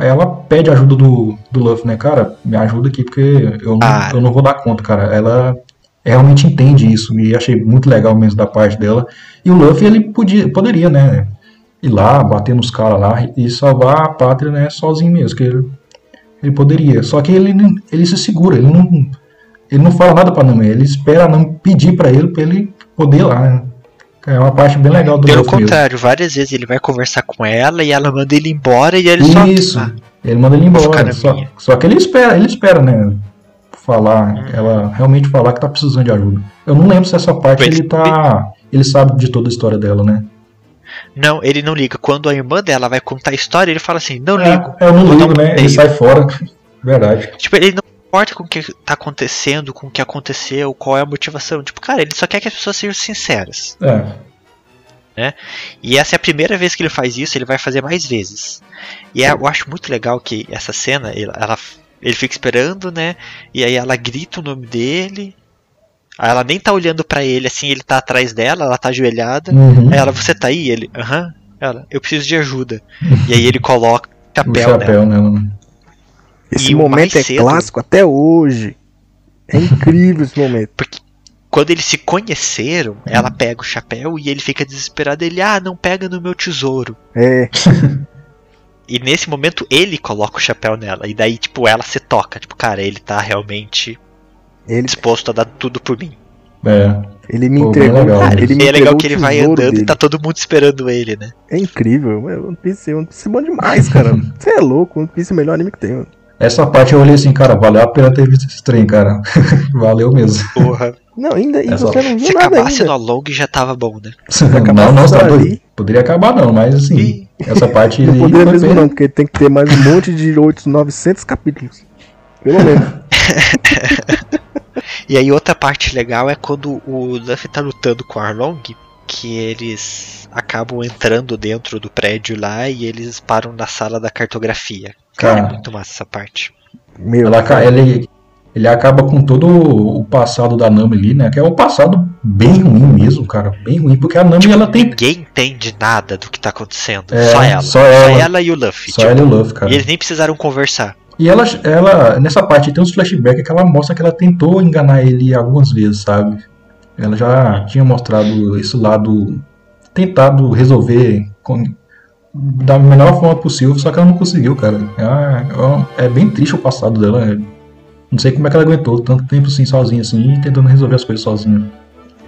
ela pede ajuda do, do Luffy, né, cara? Me ajuda aqui porque eu não, Ah. eu não vou dar conta, cara. Ela realmente entende isso e achei muito legal mesmo da parte dela. E o Luffy, ele podia, poderia, né, ir lá, bater nos caras lá e salvar a pátria, né, sozinho mesmo, que ele, ele poderia. Só que ele, ele se segura, ele não, ele não fala nada pra Nami, ele espera a Nami pedir pra ele, pra ele poder ir lá, né. É uma parte bem legal do Pelo Luffy mesmo. contrário, várias vezes ele vai conversar com ela e ela manda ele embora e ele só. Isso. Ele manda ele embora. Só, só que ele espera, ele espera, né? Falar, Uhum. ela realmente falar que tá precisando de ajuda. Eu não lembro se essa parte Ele- ele tá. Ele sabe de toda a história dela, né? Não, ele não liga. Quando a irmã dela vai contar a história, ele fala assim: não É, ligo. eu não ligo, né? Ele sai fora. [laughs] Verdade. Tipo, ele não importa com o que tá acontecendo, com o que aconteceu, qual é a motivação. Tipo, cara, ele só quer que as pessoas sejam sinceras. É. E essa é a primeira vez que ele faz isso, ele vai fazer mais vezes. E é- eu acho muito legal que essa cena, ele, ela, ele fica esperando, né? E aí ela grita o nome dele. Aí ela nem tá olhando pra ele, assim, ele tá atrás dela, ela tá ajoelhada. Uhum. Aí ela, você tá aí? Ele, aham. Ela, eu preciso de ajuda. E aí ele coloca o O chapéu, nela. chapéu nela. né? Esse E o momento é cedo- clássico até hoje. É incrível esse momento. [laughs] Quando eles se conheceram, ela pega o chapéu e ele fica desesperado. Ele, ah, não pega no meu tesouro. É, [laughs] E nesse momento ele coloca o chapéu nela. E daí, tipo, ela se toca. Tipo, cara, ele tá realmente ele, disposto a dar tudo por mim. É. Ele me Pô, entregou. legal. Cara, ele me e é legal que ele vai andando e dele. tá todo mundo esperando ele, né? É incrível. mano. One Piece, One Piece é bom demais, cara. [laughs] Você é louco. One Piece é o melhor anime que tem, mano. Essa parte eu olhei assim, cara, valeu a pena ter visto esse trem, cara. [laughs] valeu mesmo. Porra. Não, ainda. E Essa- você não viu Se nada acabasse ainda. no Long já tava bom, né? não, não, tá doido. ali. Poderia acabar não, mas assim, Ih. essa parte Não poderia mesmo pena. não, porque tem que ter mais um monte de 8, 900 capítulos. Pelo menos. [laughs] E aí outra parte legal é quando o Luffy tá lutando com o Arlong, que eles acabam entrando dentro do prédio lá e eles param na sala da cartografia. Cara, Cara. é muito massa essa parte. Meu. Ela, ca- ele, ele acaba com todo o passado da Nami ali, né? Que é um passado bem ruim mesmo, cara. Bem ruim, porque a Nami ela tem. Ninguém entende nada do que tá acontecendo. É, só ela. só ela. e o Luffy. Só tipo, ela e o Luffy, cara. e eles nem precisaram conversar. E ela, ela, nessa parte, tem uns flashbacks que ela mostra que ela tentou enganar ele algumas vezes, sabe? Ela já tinha mostrado esse lado, tentado resolver com- da melhor forma possível, só que ela não conseguiu, cara. É, é bem triste o passado dela. é- Não sei como é que ela aguentou tanto tempo assim, sozinha, assim, e tentando resolver as coisas sozinha.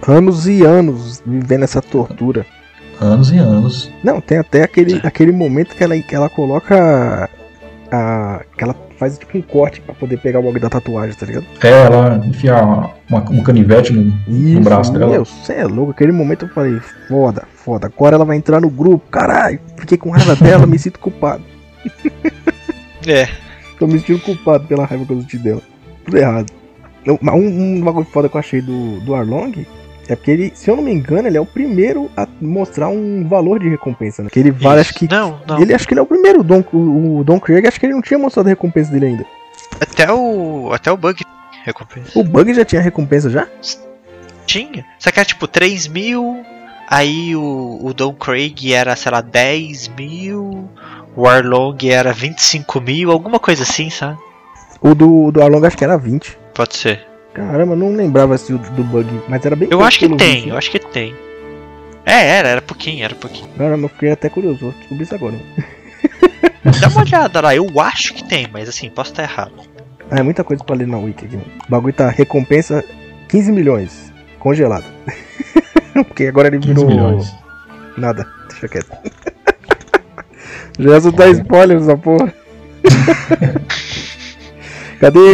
Anos e anos vivendo essa tortura. Anos e anos. Não, tem até aquele, aquele momento que ela, que ela coloca. A, que ela faz tipo um corte pra poder pegar o bagulho da tatuagem, tá ligado? É, ela enfiar uma, uma- um canivete no, Isso, braço dela. Meu, cê é louco. Aquele momento eu falei, foda, foda. Agora ela vai entrar no grupo. Caralho, fiquei com raiva dela, [laughs] me sinto culpado. É. Tô me sentindo culpado pela raiva que eu senti dela. Tudo errado. Mas Um, um bagulho foda que eu achei do, do Arlong é porque ele, se eu não me engano, ele é o primeiro a mostrar um valor de recompensa, né? Que ele vale, acho que. Não, não. Ele acho que ele é o primeiro, o Don, o, o Don Krieg, acho que ele não tinha mostrado a recompensa dele ainda. Até o. Até o Bug recompensa. O Bug já tinha recompensa já? Tinha. Só que era tipo 3 mil. Aí o, o Don Craig era, sei lá, 10 mil. O Arlong era 25 mil, alguma coisa assim, sabe? O do, do Arlong acho que era 20. Pode ser. Caramba, não lembrava se o do Bug, mas era bem Eu acho que tem, visto. eu acho que tem. É, era, era pouquinho, era pouquinho. Caramba, eu fiquei até curioso, vou descobrir isso agora. [laughs] Dá uma olhada lá, eu acho que tem, mas assim, posso estar errado. Ah, é muita coisa pra ler na Wiki aqui. mano. O bagulho tá recompensa 15 milhões. Congelado. [laughs] Porque agora ele 15 virou. milhões. Nada, deixa quieto. [laughs] Já dá spoiler essa porra. Cadê?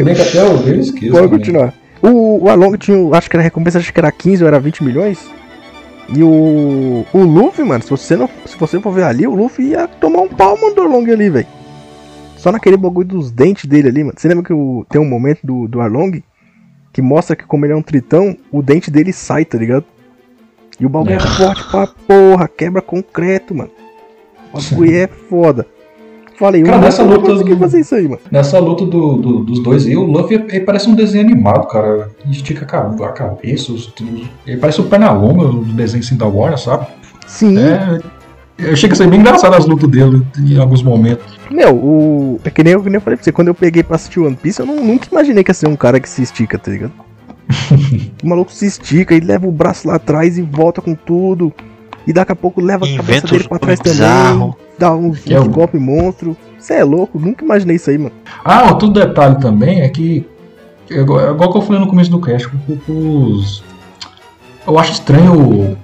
Esqueço. Pode também. continuar. O, o Along tinha, acho que era recompensa, acho que era 15 ou era 20 milhões. E o, o Luffy, mano, se você, não, se você for ver ali, o Luffy ia tomar um pau, mano, do Arlong ali, velho. Só naquele bagulho dos dentes dele ali, mano. Você lembra que o, tem um momento do, do Arlong que mostra que como ele é um tritão, o dente dele sai, tá ligado? E o bagulho é, É. forte pra porra, quebra concreto, mano. O bagulho [laughs] é foda. Falei, Cara, o nessa luta conseguiu fazer isso aí, mano. Nessa luta do, do- dos dois aí, o Luffy ele parece um desenho animado, cara. Ele Estica a ca- a cabeça, os- ele parece o Pernalonga do desenho assim da Warner, sabe? Sim. É, eu chego a ser bem engraçado as lutas dele em alguns momentos. Meu, o. É que nem, eu, que nem eu falei pra você, quando eu peguei pra assistir One Piece, eu não- nunca imaginei que ia ser um cara que se estica, tá ligado? [laughs] o maluco se estica e leva o braço lá atrás e volta com tudo. E daqui a pouco leva a cabeça Inventa dele pra trás golpes também. Dá Que é uns o- golpes monstro. Você é louco, nunca imaginei isso aí, mano. Ah, outro detalhe também é que. É igual, é igual que eu falei no começo do cast, os, eu acho estranho o,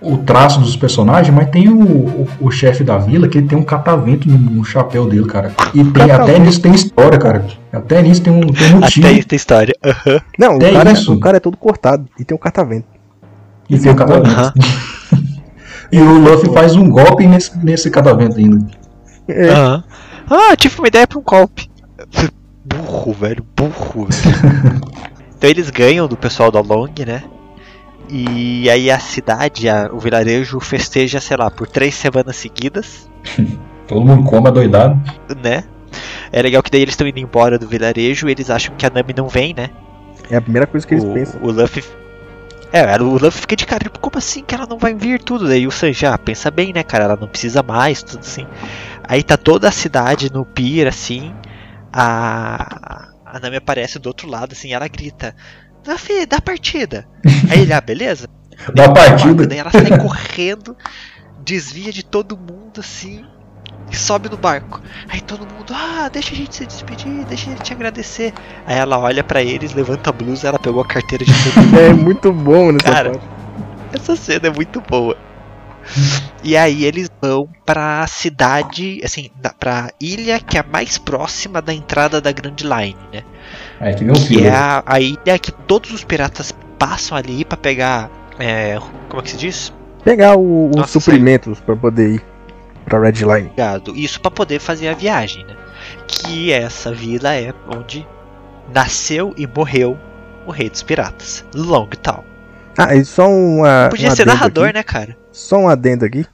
o traço dos personagens, mas tem o, o, o chefe da vila que ele tem um catavento no, no chapéu dele, cara. E tem, até nisso tem história, cara. Até nisso tem um, tem um motivo. Até isso tem história. Aham. Não, o É cara, isso. o cara é todo cortado e tem um catavento. E tem um catavento. Aham. [laughs] e o Luffy faz um golpe nesse, nesse catavento ainda. É, Aham. Ah, tive uma ideia pra um golpe. Burro, velho, burro. velho. [laughs] então eles ganham do pessoal da Long, né? E aí a cidade, a- o vilarejo festeja, sei lá, por três semanas seguidas, [laughs] Todo mundo come adoidado. né? É legal que daí eles estão indo embora do vilarejo e eles acham que a Nami não vem, né? é a primeira coisa que eles o, pensam. o Luffy. É, o Luffy fica de cara, tipo, como assim que ela não vai vir tudo? Daí o Sanji, ah, pensa bem, né, cara? Ela não precisa mais, tudo assim. Aí tá toda a cidade no pier, assim. A. A Nami aparece do outro lado, assim, ela grita. Luffy, dá partida. Aí ele, ah, beleza. [laughs] Da partida. Daí ela sai correndo, desvia de todo mundo, assim. E sobe no barco. Aí todo mundo, ah, deixa a gente se despedir, deixa a gente agradecer. Aí ela olha pra eles, levanta a blusa, ela pegou a carteira de [laughs] todo mundo. É muito bom nessa Cara. parte. Essa cena é muito boa. E aí eles vão pra cidade, assim, pra ilha que é a mais próxima da entrada da Grand Line, né? É, que Que é a, a ilha que todos os piratas passam ali pra pegar. É, como é que se diz? Pegar o- os Nossa, suprimentos pra poder ir pra Red Line. Obrigado. Isso pra poder fazer a viagem, né? Que essa vila é onde nasceu e morreu o rei dos piratas, Longtown. Ah, e só uma. Podia um ser narrador, aqui. né, cara? Só um adendo aqui.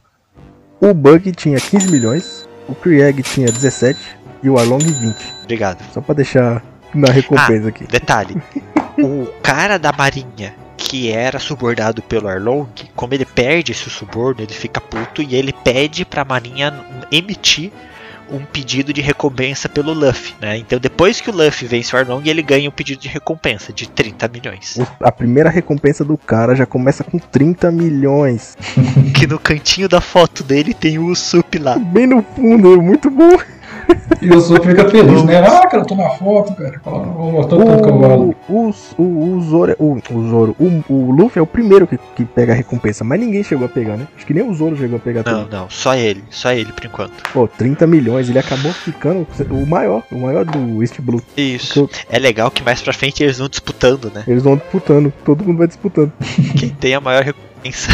O Bug tinha 15 milhões, o Krieg tinha 17 e o Arlong 20. Obrigado. Só pra deixar na recompensa aqui. Detalhe: [laughs] o cara da marinha que era subornado pelo Arlong, como ele perde esse suborno, ele fica puto e ele pede pra marinha emitir um pedido de recompensa pelo Luffy, né? Então depois que o Luffy vence o Arlong, ele ganha um pedido de recompensa de 30 milhões. A primeira recompensa do cara já começa com 30 milhões. [laughs] Que no cantinho da foto dele tem o Usopp lá. Bem no fundo, muito bom. [laughs] E o Zoro fica feliz, né? Ah, cara, eu tô na foto, cara. Vou mostrar tanto que eu valo. O, o, o, o Zoro, o, o Zoro, o, o Luffy é o primeiro que, que pega a recompensa, mas ninguém chegou a pegar, né? Acho que nem o Zoro chegou a pegar Não, também. não, só ele, só ele por enquanto. Pô, 30 milhões, ele acabou ficando o maior, o maior do East Blue. Isso. É legal que mais pra frente eles vão disputando, né? Eles vão disputando, todo mundo vai disputando. [laughs] Quem tem a maior recompensa.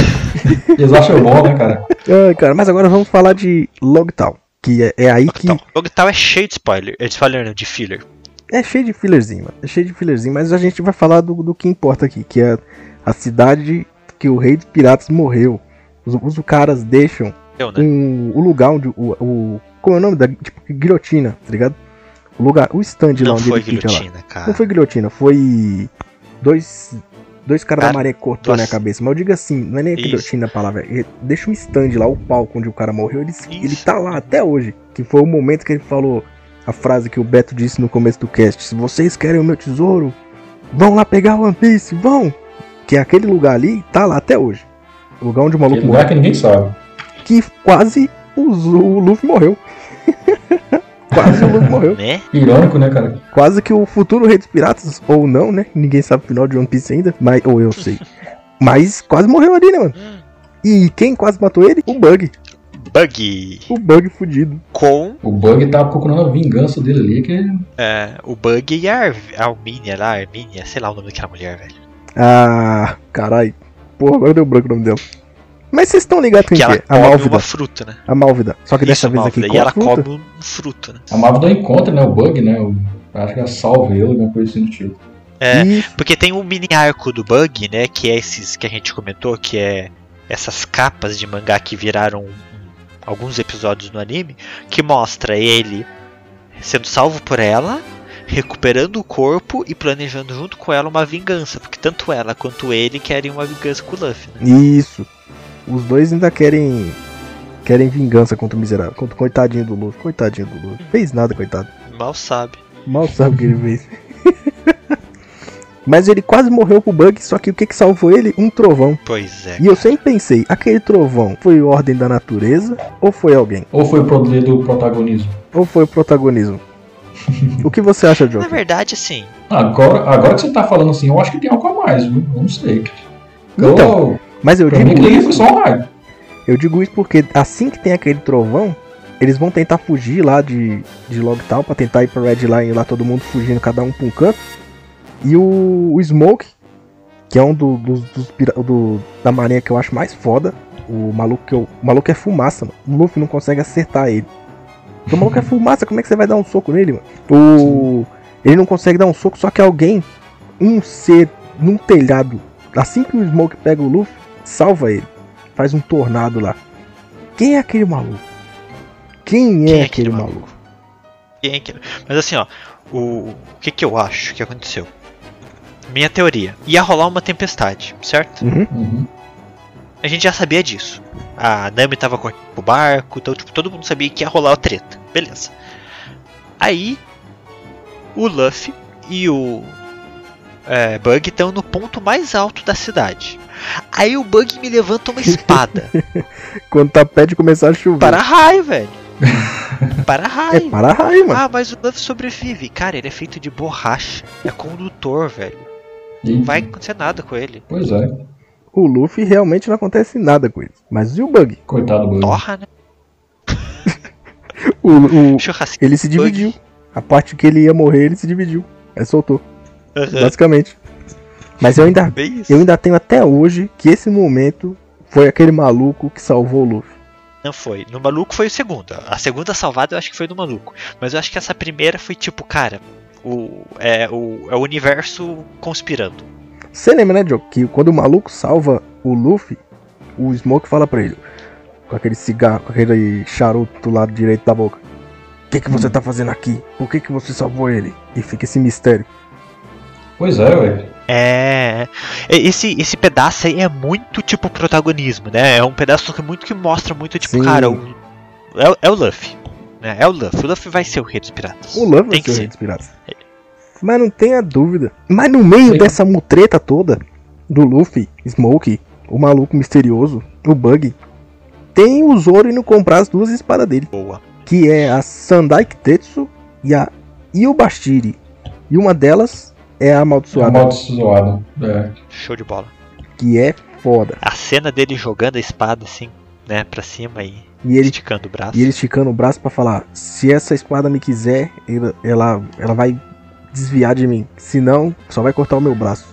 Eles acham bom, né, cara? [laughs] Ai, cara, mas agora vamos falar de Logtown, que é, é aí que o Logtown é cheio de spoiler. É de spoiler, não, de filler. é cheio de fillerzinho, mano. É cheio de fillerzinho, mas a gente vai falar do, do que importa aqui, que é a cidade que o rei dos piratas morreu. Os, os caras deixam Eu, né? um, o lugar onde o, o. Como é o nome da. Tipo, guilhotina, tá ligado? O lugar. O stand lá Não onde foi ele fica lá. guilhotina, cara. Não foi guilhotina, foi. Dois. Dois caras da maré cortou minha cabeça. Mas eu digo assim, não é nem guilhotina a palavra. é- Deixa um stand lá, o palco onde o cara morreu. Ele, ele tá lá até hoje. Que foi o momento que ele falou a frase que o Beto disse no começo do cast. Se vocês querem o meu tesouro, vão lá pegar o One Piece, vão! Que é aquele lugar ali, tá lá até hoje. O lugar onde o maluco morreu. lugar que ninguém sabe. Que quase o, o Luffy morreu. [laughs] quase o Luffy morreu. Né? Irônico, né, cara? Quase que o futuro rei dos piratas, ou não, né? Ninguém sabe o final de One Piece ainda, mas, ou eu sei. [laughs] Mas quase morreu ali, né, mano? E quem quase matou ele? O Bug. Bug. O Bug fudido. Com O Bug tá procurando a vingança dele ali, que é, o Bug e a, Ar a Armínia lá, Armínia, sei lá o nome daquela mulher, velho. Ah, carai. Porra, agora deu branco o nome dela. Mas vocês estão ligados Que que ela? A come Málvida. uma fruta, né? A Málvida. Só que dessa Isso, vez aqui E ela fruta. come um fruto, né? a Marvel encontra, né, o Bug, né? O, acho que ela salva ele, alguma coisa assim do tipo. É, E porque tem um mini arco do Bug, né? Que é esses que a gente comentou, que é essas capas de mangá que viraram alguns episódios no anime, que mostra ele sendo salvo por ela, recuperando o corpo e planejando junto com ela uma vingança, porque tanto ela quanto ele querem uma vingança com o Luffy. Né? Isso. Os dois ainda querem. Querem vingança contra o miserável. Contra o coitadinho do Luffy. Coitadinho do Luffy. Fez nada, coitado. Mal sabe. Mal sabe o que ele fez. [laughs] Mas ele quase morreu pro Bug, só que o que, que salvou ele? Um trovão. Pois é. E eu sempre pensei, aquele trovão foi ordem da natureza ou foi alguém? Ou foi o poder do protagonismo? Ou foi o protagonismo? o que você acha, Na Joker? verdade, assim, Agora, agora que você tá falando assim, eu acho que tem algo a mais, viu? Não sei. Então, Mas eu pra mim digo ali isso, só um raio. eu digo isso porque assim que tem aquele trovão, eles vão tentar fugir lá de, de Logtown pra tentar ir pra Red Line lá todo mundo fugindo, cada um pra um canto. E o, o Smoke, que é um do- dos, do- da marinha que eu acho mais foda, o maluco que eu, o maluco é fumaça, mano. O Luffy não consegue acertar ele. O maluco é [laughs] fumaça, como é que você vai dar um soco nele, mano? O, ele não consegue dar um soco, só que alguém, um ser num telhado, assim que o Smoke pega o Luffy, salva ele. Faz um tornado lá. Quem é aquele maluco? Quem é, Quem é aquele aquele maluco? quem é que- Mas assim, ó, o, o que que eu acho que aconteceu? Minha teoria. Ia rolar uma tempestade, certo? Uhum. Uhum. A gente já sabia disso. A Nami tava correndo pro barco, então tipo, todo mundo sabia que ia rolar a treta. Beleza. Aí o Luffy e o é, Bug estão no ponto mais alto da cidade. Aí o Bug me levanta uma espada [laughs] Quando tá perto de começar a chover. para raio, velho. [laughs] Para É raio. para raio, mano. Ah, mas o Luffy sobrevive. Cara, ele é feito de borracha. É condutor, velho. Não vai acontecer nada com ele. Pois é, O Luffy realmente não acontece nada com ele. Mas e o Bug? coitado do Bug. Torra, né? [laughs] O, o- ele se dividiu. A parte que ele ia morrer, ele se dividiu. Aí soltou. Aham. Basicamente. Mas eu ainda, eu ainda tenho até hoje que esse momento foi aquele maluco que salvou o Luffy. Não foi. No maluco foi o segundo. A segunda salvada eu acho que foi do maluco. Mas eu acho que essa primeira foi tipo, cara, o, é, o, é o universo conspirando. Você lembra, né, Joe? Que quando o maluco salva o Luffy, o Smoke fala pra ele, com aquele cigarro, com aquele charuto do lado direito da boca. O que, que você tá fazendo aqui? Por que, que você salvou ele? E fica esse mistério. Pois é, velho. É. Esse, esse pedaço aí é muito tipo protagonismo, né? É um pedaço que muito que mostra muito, tipo, Sim. cara, o, é, o- é o Luffy. Né? É o Luffy. O Luffy vai ser o rei dos piratas. O Luffy vai Tem que ser o rei dos piratas. Mas não tenha dúvida. Mas no meio Sim. dessa mutreta toda, do Luffy, Smoke, o maluco misterioso, o Bug, tem o Zoro indo comprar as duas espadas dele. Boa. que é a Sandai Kitetsu e a Yubashiri. E uma delas é a É amaldiçoada, amaldiçoado. É. Show de bola. que é foda. A cena dele jogando a espada assim, né, pra cima e E ele, esticando o braço. e ele esticando o braço pra falar: se essa espada me quiser, ela, ela, ela vai desviar de mim. Senão, só vai cortar o meu braço.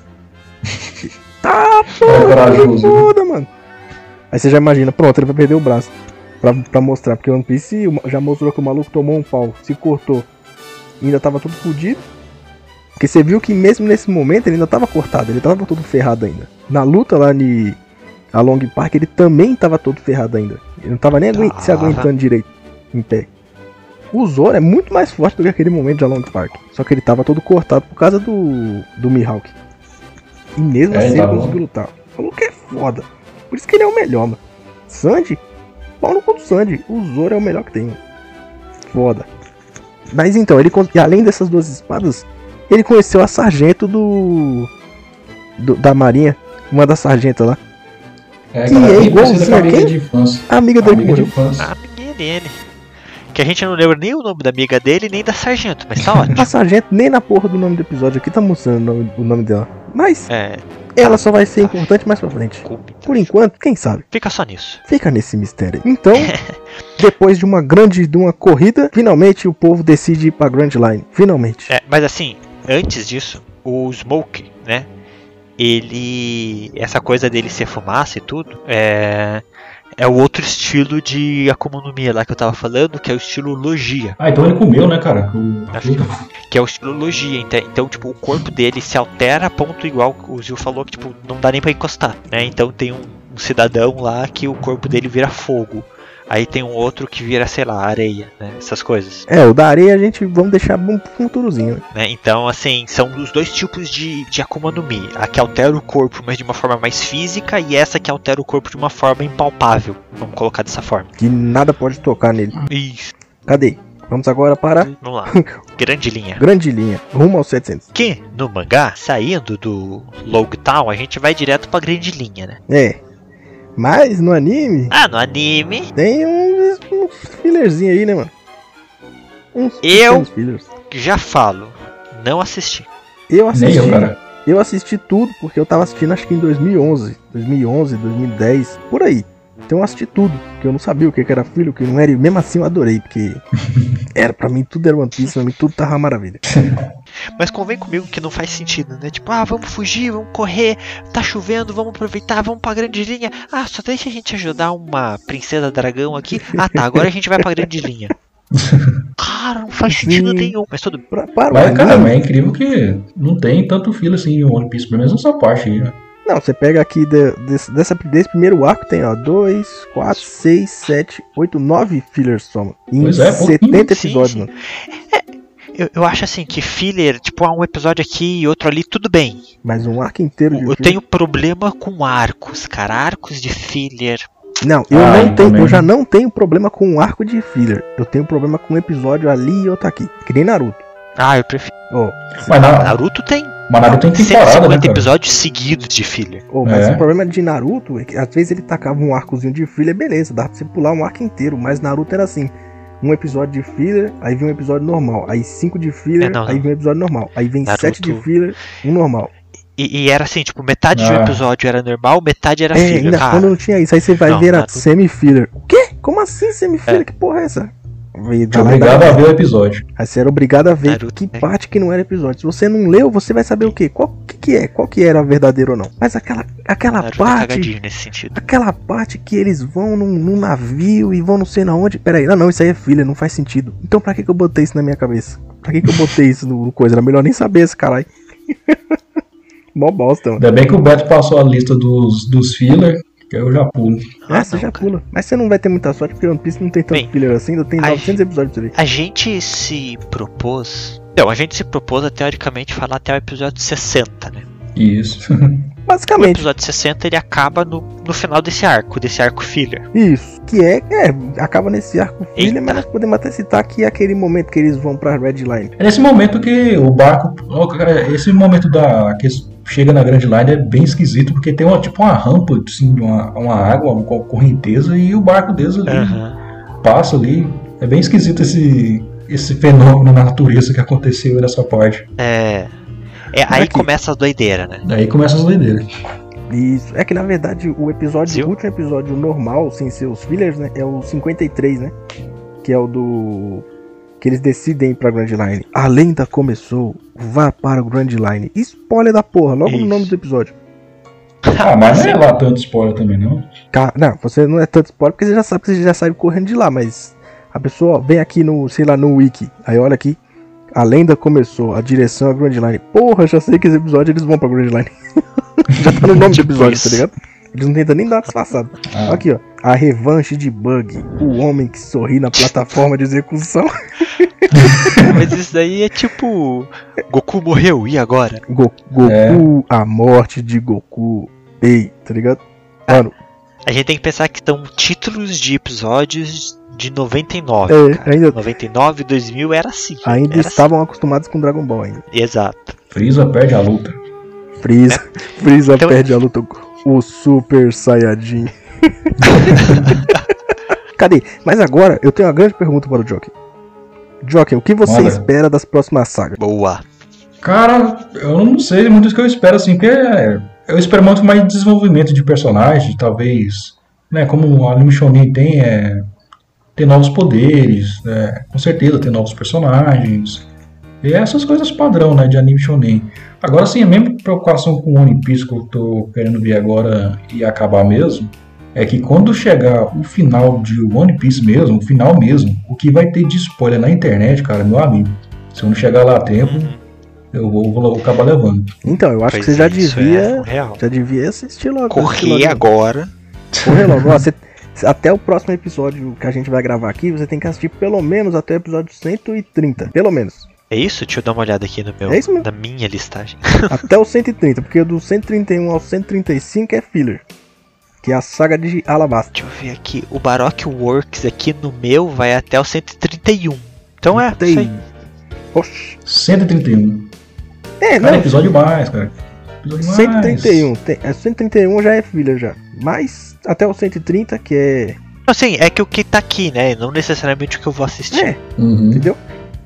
[laughs] tá, É porra, corajoso. né? foda, mano. Aí você já imagina, pronto, ele vai perder o braço. Pra, pra mostrar, porque o One Piece já mostrou que o maluco tomou um pau, se cortou. E ainda tava tudo fodido. Porque você viu que mesmo nesse momento ele ainda tava cortado, ele tava todo ferrado ainda. Na luta lá em a Long Park ele também tava todo ferrado ainda. Ele não tava nem se aguentando direito em pé. O Zoro é muito mais forte do que aquele momento de Long Park. Só que ele tava todo cortado por causa do, do Mihawk. E mesmo É, assim ele conseguiu lutar. Falou que é foda. Por isso que ele é o melhor, mano. Sandy? Pau no cu do Sandy. O Zoro é o melhor que tem. mano. Foda. Mas então, ele e além dessas duas espadas, ele conheceu a sargento do, do- da marinha, uma das sargentas lá, É, Que é igualzinho a quem? amiga de a amiga dele que Amiga de morreu. infância. A amiguinha dele. Que a gente não lembra nem o nome da amiga dele, nem da sargento, mas tá [laughs] ótimo. A sargento nem na porra do nome do episódio aqui tá mostrando o nome, o nome dela. Mas É, ela só vai ser importante mais pra frente. Kumi. Por enquanto, quem sabe? Fica só nisso. Fica nesse mistério. Então, [laughs] depois de uma grande de uma corrida, finalmente o povo decide ir pra Grand Line. Finalmente. É, mas assim, antes disso, o Smoke, né? Ele. Essa coisa dele ser fumaça e tudo, é. É o outro estilo de Akuma no Mi lá que eu tava falando, que é o estilo Logia. Ah, então ele comeu, né, cara? O... Que, é o estilo Logia. Então, então, tipo, o corpo dele se altera a ponto igual o Zil falou, que tipo, não dá nem pra encostar, né? Então tem um, um cidadão lá que o corpo dele vira fogo. Aí tem um outro que vira, sei lá, areia, né? Essas coisas. É, o da areia a gente vamos deixar um futurozinho, né? né? Então, assim, são os dois tipos de, de Akuma no Mi. A que altera o corpo, mas de uma forma mais física, e essa que altera o corpo de uma forma impalpável. Vamos colocar dessa forma. Que nada pode tocar nele. Isso. Cadê? Vamos agora para Vamos lá. [laughs] Grande linha. grande linha, rumo aos 700. Que no mangá, saindo do Log Town, a gente vai direto pra grande linha, né? É. Mas no anime Ah, no anime, tem uns, uns fillerzinhos aí, né, mano? Uns Eu- já falo, não assisti. Eu assisti. eu, cara. Eu assisti tudo porque eu tava assistindo acho que em 2011, 2011, 2010, por aí. Então eu assisti tudo, porque eu não sabia o que era filho, o que não era, e mesmo assim eu adorei, porque [laughs] era para mim tudo era One Piece, pra mim tudo tava uma maravilha. [laughs] Mas convém comigo que não faz sentido, né? Tipo, ah, vamos fugir, vamos correr, tá chovendo, vamos aproveitar, vamos pra grande linha. Ah, só deixa a gente ajudar uma princesa dragão aqui. Ah tá, agora a gente vai pra grande linha. [laughs] Cara, não faz sentido Sim. nenhum. Mas tudo Pra, para o Mas, cara, anime- mas é incrível que não tem tanto fila assim em One Piece, pelo menos nessa parte aí, né? Não, você pega aqui de- desse, dessa, desse primeiro arco, tem ó, 2, 4, 6, 7, 8, 9 fillers só, mano. Em Pois é, pouquinho. 70 Sim, episódios, mano. [laughs] Eu, eu acho assim que filler, tipo, ah, um episódio aqui e outro ali, tudo bem. Mas um arco inteiro de Eu filler. tenho problema com arcos, cara. Arcos de filler. Não, eu Ah, não tenho, também. eu já não tenho problema com um arco de filler. Eu tenho problema com um episódio ali e outro aqui. Que nem Naruto. Ah, eu prefiro. Ó, Mas, na, Naruto tem mas Naruto tem temporada, né, 150 cara? episódios seguidos de filler. Ô, mas É. o problema de Naruto é que às vezes ele tacava um arcozinho de filler, beleza, dá pra você pular um arco inteiro, mas Naruto era assim. um episódio de filler, aí vem um episódio normal. Aí cinco de filler, É, não, aí não. vem um episódio normal. Aí vem Naruto- sete de filler, um normal. E, e era assim, tipo, metade de um Ah. episódio era normal, metade era é, filler, ainda cara. quando não tinha isso. Aí você vai Não, ver a semi-filler. O quê? Como assim semi-filler? É. Que porra é essa? Veio Tinha da lá obrigado a ver o episódio. Aí você era obrigado a ver Naruto, que né? parte que não era episódio. Se você não leu, você vai saber o quê? Qual que, que é? Qual que era verdadeiro ou não. Mas aquela, aquela Naruto é parte. cagadinho nesse sentido. Aquela parte que eles vão num, num navio e vão não sei na onde. Pera aí, não, não, isso aí é filha, não faz sentido. Então pra que, que eu botei isso na minha cabeça? Pra que, que eu botei isso no, no coisa? Era melhor nem saber esse caralho. [laughs] Mó bosta, mano. Ainda bem que o Beto passou a lista dos, dos filler, que eu já pulo. Ah, Ah, você não, já cara. pula. Mas você não vai ter muita sorte porque One Piece não tem tanto Bem, filler assim, ainda tem a 900 episódios aí. A gente se propôs. Não, a gente se propôs a teoricamente falar até o episódio 60, né? Isso. [laughs] O Basicamente, episódio 60 ele acaba no, no final desse arco, desse arco filler. isso. Que é, é, acaba nesse arco filler, Eita. mas nós podemos até citar que é aquele momento que eles vão pra Red Line. É nesse momento que o barco. Esse momento da. que chega na Grand Line é bem esquisito, porque tem uma, tipo uma rampa, assim, uma, uma água, uma correnteza, e o barco deles ali passa ali. É bem esquisito esse, esse fenômeno na natureza que aconteceu nessa parte. É. É, aí Aqui. começa a doideira, né? Daí começa as doideiras. Isso. É que na verdade o episódio, Viu? o último episódio normal, sem ser os fillers, né? É o 53, né? Que é o do. Que eles decidem ir pra Grand Line. A lenda começou, vá para o Grand Line. Spoiler da porra, logo no nome do episódio. Ah, mas não é lá tanto spoiler também, não. Não, você não é tanto spoiler porque você já sabe que você já sai correndo de lá, mas a pessoa vem aqui no, sei lá, no wiki, aí olha aqui, a lenda começou, a direção é Grand Line. Porra, já sei que esse episódio eles vão pra Grand Line. [laughs] já tá no nome do [laughs] Tipo episódio, tá ligado? Eles não tentam nem dar uma disfarçada. Ah, Aqui, ó. A revanche de Bug. O homem que sorri na plataforma de execução. [laughs] Mas isso daí é tipo. Goku morreu, e agora? Go- Goku, É. a morte de Goku. Ei, tá ligado? Mano, A gente tem que pensar que são títulos de episódios de 99. É, cara. ainda- 99, 2000 era assim. ainda era estavam acostumados com Dragon Ball ainda. assim. Exato. Freeza perde a luta. Freeza, Freeza Então- perde a luta com o Super Saiyajin. [laughs] Cadê? Mas agora eu tenho uma grande pergunta para o Joker. Joker, o que você Manda. espera das próximas sagas? Boa. Cara, eu não sei muito o que eu espero, assim, porque é- eu espero muito mais desenvolvimento de personagem, talvez, né, como o anime shonen tem, é, ter novos poderes, né, com certeza ter novos personagens, e essas coisas padrão, né, de anime shonen. Agora, sim, a mesma preocupação com o One Piece que eu tô querendo ver agora e acabar mesmo, é que quando chegar o final de One Piece mesmo, o final mesmo, o que vai ter de spoiler na internet, cara, meu amigo, se eu não chegar lá a tempo, eu vou, vou acabar levando. Então, eu acho que Pois você já é, é devia. real. Já devia assistir logo. assistir Correr logo. agora. Correr logo. Ó, você- até o próximo episódio que a gente vai gravar aqui, você tem que assistir pelo menos até o episódio 130. Pelo menos. É isso? Deixa eu dar uma olhada aqui no meu, É isso mesmo. na minha listagem. até o 130, porque do 131 ao 135 é filler. Que é a saga de Alabasta. Deixa eu ver aqui. O Baroque Works aqui no meu vai até o 131. Então é, aí. Oxi. 131. É, Cara, não. episódio mais, cara. Episódio mais. 131. Tem, é, 131 já é filler já. Mas até o 130, que é. Assim, é que o que tá aqui, né? Não necessariamente o que eu vou assistir. É, Uhum. entendeu?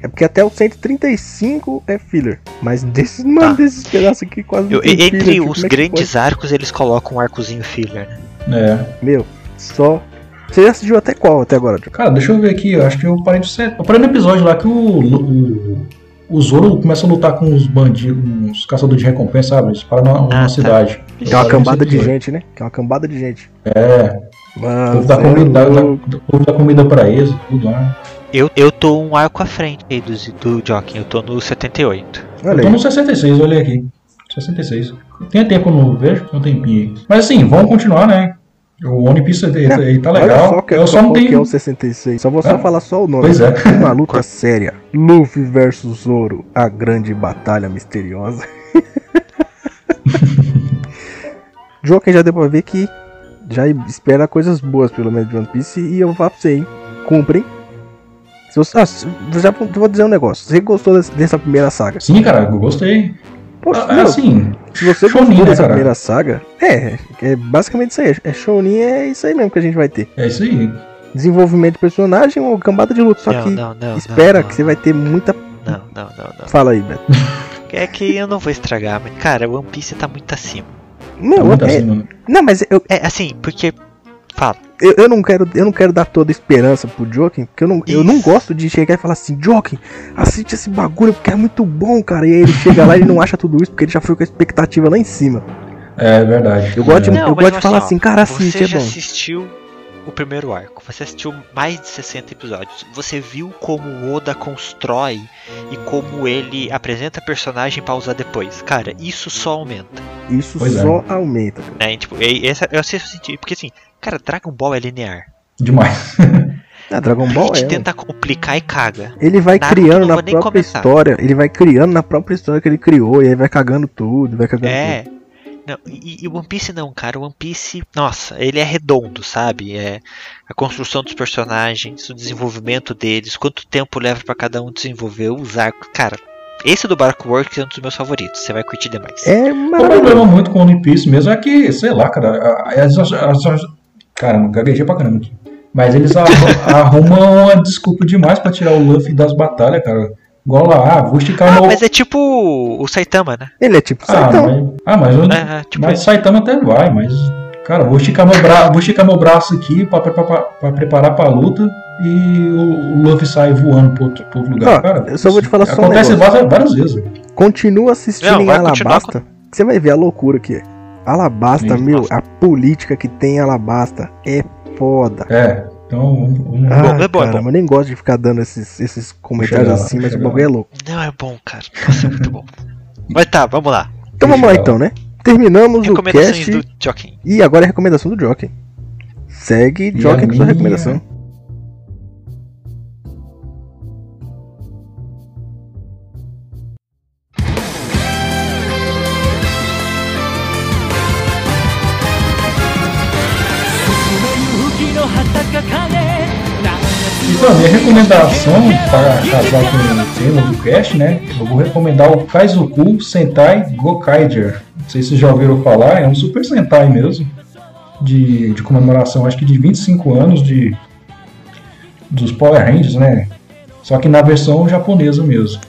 É porque até o 135 é filler. Mas desses, mano, Tá. desses pedaços aqui quase não Eu- tem entre filler, os é grandes arcos, eles colocam um arcozinho filler, né? É. Meu, só. Você já assistiu até qual até agora, John? Cara, deixa eu ver aqui. Eu acho que eu parei de ser. Eu parei no episódio lá que o, o, o Zoro começa a lutar com os bandidos, os caçadores de recompensa, sabe? Eles param numa, numa tá. cidade. Que é uma Eu cambada de gente, né? Que é uma cambada de gente. É. O Mano, povo dá dá, o povo dá comida pra eles, tudo lá. Eu, eu tô um arco à frente aí do, do Joking, eu tô no 78. Eu Olha tô aí. no 66, olhei aqui. 66. Tem tempo eu não vejo? Tem um tempinho aí. Mas assim, vamos continuar, né? O One Piece Não, ele tá legal. só que eu só não que é tenho. o 66. Só vou só Ah, falar só o nome. pois é. Uma luta séria. Luffy versus Zoro. A grande batalha misteriosa. [laughs] Joker já deu pra ver que já espera coisas boas, pelo menos, de One Piece. E eu vou falar pra você, hein? Cumprem. Se você, ah, já vou dizer um negócio. Você gostou dessa, dessa primeira saga? Sim, cara, eu gostei. Poxa, Ah, meu, assim, se você gostou né, cara? primeira saga, é, é basicamente isso aí. É Shonen, é isso aí mesmo que a gente vai ter. é isso aí. desenvolvimento de personagem, uma cambada de luta. Só Não, que não, não, espera não, que você vai ter muita. Não, não, não, não. Fala aí, Beto. [laughs] É que eu não vou estragar, mas cara, One Piece tá muito acima. Não, Tá muito é- acima, né? não mas eu, É assim, porque. Fala. Eu, eu não quero, eu não quero dar toda a esperança pro Joking, porque eu não, eu não gosto de chegar e falar assim, Joking, assiste esse bagulho porque é muito bom, cara. E aí ele chega lá e não acha tudo isso porque ele já foi com a expectativa lá em cima. É verdade. Eu gosto de- É. eu gosto de falar assim, cara, assiste, Você é já bom. assistiu o primeiro arco, você assistiu mais de 60 episódios, você viu como o Oda constrói e como ele apresenta personagem pra usar depois. Cara, isso só aumenta. Isso Pois é. só aumenta. cara. Né? E, tipo, essa, eu sei sentido, porque assim, cara, Dragon Ball é linear. Demais. [laughs] Ah, Dragon Ball Bleach é. tenta complicar e caga. Ele vai Naruto criando na própria comentar. história. Ele vai criando na própria história que ele criou. E aí vai cagando tudo, vai cagando tudo. Não, e, e One Piece não, cara. One Piece, nossa, ele é redondo, sabe? É a construção dos personagens, o desenvolvimento deles, quanto tempo leva pra cada um desenvolver os arcos. Cara, esse do Barco Works é um dos meus favoritos. Você vai curtir demais. É O maravilhoso. problema muito com o One Piece mesmo é que, sei lá, cara, as- as- as- cara, não gaguejei pra caramba aqui. Mas eles [laughs] arru- arrumam uma desculpa demais pra tirar o Luffy das batalhas, cara. Igual lá, ah, vou esticar Ah, meu. mas é tipo o Saitama, né? Ele é tipo Ah, Saitama. mas, ah, mas, eu, É, é, tipo mas. Saitama até vai, mas. Cara, vou esticar meu, bra... vou esticar meu braço aqui pra, pra, pra- pra preparar pra luta e o, o Luffy sai voando pro outro, pro outro lugar. Cara, eu só vou te falar só um Acontece negócio. várias, várias vezes. velho. Continua assistindo Não, em Alabasta. que Você vai ver a loucura que é. Alabasta, Sim, meu, nossa. a política que tem em Alabasta é foda. É, então. vamos- vamos- Ah, é bom, é caramba, bom. eu nem gosto de ficar dando esses, esses comentários lá, assim, mas o bagulho é louco. Não, é bom, cara. Nossa, é muito bom. Mas tá, vamos lá. Então vamos lá então, né? Terminamos o Recomendações cast do Joaquim. e agora é a recomendação do Jockey. Segue Jockey a com sua minha- recomendação. Recomendação para casar com o tema do cast, né? Eu vou recomendar o Kaizoku Sentai Gokaiger. Não sei se vocês já ouviram falar, é um Super Sentai mesmo. De, de comemoração, acho que de 25 anos de dos Power Rangers, né? Só que na versão japonesa mesmo.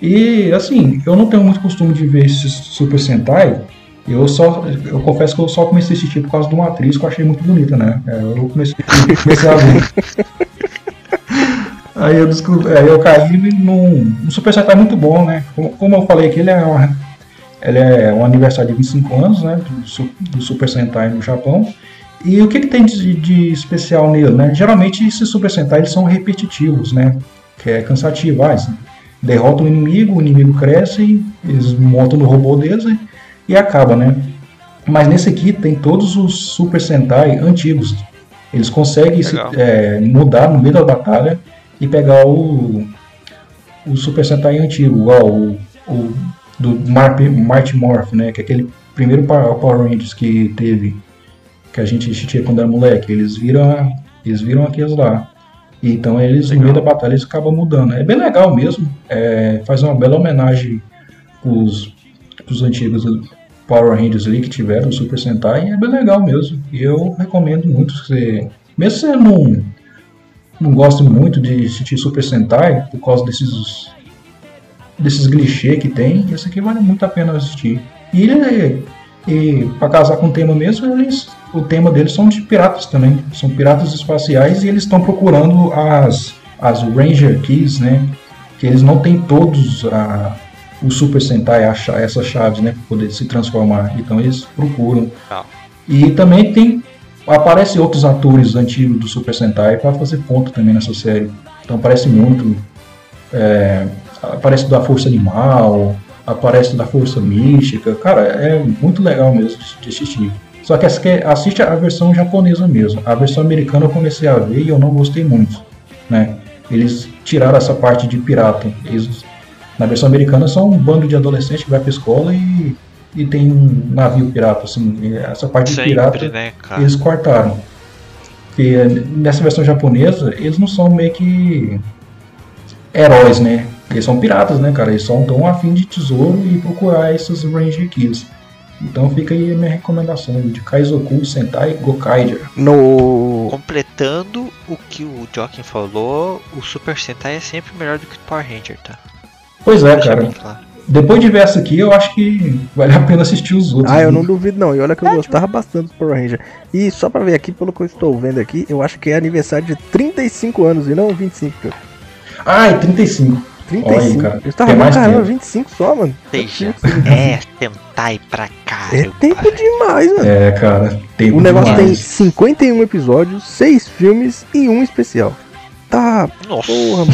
E assim, eu não tenho muito costume de ver esse Super Sentai. Eu só, eu confesso que eu só comecei a assistir por causa de uma atriz que eu achei muito bonita, né? É, Eu comecei, comecei a ver. [laughs] Aí eu, descobri, aí eu caí num, num Super Sentai muito bom, né? Como, como eu falei aqui, ele é, uma, ele é um aniversário de 25 anos, né? Do, do Super Sentai no Japão. E o que, que tem de, de especial nele, né? Geralmente esses Super Sentai eles são repetitivos, né? Que é cansativo. Ah, eles derrotam o inimigo, o inimigo cresce, eles montam no robô deles e, acaba, né? Mas nesse aqui tem todos os Super Sentai antigos. Eles conseguem se- é, mudar no meio da batalha e pegar o, o Super Sentai antigo, igual o, o do Mighty Morph, né? Que é aquele primeiro Power Rangers que teve, que a gente assistia quando era moleque. Eles viram, eles viram aqueles lá. Então eles, no meio da batalha, eles acabam mudando. É bem legal mesmo. É, faz uma bela homenagem os, os antigos Power Rangers ali que tiveram o Super Sentai. É bem legal mesmo. E eu recomendo muito que você. Mesmo se você não, não gosta muito de assistir Super Sentai, por causa desses desses clichês que tem, esse aqui vale muito a pena assistir. E ele e para casar com o tema mesmo, eles, o tema deles são de piratas também. São piratas espaciais e eles estão procurando as, as Ranger Keys, né? Que eles não têm todos a, o Super Sentai, a, cha- essas chaves, né? Para poder se transformar. Então eles procuram. Legal. E também tem. Aparecem outros atores antigos do Super Sentai para fazer ponto também nessa série. Então aparece muito. é, aparece da Força Animal, aparece da Força Mística. Cara, é muito legal mesmo de, assistir. Só que assiste a versão japonesa mesmo. A versão americana eu comecei a ver e eu não gostei muito. Né? Eles tiraram essa parte de pirata. Eles, na versão americana são um bando de adolescentes que vai pra escola e, e tem um navio pirata. Assim, essa parte de pirata Sempre, né, eles cortaram. Porque nessa versão japonesa, eles não são meio que heróis, né? Eles são piratas, né, cara? Eles só estão afim de tesouro e procurar esses Ranger Keys. Então fica aí a minha recomendação de Kaizoku Sentai Gokaiger. No. Completando o que o Joaquim falou, o Super Sentai é sempre melhor do que o Power Ranger, tá? Pois é, Deixa cara. claro. Depois de ver essa aqui, eu acho que vale a pena assistir os outros. Ah, eu não duvido não. E olha que eu gostava bastante do Power Ranger. E só pra ver aqui, pelo que eu estou vendo aqui, eu acho que é aniversário de 35 anos e não 25. cara. Ah, e 35. 35. Olha aí, cara. Eu estava Tem vendo, mais caramba, tempo. 25 só, mano. Seja, é Sentai pra É caramba. tempo demais, mano. É, cara. Tempo O negócio tem demais. 51 episódios, 6 filmes e um especial. Tá, Nossa, porra, mano.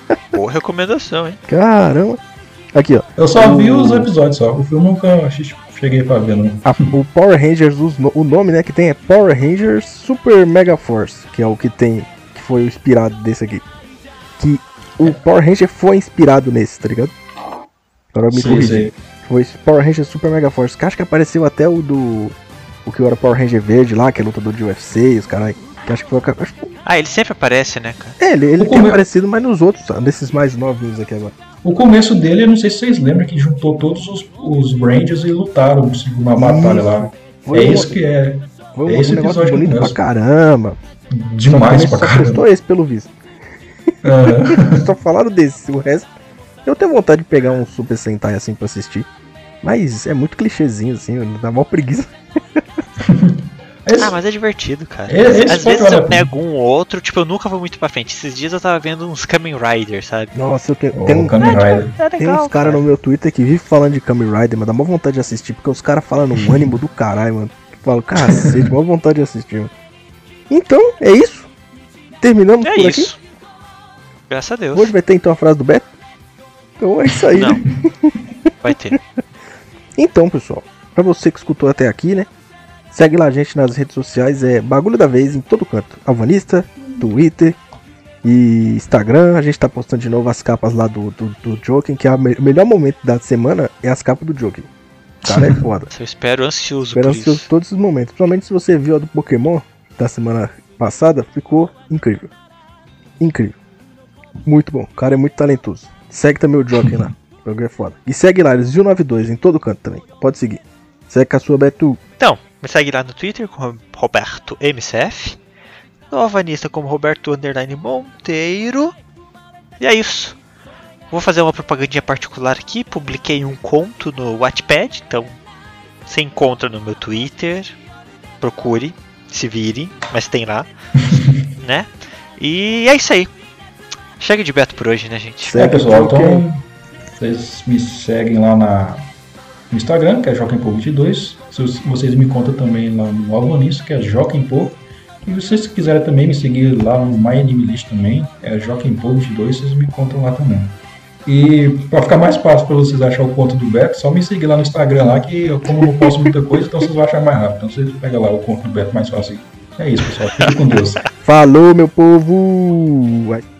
[laughs] boa recomendação, hein? Caramba. Aqui, ó. Eu só vi O- os episódios só. O filme nunca assisti- cheguei pra ver, não. A- o Power Rangers, o nome né, que tem é Power Rangers Super Mega Force, que é o que tem, que foi o inspirado desse aqui. Que o Power Ranger foi inspirado nesse, tá ligado? Agora eu me corrigi. Foi esse Power Ranger Super Mega Force, que acho que apareceu até o do. O que era Power Ranger Verde lá, que é lutador de UFC, os caras. Que acho que foi. acho que- Ah, ele sempre aparece, né, cara? É, ele, ele tem aparecido, mas nos outros, nesses mais novinhos aqui agora. O começo dele, eu não sei se vocês lembram, que juntou todos os, os Rangers e lutaram uma batalha lá. Foi é um- isso que é Foi é um, esse um negócio episódio bonito pra caramba. demais só, pra só caramba. prestou esse pelo visto. É. [laughs] Só falaram desse, o resto. Eu tenho vontade de pegar um Super Sentai assim pra assistir. Mas é muito clichêzinho assim, dá mó preguiça. [laughs] Esse- Ah, mas é divertido, cara. É, esse Às vezes eu pego um ou outro, tipo, eu nunca vou muito pra frente. Esses dias eu tava vendo uns Kamen Rider, sabe? Nossa, eu tenho, Ô, tem, um- Kamen Rider. É tem uns caras no meu Twitter que vivem falando de Kamen Rider, mas dá mó vontade de assistir, porque os caras falam num ânimo do caralho, mano. Eu falo, cacete, [laughs] mó vontade de assistir, mano. Então, é isso. Terminamos É por aqui. isso. Graças a Deus. Hoje vai ter então a frase do Beto. Então é isso aí, Não. né? [laughs] Vai ter. Então, pessoal, pra você que escutou até aqui, né? Segue lá a gente nas redes sociais, é Bagulho da Vez em todo canto. Alvanista, Twitter e Instagram. A gente tá postando de novo as capas lá do, do, do Joking, que é me- o melhor momento da semana é as capas do Joking. Cara, é [laughs] foda. Eu espero ansioso Espero por ansioso isso. todos esses momentos. Principalmente se você viu a do Pokémon da semana passada, ficou incrível. Incrível. Muito bom. O cara é muito talentoso. Segue também o Joker lá. [laughs] O programa é foda. E segue lá, eles 92 em todo canto também. Pode seguir. Segue com a sua Betu. Então, me segue lá no Twitter com Roberto MCF. No Alvanista como Roberto Underline Monteiro. E é isso. Vou fazer uma propagandinha particular aqui. Publiquei um conto no Wattpad. Então, você encontra no meu Twitter. Procure, se vire, mas tem lá. [laughs] né? E é isso aí. Chega de Beto por hoje, né, gente? Segue É, pessoal, então vocês me seguem lá na, no Instagram, que é JoquemPo22. Se vocês me contam também lá no Alvanista, que é Joquempo. E vocês quiserem também me seguir lá no MyAnimeList também, é Joquempo22, vocês me contam lá também. E para ficar mais fácil para vocês achar o conto do Beto, só me seguir lá no Instagram lá, que eu, como eu não posto muita coisa, então vocês vão achar mais rápido. Então vocês pegam lá o conto do Beto mais fácil. É isso, pessoal. Fique com Deus. Falou, meu povo!